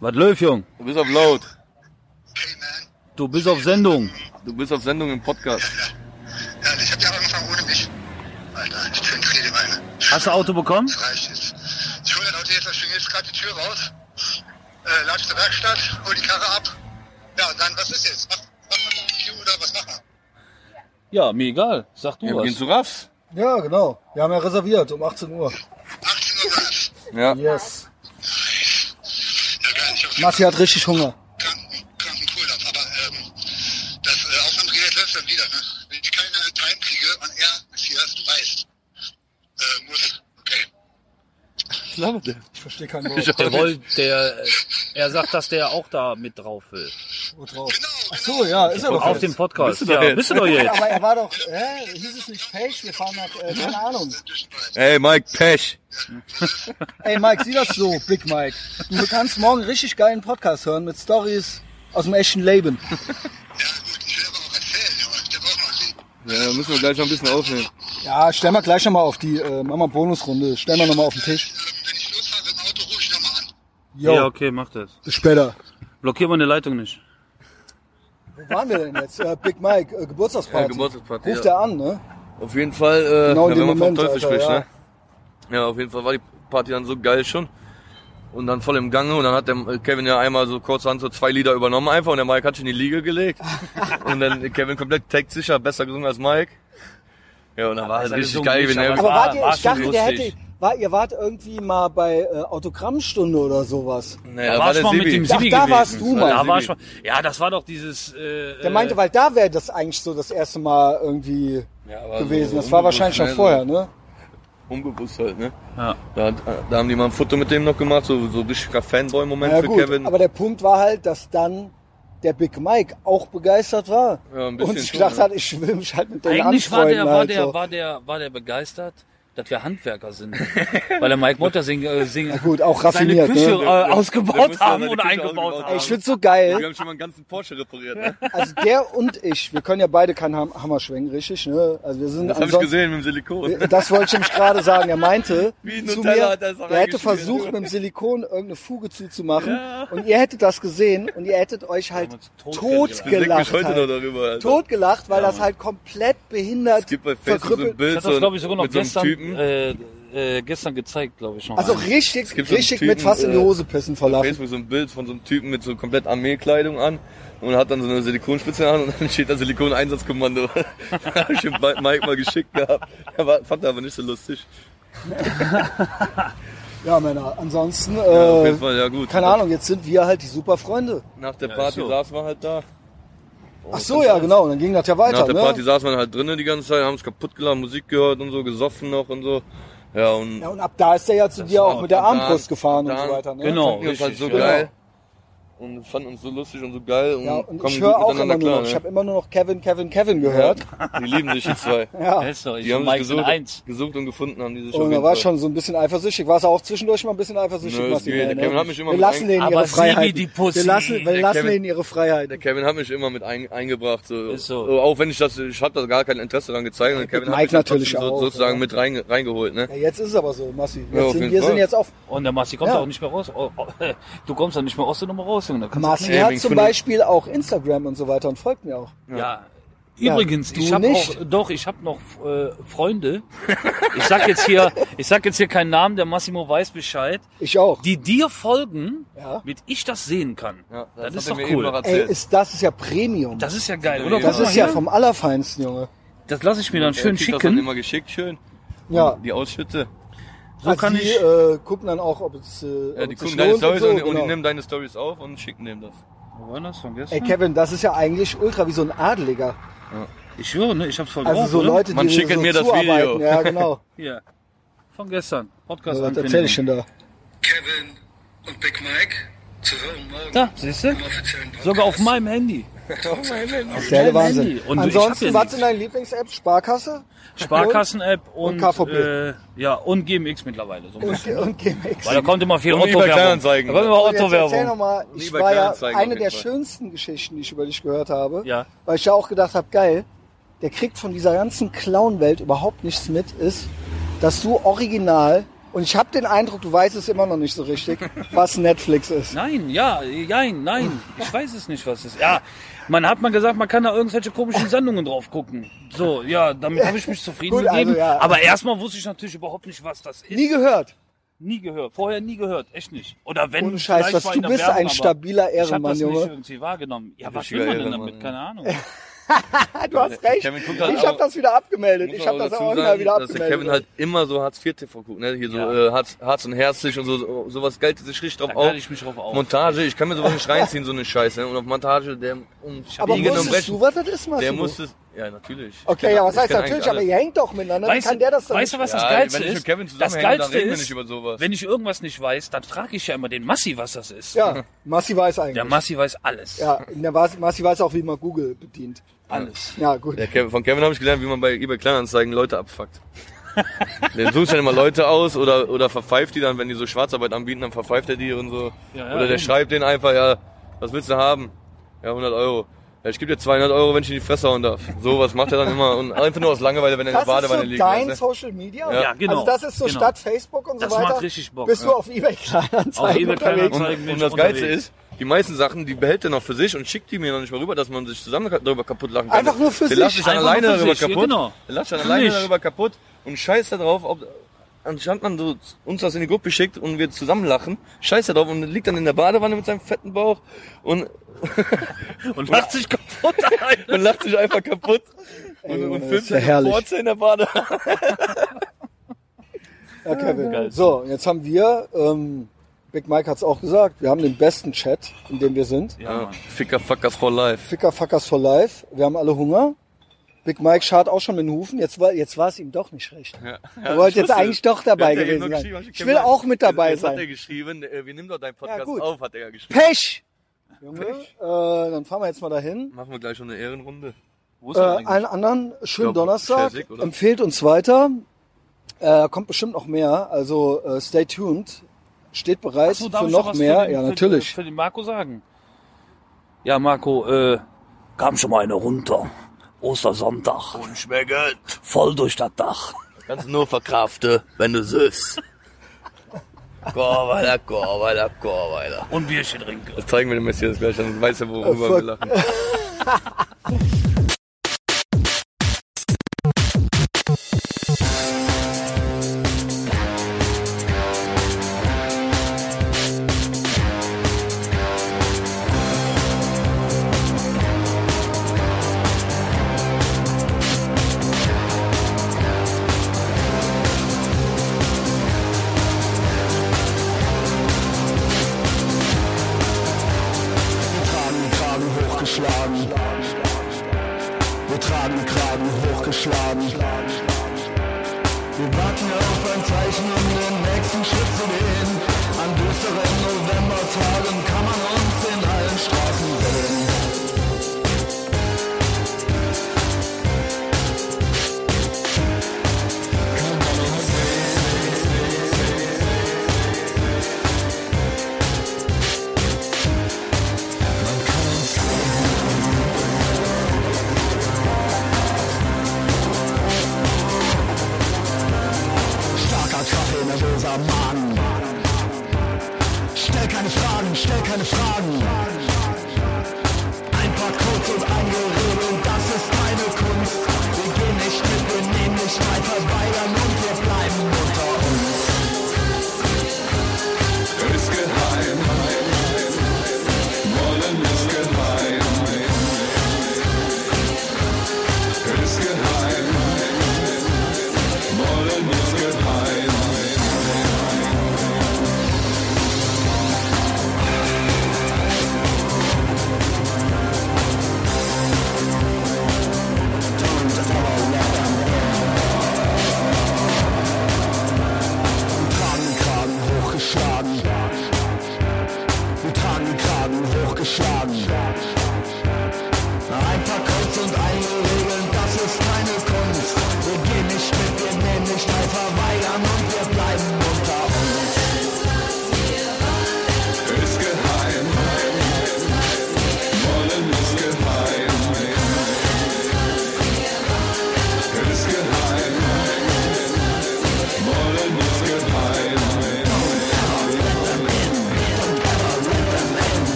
Was läuft, Jung? Du bist auf laut. Hey man, Du bist auf Sendung. Du bist auf Sendung im Podcast. ja, ich hab ja angefangen ohne mich. Alter, ich zentriere die Beine. Hast du Auto bekommen? Das reicht jetzt. Ich hole das Auto jetzt, ich jetzt gerade die Tür raus. Äh, latsch zur Werkstatt, hol die Karre ab. Ja, und dann, was ist jetzt? Mach, mach mal Barbecue oder was machen wir? Ja, mir egal. Sag du Ja, wir gehen was. zu Raffs. Ja, genau. Wir haben ja reserviert um 18 Uhr. 18 Uhr es. Ja. Yes. Ja, geil, ich hab Matti hat richtig Hunger. kranken, kranken Urlaub, aber ähm, das äh, Aufnahmegerät läuft dann wieder, ne? Wenn ich keine Time kriege und er Was labert der? Ich verstehe kein Wort. Der wollte, der, er sagt, dass der auch da mit drauf will. Wo drauf? Ach so, ja, ist er doch Auf jetzt. dem Podcast. Bist du doch ja, jetzt? bist du doch jetzt. Aber er war doch, hä? Hieß es nicht Page? Wir fahren nach, äh, keine Ahnung. Ey, Mike Pech. Ey Mike, sieh das so, Big Mike. Du kannst morgen richtig geilen Podcast hören mit Stories aus dem echten Leben. Ja gut, ich will aber auch erzählen, Junge. Der braucht noch ein Lied. Ja, da müssen wir gleich noch ein bisschen aufnehmen. Ja, stellen wir gleich nochmal auf die, äh, machen wir Bonusrunde. Stellen wir nochmal auf den Tisch. Jo, Ja, okay, mach das. bis später. Blockier meine Leitung nicht. Wo waren wir denn jetzt? Äh, Big Mike, äh, Geburtstagsparty. Ja, Geburtstagsparty, Ruft ja. er an, ne? Auf jeden Fall, äh, Genau ja, wenn man Moment, vom Teufel Alter, spricht, ja. ne? Ja, auf jeden Fall war die Party dann so geil schon. Und dann voll im Gange und dann hat der äh, Kevin ja einmal so kurzhand so zwei Lieder übernommen einfach und der Mike hat sich in die Liege gelegt. und dann Kevin komplett textsicher, besser gesungen als Mike. Ja, und dann war halt richtig geil, nicht, wenn er aber Aber War- wart ihr, war ich dachte, schon der hätte, war, ihr wart irgendwie mal bei äh, Autogrammstunde oder sowas. Nee, Da da war war ich der mal mit Sibi. dem Ach, Sibi da gewesen. warst du mal. Da war ich mal. Ja, das war doch dieses. Äh, Der meinte, weil da wäre das eigentlich so das erste Mal irgendwie Ja, gewesen. so das war wahrscheinlich schon vorher, ne? So unbewusst halt, ne? Ja. Da, da haben die mal ein Foto mit dem noch gemacht, so, so richtiger Fanboy-Moment Ja für gut, Kevin. aber der Punkt war halt, dass dann der Big Mike auch begeistert war Ja, ein bisschen und sich schon, gedacht ja. hat, ich will mich halt mit denen Eigentlich war anfreunden der, war halt der, so. war der, war der begeistert, dass wir Handwerker sind. Weil der Mike Motter sing, äh, sing, gut, auch seine raffiniert, Küche ne? äh, ausgebaut haben seine und Küche eingebaut haben. Ey, ich find's so geil. Wir haben schon mal einen ganzen Porsche repariert, ne? Also der und ich, wir können ja beide keinen Ham Hammer schwenken, richtig, ne? Also wir sind Das habe ich gesehen mit dem Silikon. Das wollte ich nämlich gerade sagen. Er meinte zu mir, er hätte versucht, mit dem Silikon irgendeine Fuge zuzumachen. Und ihr hättet das gesehen und ihr hättet euch halt tot totgelacht. mich heute noch Halt. Totgelacht, weil das halt komplett behindert Es gibt bei Facebook so ein verkrüppelt. Bild Ich hatte das, so glaube ich, sogar noch mit so einem gestern, Typen. äh, äh, gestern gezeigt, glaube ich, schon. Also mal. richtig, gibt so einen richtig Typen, mit fast in die äh, Hose pissen vor Lachen. Facebook so ein Bild von so einem Typen mit so komplett Armeekleidung an und hat dann so eine Silikonspitze an und dann steht da Silikon-Einsatzkommando. hab ich dem Mike mal geschickt gehabt. Er war, fand er aber nicht so lustig. Ja, Männer. Ansonsten, Ja, auf jeden äh, Fall, ja gut. keine Ahnung, jetzt sind wir halt die super Freunde. Nach der Ja, Party ist so. saßen wir halt da. Ach so, ja, genau. Und dann ging das ja weiter, Nach der ne? Party saßen wir halt drinnen die ganze Zeit, haben uns kaputt geladen, Musik gehört und so, gesoffen noch und so. Ja, und Ja, und ab da ist er ja zu dir auch mit der Armbrust gefahren und so weiter, ne? Genau. uns halt so richtig, ja. Und fanden uns so lustig und so geil und Ja, und kommen ich höre auch miteinander immer nur klar. noch, ich ne? habe immer nur noch Kevin, Kevin, Kevin gehört. Die lieben sich die zwei. Ja. Ja, ist doch, ich Die haben sich gesucht, eins. gesucht und gefunden haben die sich Und da war schon so ein bisschen eifersüchtig. Warst du auch zwischendurch mal ein bisschen eifersüchtig? Nö, es geht. Der Nee, Kevin ne? hat mich immer wir mit lassen denen ihre Freiheit. die Pussy. Wir lassen, wir Der lassen Kevin- denen ihre Freiheit. Der Kevin hat mich immer mit ein, eingebracht, so. Ist so. Auch wenn ich das, ich habe da gar kein Interesse daran gezeigt. Und Kevin hat Mike mich dann natürlich so, auch, sozusagen ja. mit rein, reingeholt, ne? Ja, jetzt ist es aber so, Massi. Jetzt Ja, sind, wir sind jetzt auf. Und der Massi kommt Ja. auch nicht mehr raus. Oh, oh, du kommst doch nicht mehr aus der Nummer raus, Junge. Da Ja, hat zum Beispiel auch Instagram und so weiter und folgt mir auch. Ja. Ja, Übrigens, du ich habe auch, doch, ich habe noch äh, Freunde. Ich sag jetzt hier, ich sag jetzt hier keinen Namen, der Massimo weiß Bescheid, Ich auch. die dir folgen, Ja. damit ich das sehen kann. Ja, das, ist hat er doch cool. Ey, ist, das ist ja Premium. Das ist ja geil, Das oder? ist Das ist ja vom Allerfeinsten, Junge. Das lasse ich mir dann schön kriegt das dann schicken. immer geschickt, schön. Ja. Die Ausschnitte. So also kann die ich. äh, gucken dann auch, ob es, äh, Ja, ob die es gucken deine Stories und, und, so, und die genau. nehmen deine Stories auf und schicken dem das. Wo war das von Ey, gestern? Kevin, das ist ja eigentlich ultra wie so ein Adeliger. Ich schwöre, ne? Ich hab's voll Also drauf, so oder? Leute, die Man schickt so mir das zuarbeiten. Video. Ja, genau. Hier. Von gestern. Podcast Was erzähl ich denn da? Kevin und Big Mike zu hören morgen Da, siehst du? Sogar auf meinem Handy. Ist meinem der Wahnsinn. Handy. Und Ansonsten, ja was sind deine Lieblings-Apps? Sparkasse? Sparkassen-App und, KVB. Äh, ja, und GMX mittlerweile. So ein Und, bisschen. und GMX. Weil da kommt immer viel Und Otto-Werbung. Da kommt immer Und Otto-Werbung. nochmal, ich Lieber war ja auf eine der schönsten Geschichten, die ich über dich gehört habe. Ja. Weil ich ja auch gedacht habe, geil, der kriegt von dieser ganzen Clown-Welt überhaupt nichts mit, ist, dass du original, und ich habe den Eindruck, du weißt es immer noch nicht so richtig, was Netflix ist. Nein, ja, nein, nein. Ich weiß es nicht, was es ist. Ja, man hat mal gesagt, man kann da irgendwelche komischen Sendungen drauf gucken. So, ja, damit habe ich mich zufrieden Gut, also, gegeben. ja. Aber erstmal wusste ich natürlich überhaupt nicht, was das ist. Nie gehört. Nie gehört. Vorher nie gehört. Echt nicht. Oder wenn. Ohne Scheiß, was, du bist Werbung, ein stabiler Ich habe Ehrenmann, das nicht Junge. irgendwie wahrgenommen. Ja, was will man denn Ehrenmann, damit? Keine Ahnung. Du hast recht. Kevin guckt halt Ich habe das wieder abgemeldet. Ich habe das auch sagen, wieder dass der abgemeldet. Kevin halt immer so Hartz IV TV guckt, ne? Hier so Ja. äh, Hartz, Hartz und Herzlich und so sowas geilt sich richtig drauf Da auf. ich mich drauf auf. Montage, ich kann mir sowas nicht reinziehen, so eine Scheiße. Ne? Und auf Montage, der um Aber Biegen und wusstest Brechen, du, was das ist, Massimo? der muss es, Ja, natürlich. Ich Okay, kenn- ja, was heißt natürlich, aber ihr hängt doch miteinander. Wie Weißt, kann der das dann weißt du, was das Ja, Geilste wenn ich ist? mit Kevin das zusammenhänge, dann Geilste reden wir ist, nicht über sowas. wenn ich irgendwas nicht weiß, dann frage ich ja immer den Massi, was das ist. Ja, Massi weiß eigentlich. Der Massi weiß alles. ja, der Mas- Massi weiß auch, wie man Google bedient. Alles. Ja, gut. Kevin, von Kevin habe ich gelernt, wie man bei eBay Kleinanzeigen Leute abfuckt. Der sucht dann immer Leute aus oder, oder verpfeift die dann, wenn die so Schwarzarbeit anbieten, dann verpfeift er die und so. Ja, ja, oder der eben. schreibt denen einfach, ja, was willst du haben? Ja, 100 Euro. Ja, ich gebe dir 200 Euro, wenn ich in die Fresse hauen darf. So was macht er dann immer und einfach nur aus Langeweile, wenn er in der Das ist Badewanne so liegt. dein weißt du? Social Media? Ja, genau, Also das ist so genau. statt Facebook und so Das weiter. macht richtig Bock, Bist du ja. auf eBay Kleinanzeigen Auf eBay? Kleinanzeigen. Und, bin und das Geilste ist, die meisten Sachen, die behält er noch für sich und schickt die mir noch nicht mal rüber, dass man sich zusammen darüber kaputt lachen kann. Einfach nur für der sich. lacht sich dann Einfach alleine darüber sich, ja, kaputt. genau. Der lacht sich dann alleine darüber kaputt und scheißt da drauf, ob, anstatt man so uns das in die Gruppe schickt und wir zusammen lachen, scheißt er drauf und liegt dann in der Badewanne mit seinem fetten Bauch und, Und lacht sich kaputt. und lacht sich einfach kaputt. Und, und das filmt ja seine herrlich. In der Badewanne. Ja, Kevin. So, jetzt haben wir, ähm, Big Mike hat's auch gesagt, wir haben den besten Chat, in dem wir sind. Ja, Mann. Ficker Fuckers for life. Ficker Fuckers for Life. Wir haben alle Hunger. Big Mike schart auch schon mit den Hufen. Jetzt war, jetzt war es ihm doch nicht recht. Ja. Er wollte jetzt eigentlich doch dabei gewesen sein. Ich will auch mit dabei jetzt, Jetzt hat er sein. geschrieben, äh, wir nehmen doch deinen Podcast Ja, gut. auf, hat er ja geschrieben. Pech! Junge, äh, dann fahren wir jetzt mal dahin. Machen wir gleich schon eine Ehrenrunde. Wo ist Äh, eigentlich? allen anderen schönen glaub, Donnerstag. Oder? Empfehlt uns weiter. Äh, kommt bestimmt noch mehr. Also äh, stay tuned. Steht bereit so, für noch was mehr. Für den, ja, für, natürlich. Für den Marco sagen. Ja, Marco, äh, kam schon mal eine runter. Ostersonntag. Und schmeckt. Voll durch das Dach. Kannst du nur verkraften, wenn du süß. Weiter, go weiter. Und Bierchen trinken. Das zeigen wir dem Messias gleich, dann weiß er, worüber Oh, wir lachen.